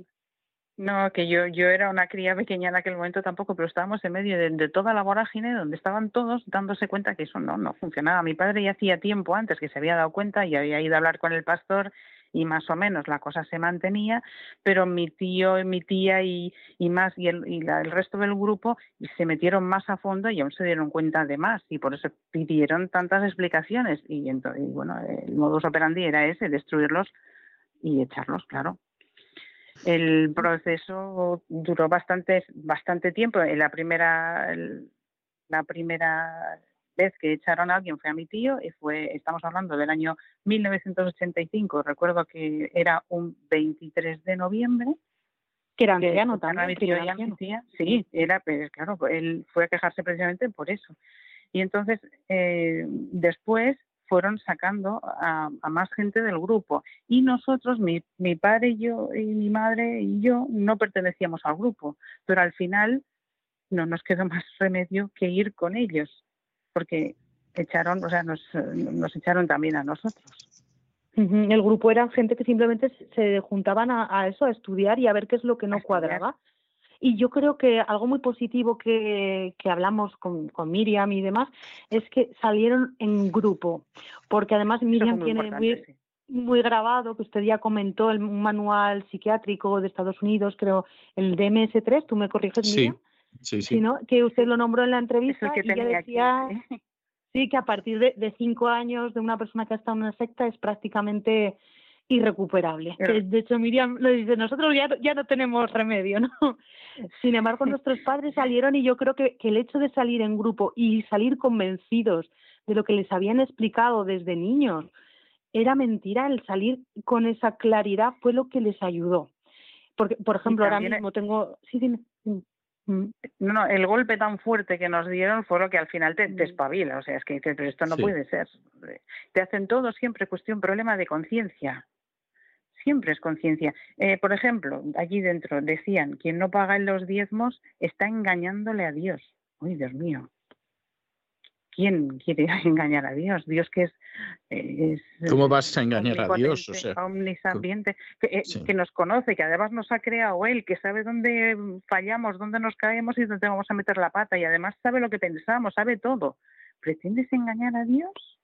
no, que yo, yo era una cría pequeña en aquel momento tampoco, pero estábamos en medio de, toda la vorágine donde estaban todos dándose cuenta que eso no, no funcionaba. Mi padre ya hacía tiempo antes que se había dado cuenta y había ido a hablar con el pastor y más o menos la cosa se mantenía, pero mi tío, mi tía y, y más y, el, y el resto del grupo se metieron más a fondo y aún se dieron cuenta de más y por eso pidieron tantas explicaciones y, entonces, y bueno, el modus operandi era ese, destruirlos y echarlos, claro. El proceso duró bastante, bastante tiempo. En la primera, la primera vez que echaron a alguien fue a mi tío y fue, estamos hablando del año 1985. Recuerdo que era un 23 de noviembre. Que era anciano también. sí, era, pero claro, él fue a quejarse precisamente por eso. Y entonces, eh, después fueron sacando a, más gente del grupo. Y nosotros, mi, mi padre y yo, y mi madre y yo, no pertenecíamos al grupo, pero al final no nos quedó más remedio que ir con ellos, porque echaron, o sea, nos, nos echaron también a nosotros. El grupo era gente que simplemente se juntaban a, eso, a estudiar y a ver qué es lo que no cuadraba. Y yo creo que algo muy positivo que, que hablamos con, con, Miriam y demás es que salieron en grupo, porque además Miriam tiene muy, muy grabado, que usted ya comentó, el, un manual psiquiátrico de Estados Unidos, creo, el DMS3, ¿tú me corriges, Miriam? Sí, sí. ¿no? Que usted lo nombró en la entrevista y ya decía... Sí, que a partir de, de, cinco años de una persona que ha estado en una secta es prácticamente irrecuperable. De hecho, Miriam lo dice, nosotros ya, ya no tenemos remedio, ¿no? Sin embargo, nuestros padres salieron y yo creo que, que el hecho de salir en grupo y salir convencidos de lo que les habían explicado desde niños era mentira, el salir con esa claridad fue lo que les ayudó. Porque, por ejemplo, ahora mismo tengo... Sí, dime. Mm. No, no, el golpe tan fuerte que nos dieron fue lo que al final te, te mm. espabila. O sea, es que dices, pero esto no puede ser. Te hacen todo siempre cuestión, problema de conciencia siempre es conciencia. Eh, por ejemplo, allí dentro decían, quien no paga los diezmos está engañándole a Dios. Uy, Dios mío. ¿Quién quiere engañar a Dios? Dios que es... es ¿Cómo vas a engañar a Dios? O sea, omnisapiente, que, eh, que, nos conoce, que además nos ha creado Él, que sabe dónde fallamos, dónde nos caemos y dónde vamos a meter la pata, y además sabe lo que pensamos, sabe todo. ¿Pretendes engañar a Dios?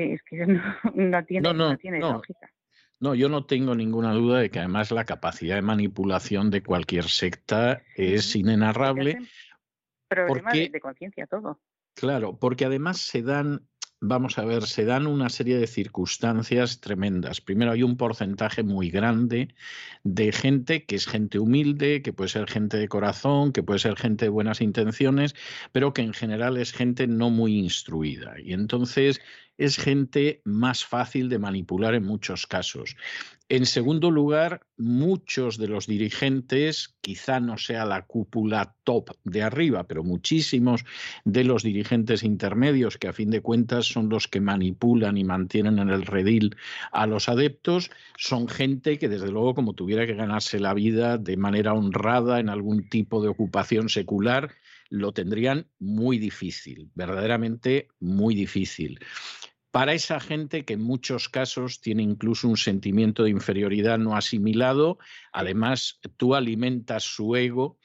Es que, es que no, tiene, no, tiene lógica. No, yo no tengo ninguna duda de que además la capacidad de manipulación de cualquier secta es inenarrable. Problema de conciencia todo. Claro, porque además se dan vamos a ver, se dan una serie de circunstancias tremendas. Primero hay un porcentaje muy grande de gente que es gente humilde, que puede ser gente de corazón, que puede ser gente de buenas intenciones, pero que en general es gente no muy instruida. Y entonces es gente más fácil de manipular en muchos casos. En segundo lugar, muchos de los dirigentes, quizá no sea la cúpula top de arriba, pero muchísimos de los dirigentes intermedios, que a fin de cuentas son los que manipulan y mantienen en el redil a los adeptos, son gente que desde luego como tuviera que ganarse la vida de manera honrada en algún tipo de ocupación secular, lo tendrían muy difícil, verdaderamente muy difícil para esa gente que en muchos casos tiene incluso un sentimiento de inferioridad no asimilado, además tú alimentas su ego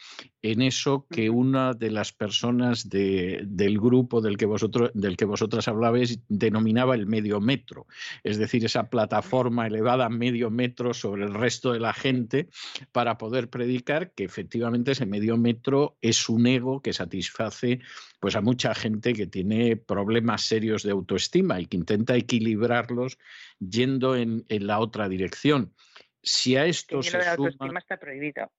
en eso que una de las personas del grupo del que, vosotros, del que vosotras hablabais denominaba el medio metro, es decir, esa plataforma elevada medio metro sobre el resto de la gente para poder predicar que efectivamente ese medio metro es un ego que satisface pues a mucha gente que tiene problemas serios de autoestima y que intenta equilibrarlos yendo en, la otra dirección. Si a esto se suma... está prohibido.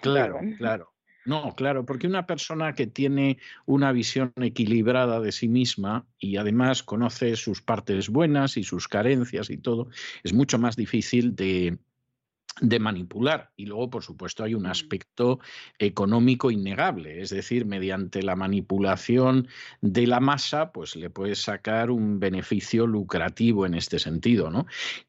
Claro, claro. No, claro, porque una persona que tiene una visión equilibrada de sí misma y además conoce sus partes buenas y sus carencias y todo, es mucho más difícil de, de manipular. Y luego, por supuesto, hay un aspecto económico innegable, es decir, mediante la manipulación de la masa, pues le puedes sacar un beneficio lucrativo en este sentido. ¿no?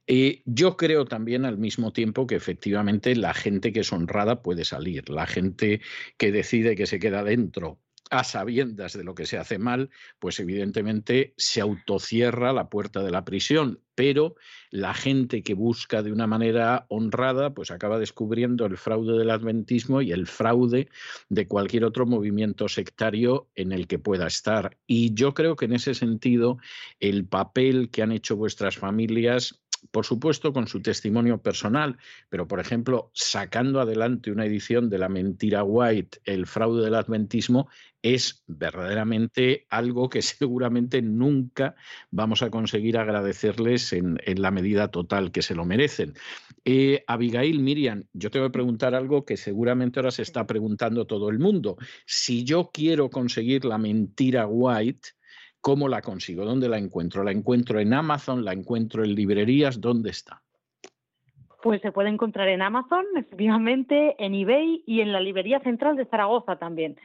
Eh, yo creo también al mismo tiempo que efectivamente la gente que es honrada puede salir, la gente que decide que se queda dentro a sabiendas de lo que se hace mal, pues evidentemente se autocierra la puerta de la prisión, pero la gente que busca de una manera honrada, pues acaba descubriendo el fraude del adventismo y el fraude de cualquier otro movimiento sectario en el que pueda estar. Y yo creo que en ese sentido el papel que han hecho vuestras familias por supuesto con su testimonio personal, pero por ejemplo, sacando adelante una edición de La Mentira White, El fraude del adventismo, es verdaderamente algo que seguramente nunca vamos a conseguir agradecerles en, la medida total que se lo merecen. Eh, Abigail, Miriam, yo tengo que preguntar algo que seguramente ahora se está preguntando todo el mundo. Si yo quiero conseguir la mentira White, ¿Cómo la consigo? ¿Dónde la encuentro? ¿La encuentro en Amazon? ¿La encuentro en librerías? ¿Dónde está? Pues se puede encontrar en Amazon, efectivamente, en eBay y en la librería central de Zaragoza también.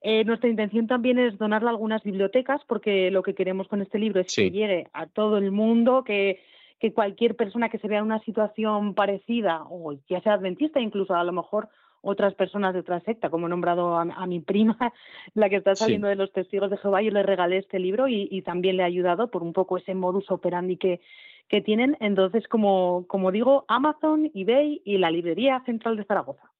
Eh, nuestra intención también es donarla a algunas bibliotecas porque lo que queremos con este libro es que llegue a todo el mundo, que, que cualquier persona que se vea en una situación parecida, o ya sea adventista, incluso a lo mejor otras personas de otra secta, como he nombrado a, mi prima, la que está saliendo de los testigos de Jehová, yo le regalé este libro y, también le he ayudado por un poco ese modus operandi que, que tienen. Entonces, como, como digo, Amazon, eBay y la librería central de Zaragoza.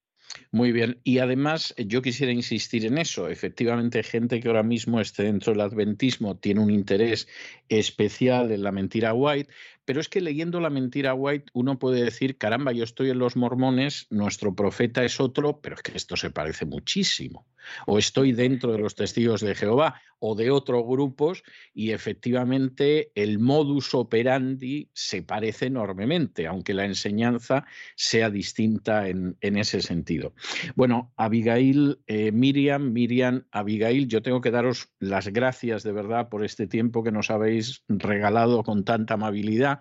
Muy bien. Y además, yo quisiera insistir en eso. Efectivamente, gente que ahora mismo esté dentro del adventismo tiene un interés especial en la mentira white, pero es que leyendo la mentira White uno puede decir, caramba, yo estoy en los mormones, nuestro profeta es otro, pero es que esto se parece muchísimo. O estoy dentro de los testigos de Jehová o de otros grupos y efectivamente el modus operandi se parece enormemente, aunque la enseñanza sea distinta en, ese sentido. Bueno, Abigail, eh, Miriam, Miriam, Abigail, yo tengo que daros las gracias de verdad por este tiempo que nos habéis regalado con tanta amabilidad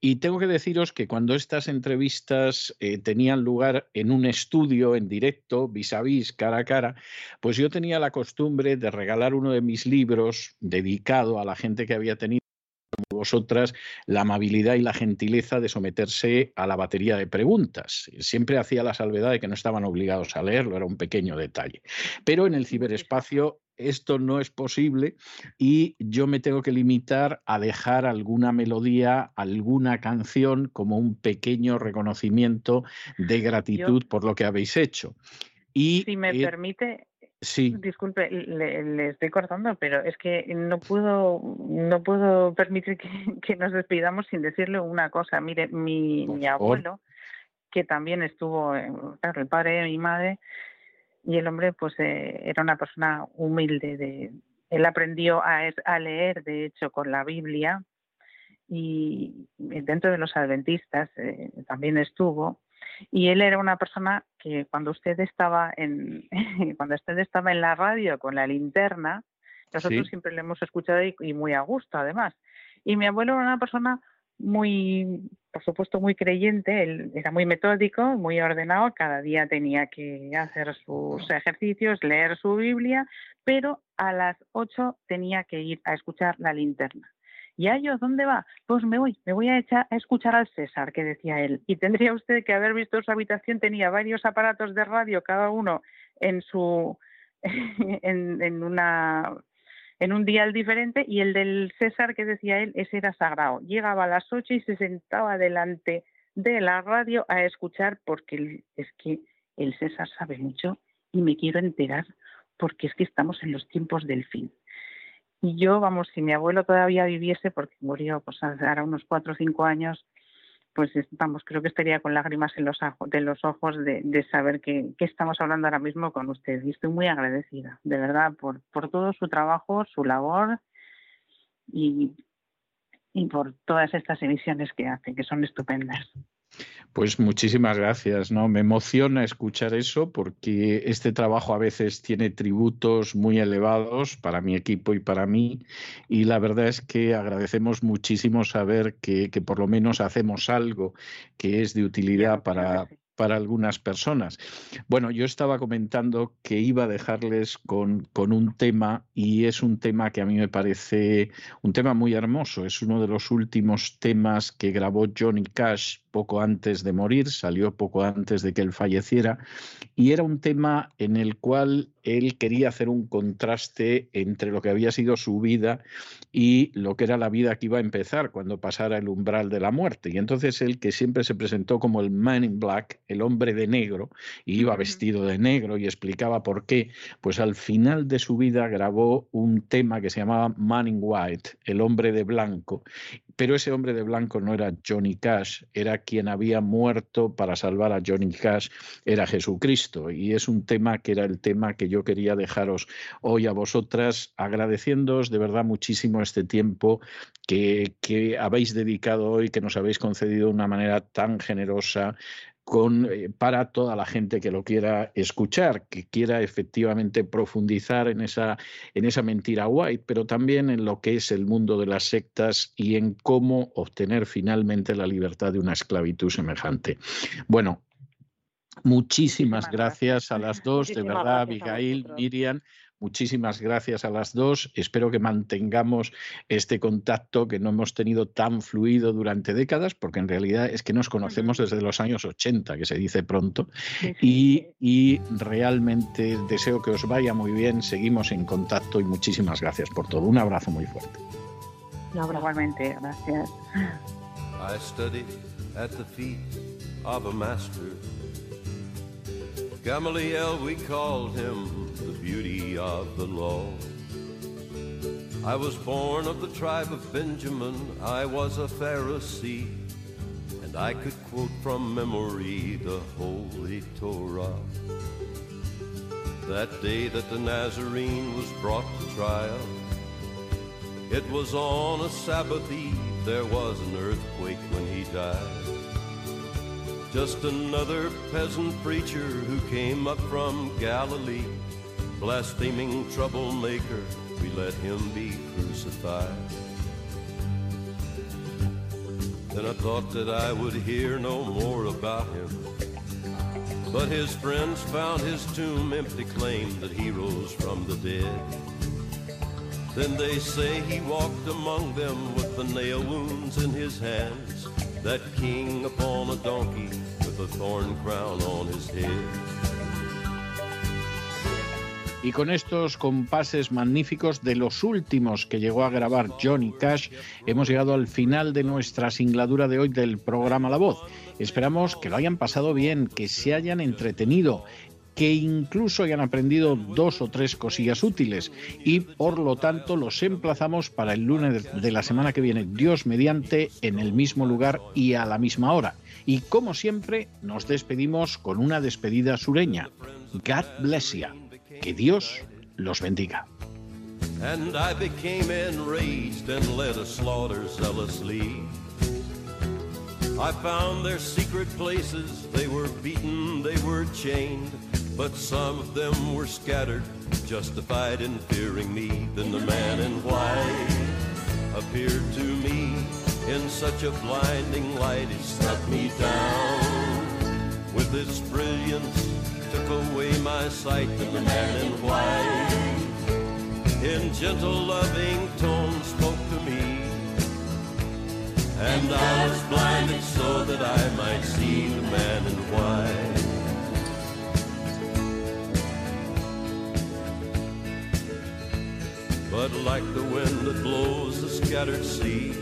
y tengo que deciros que cuando estas entrevistas eh, tenían lugar en un estudio en directo, vis a vis, cara a cara, pues yo tenía la costumbre de regalar uno de mis libros dedicado a la gente que había tenido como vosotras la amabilidad y la gentileza de someterse a la batería de preguntas. Siempre hacía la salvedad de que no estaban obligados a leerlo, era un pequeño detalle. Pero en el ciberespacio esto no es posible y yo me tengo que limitar a dejar alguna melodía, alguna canción como un pequeño reconocimiento de gratitud por lo que habéis hecho. Y, si me permite, Sí. Disculpe, le, estoy cortando, pero es que no puedo, no puedo permitir que, nos despidamos sin decirle una cosa. Mire, mi, mi abuelo, que también estuvo, claro, el padre de mi madre, y el hombre pues eh, era una persona humilde de él aprendió a, leer de hecho con la Biblia y dentro de los adventistas eh, también estuvo y él era una persona que cuando usted estaba en cuando usted estaba en la radio con la linterna nosotros siempre le hemos escuchado y, muy a gusto además. Y mi abuelo era una persona muy, por supuesto, muy creyente, él era muy metódico, muy ordenado, cada día tenía que hacer sus ejercicios, leer su Biblia, pero a las 8 tenía que ir a escuchar la linterna. ¿Y a ellos dónde va? Pues me voy, me voy a, echar, a escuchar al César, que decía él. Y tendría usted que haber visto su habitación, tenía varios aparatos de radio, cada uno en su en, una en un dial diferente y el del César que decía él, ese era sagrado. Llegaba a las ocho y se sentaba delante de la radio a escuchar porque es que el César sabe mucho y me quiero enterar porque es que estamos en los tiempos del fin. Y yo, vamos, si mi abuelo todavía viviese, porque murió pues ahora unos cuatro o cinco años, pues vamos, creo que estaría con lágrimas en los, de los ojos de, saber que, estamos hablando ahora mismo con usted. Y estoy muy agradecida, de verdad, por, por todo su trabajo, su labor y, y por todas estas emisiones que hace, que son estupendas. Pues muchísimas gracias, ¿no? Me emociona escuchar eso porque este trabajo a veces tiene tributos muy elevados para mi equipo y para mí y la verdad es que agradecemos muchísimo saber que, que por lo menos hacemos algo que es de utilidad para, para algunas personas. Bueno, yo estaba comentando que iba a dejarles con, con, un tema y es un tema que a mí me parece un tema muy hermoso. Es uno de los últimos temas que grabó Johnny Cash poco antes de morir, salió poco antes de que él falleciera, y era un tema en el cual él quería hacer un contraste entre lo que había sido su vida y lo que era la vida que iba a empezar cuando pasara el umbral de la muerte. Y entonces él, que siempre se presentó como el Man in Black, el hombre de negro, y iba vestido de negro y explicaba por qué, pues al final de su vida grabó un tema que se llamaba Man in White, el hombre de blanco, pero ese hombre de blanco no era Johnny Cash, era quien había muerto para salvar a Johnny Cash, era Jesucristo. Y es un tema que era el tema que yo quería dejaros hoy a vosotras, agradeciéndoos de verdad muchísimo este tiempo que, que habéis dedicado hoy, que nos habéis concedido de una manera tan generosa con, eh, para toda la gente que lo quiera escuchar, que quiera efectivamente profundizar en esa, en esa mentira white, pero también en lo que es el mundo de las sectas y en cómo obtener finalmente la libertad de una esclavitud semejante. Bueno, Muchísimas gracias, a las dos, de verdad, Abigail, Miriam. Muchísimas gracias a las dos. Espero que mantengamos este contacto que no hemos tenido tan fluido durante décadas, porque en realidad es que nos conocemos desde los años 80, que se dice pronto. Y, y realmente deseo que os vaya muy bien. Seguimos en contacto y muchísimas gracias por todo. Un abrazo muy fuerte. Igualmente, gracias. I studied at the feet of a master. Gamaliel, we called him the beauty of the law. I was born of the tribe of Benjamin, I was a Pharisee, and I could quote from memory the Holy Torah. That day that the Nazarene was brought to trial, it was on a Sabbath eve, there was an earthquake when he died. Just another peasant preacher who came up from Galilee, blaspheming troublemaker, we let him be crucified. Then I thought that I would hear no more about him. But his friends found his tomb empty, claimed that he rose from the dead. Then they say he walked among them with the nail wounds in his hands that king upon a donkey with a thorn crown on his head. Y con estos compases magníficos de los últimos que llegó a grabar Johnny Cash, hemos llegado al final de nuestra singladura de hoy del programa La Voz. Esperamos que lo hayan pasado bien, que se hayan entretenido, que incluso hayan aprendido dos o tres cosillas útiles y por lo tanto los emplazamos para el lunes de la semana que viene, Dios mediante, en el mismo lugar y a la misma hora. Y como siempre, nos despedimos con una despedida sureña. God bless you. Que Dios los bendiga. And I became enraged and led a slaughter zealously. I found their secret places, they were beaten, they were chained, but some of them were scattered, justified in fearing me. Then the man in white appeared to me in such a blinding light, he struck me down with its brilliance took away my sight. And the man in white in gentle loving tones spoke to me. And I was blinded so that I might see the man in white but like the wind that blows the scattered sea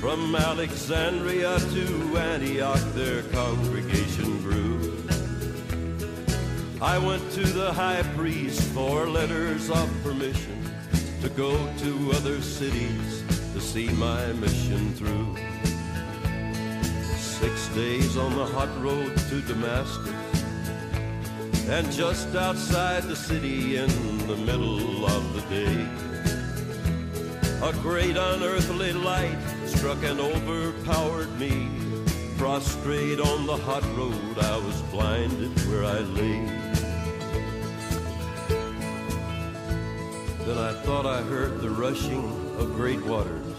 from Alexandria to Antioch their congregation grew I went to the high priest for letters of permission to go to other cities to see my mission through. Six days on the hot road to Damascus, and just outside the city in the middle of the day, a great unearthly light struck and overpowered me prostrate on the hot road, I was blinded where I lay. Then I thought I heard the rushing of great waters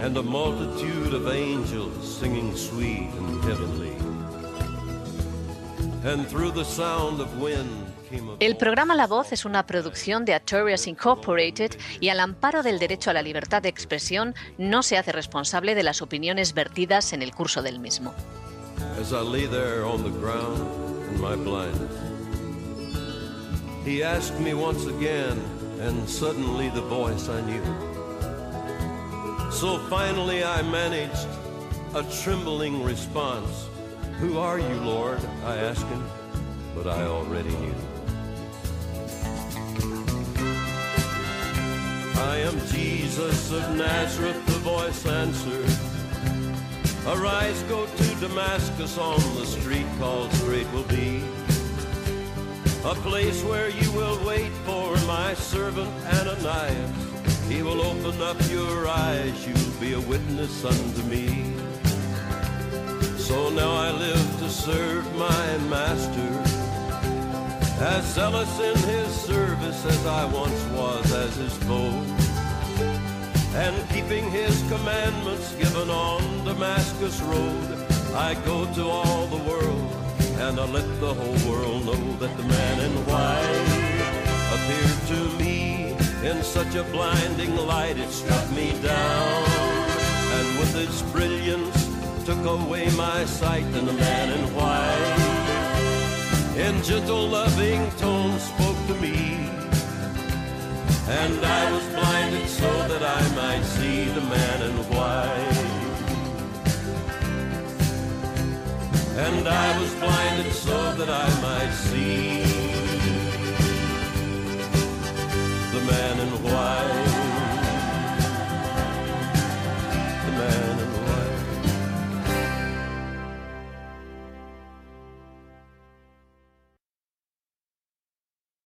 and a multitude of angels singing sweet and heavenly. El programa La Voz es una producción de Artorias Incorporated y al amparo del derecho a la libertad de expresión no se hace responsable de las opiniones vertidas en el curso del mismo. He asked me once again, and suddenly the voice I knew. So finally I managed a trembling response. Who are you, Lord? I asked him, but I already knew. I am Jesus of Nazareth, the voice answered. Arise, go to Damascus on the street called Straight will be. A place where you will wait for my servant Ananias. He will open up your eyes, you'll be a witness unto me. So now I live to serve my master as zealous in his service as I once was as his foe. And keeping his commandments given on Damascus Road, I go to all the world and I let the whole world know that the man in white appeared to me in such a blinding light it struck me down. And with its brilliance took away my sight and the man in white. In gentle loving tones spoke to me. And I was blinded so that I might see the man in white. And I was blinded so that I might see the man in white. The man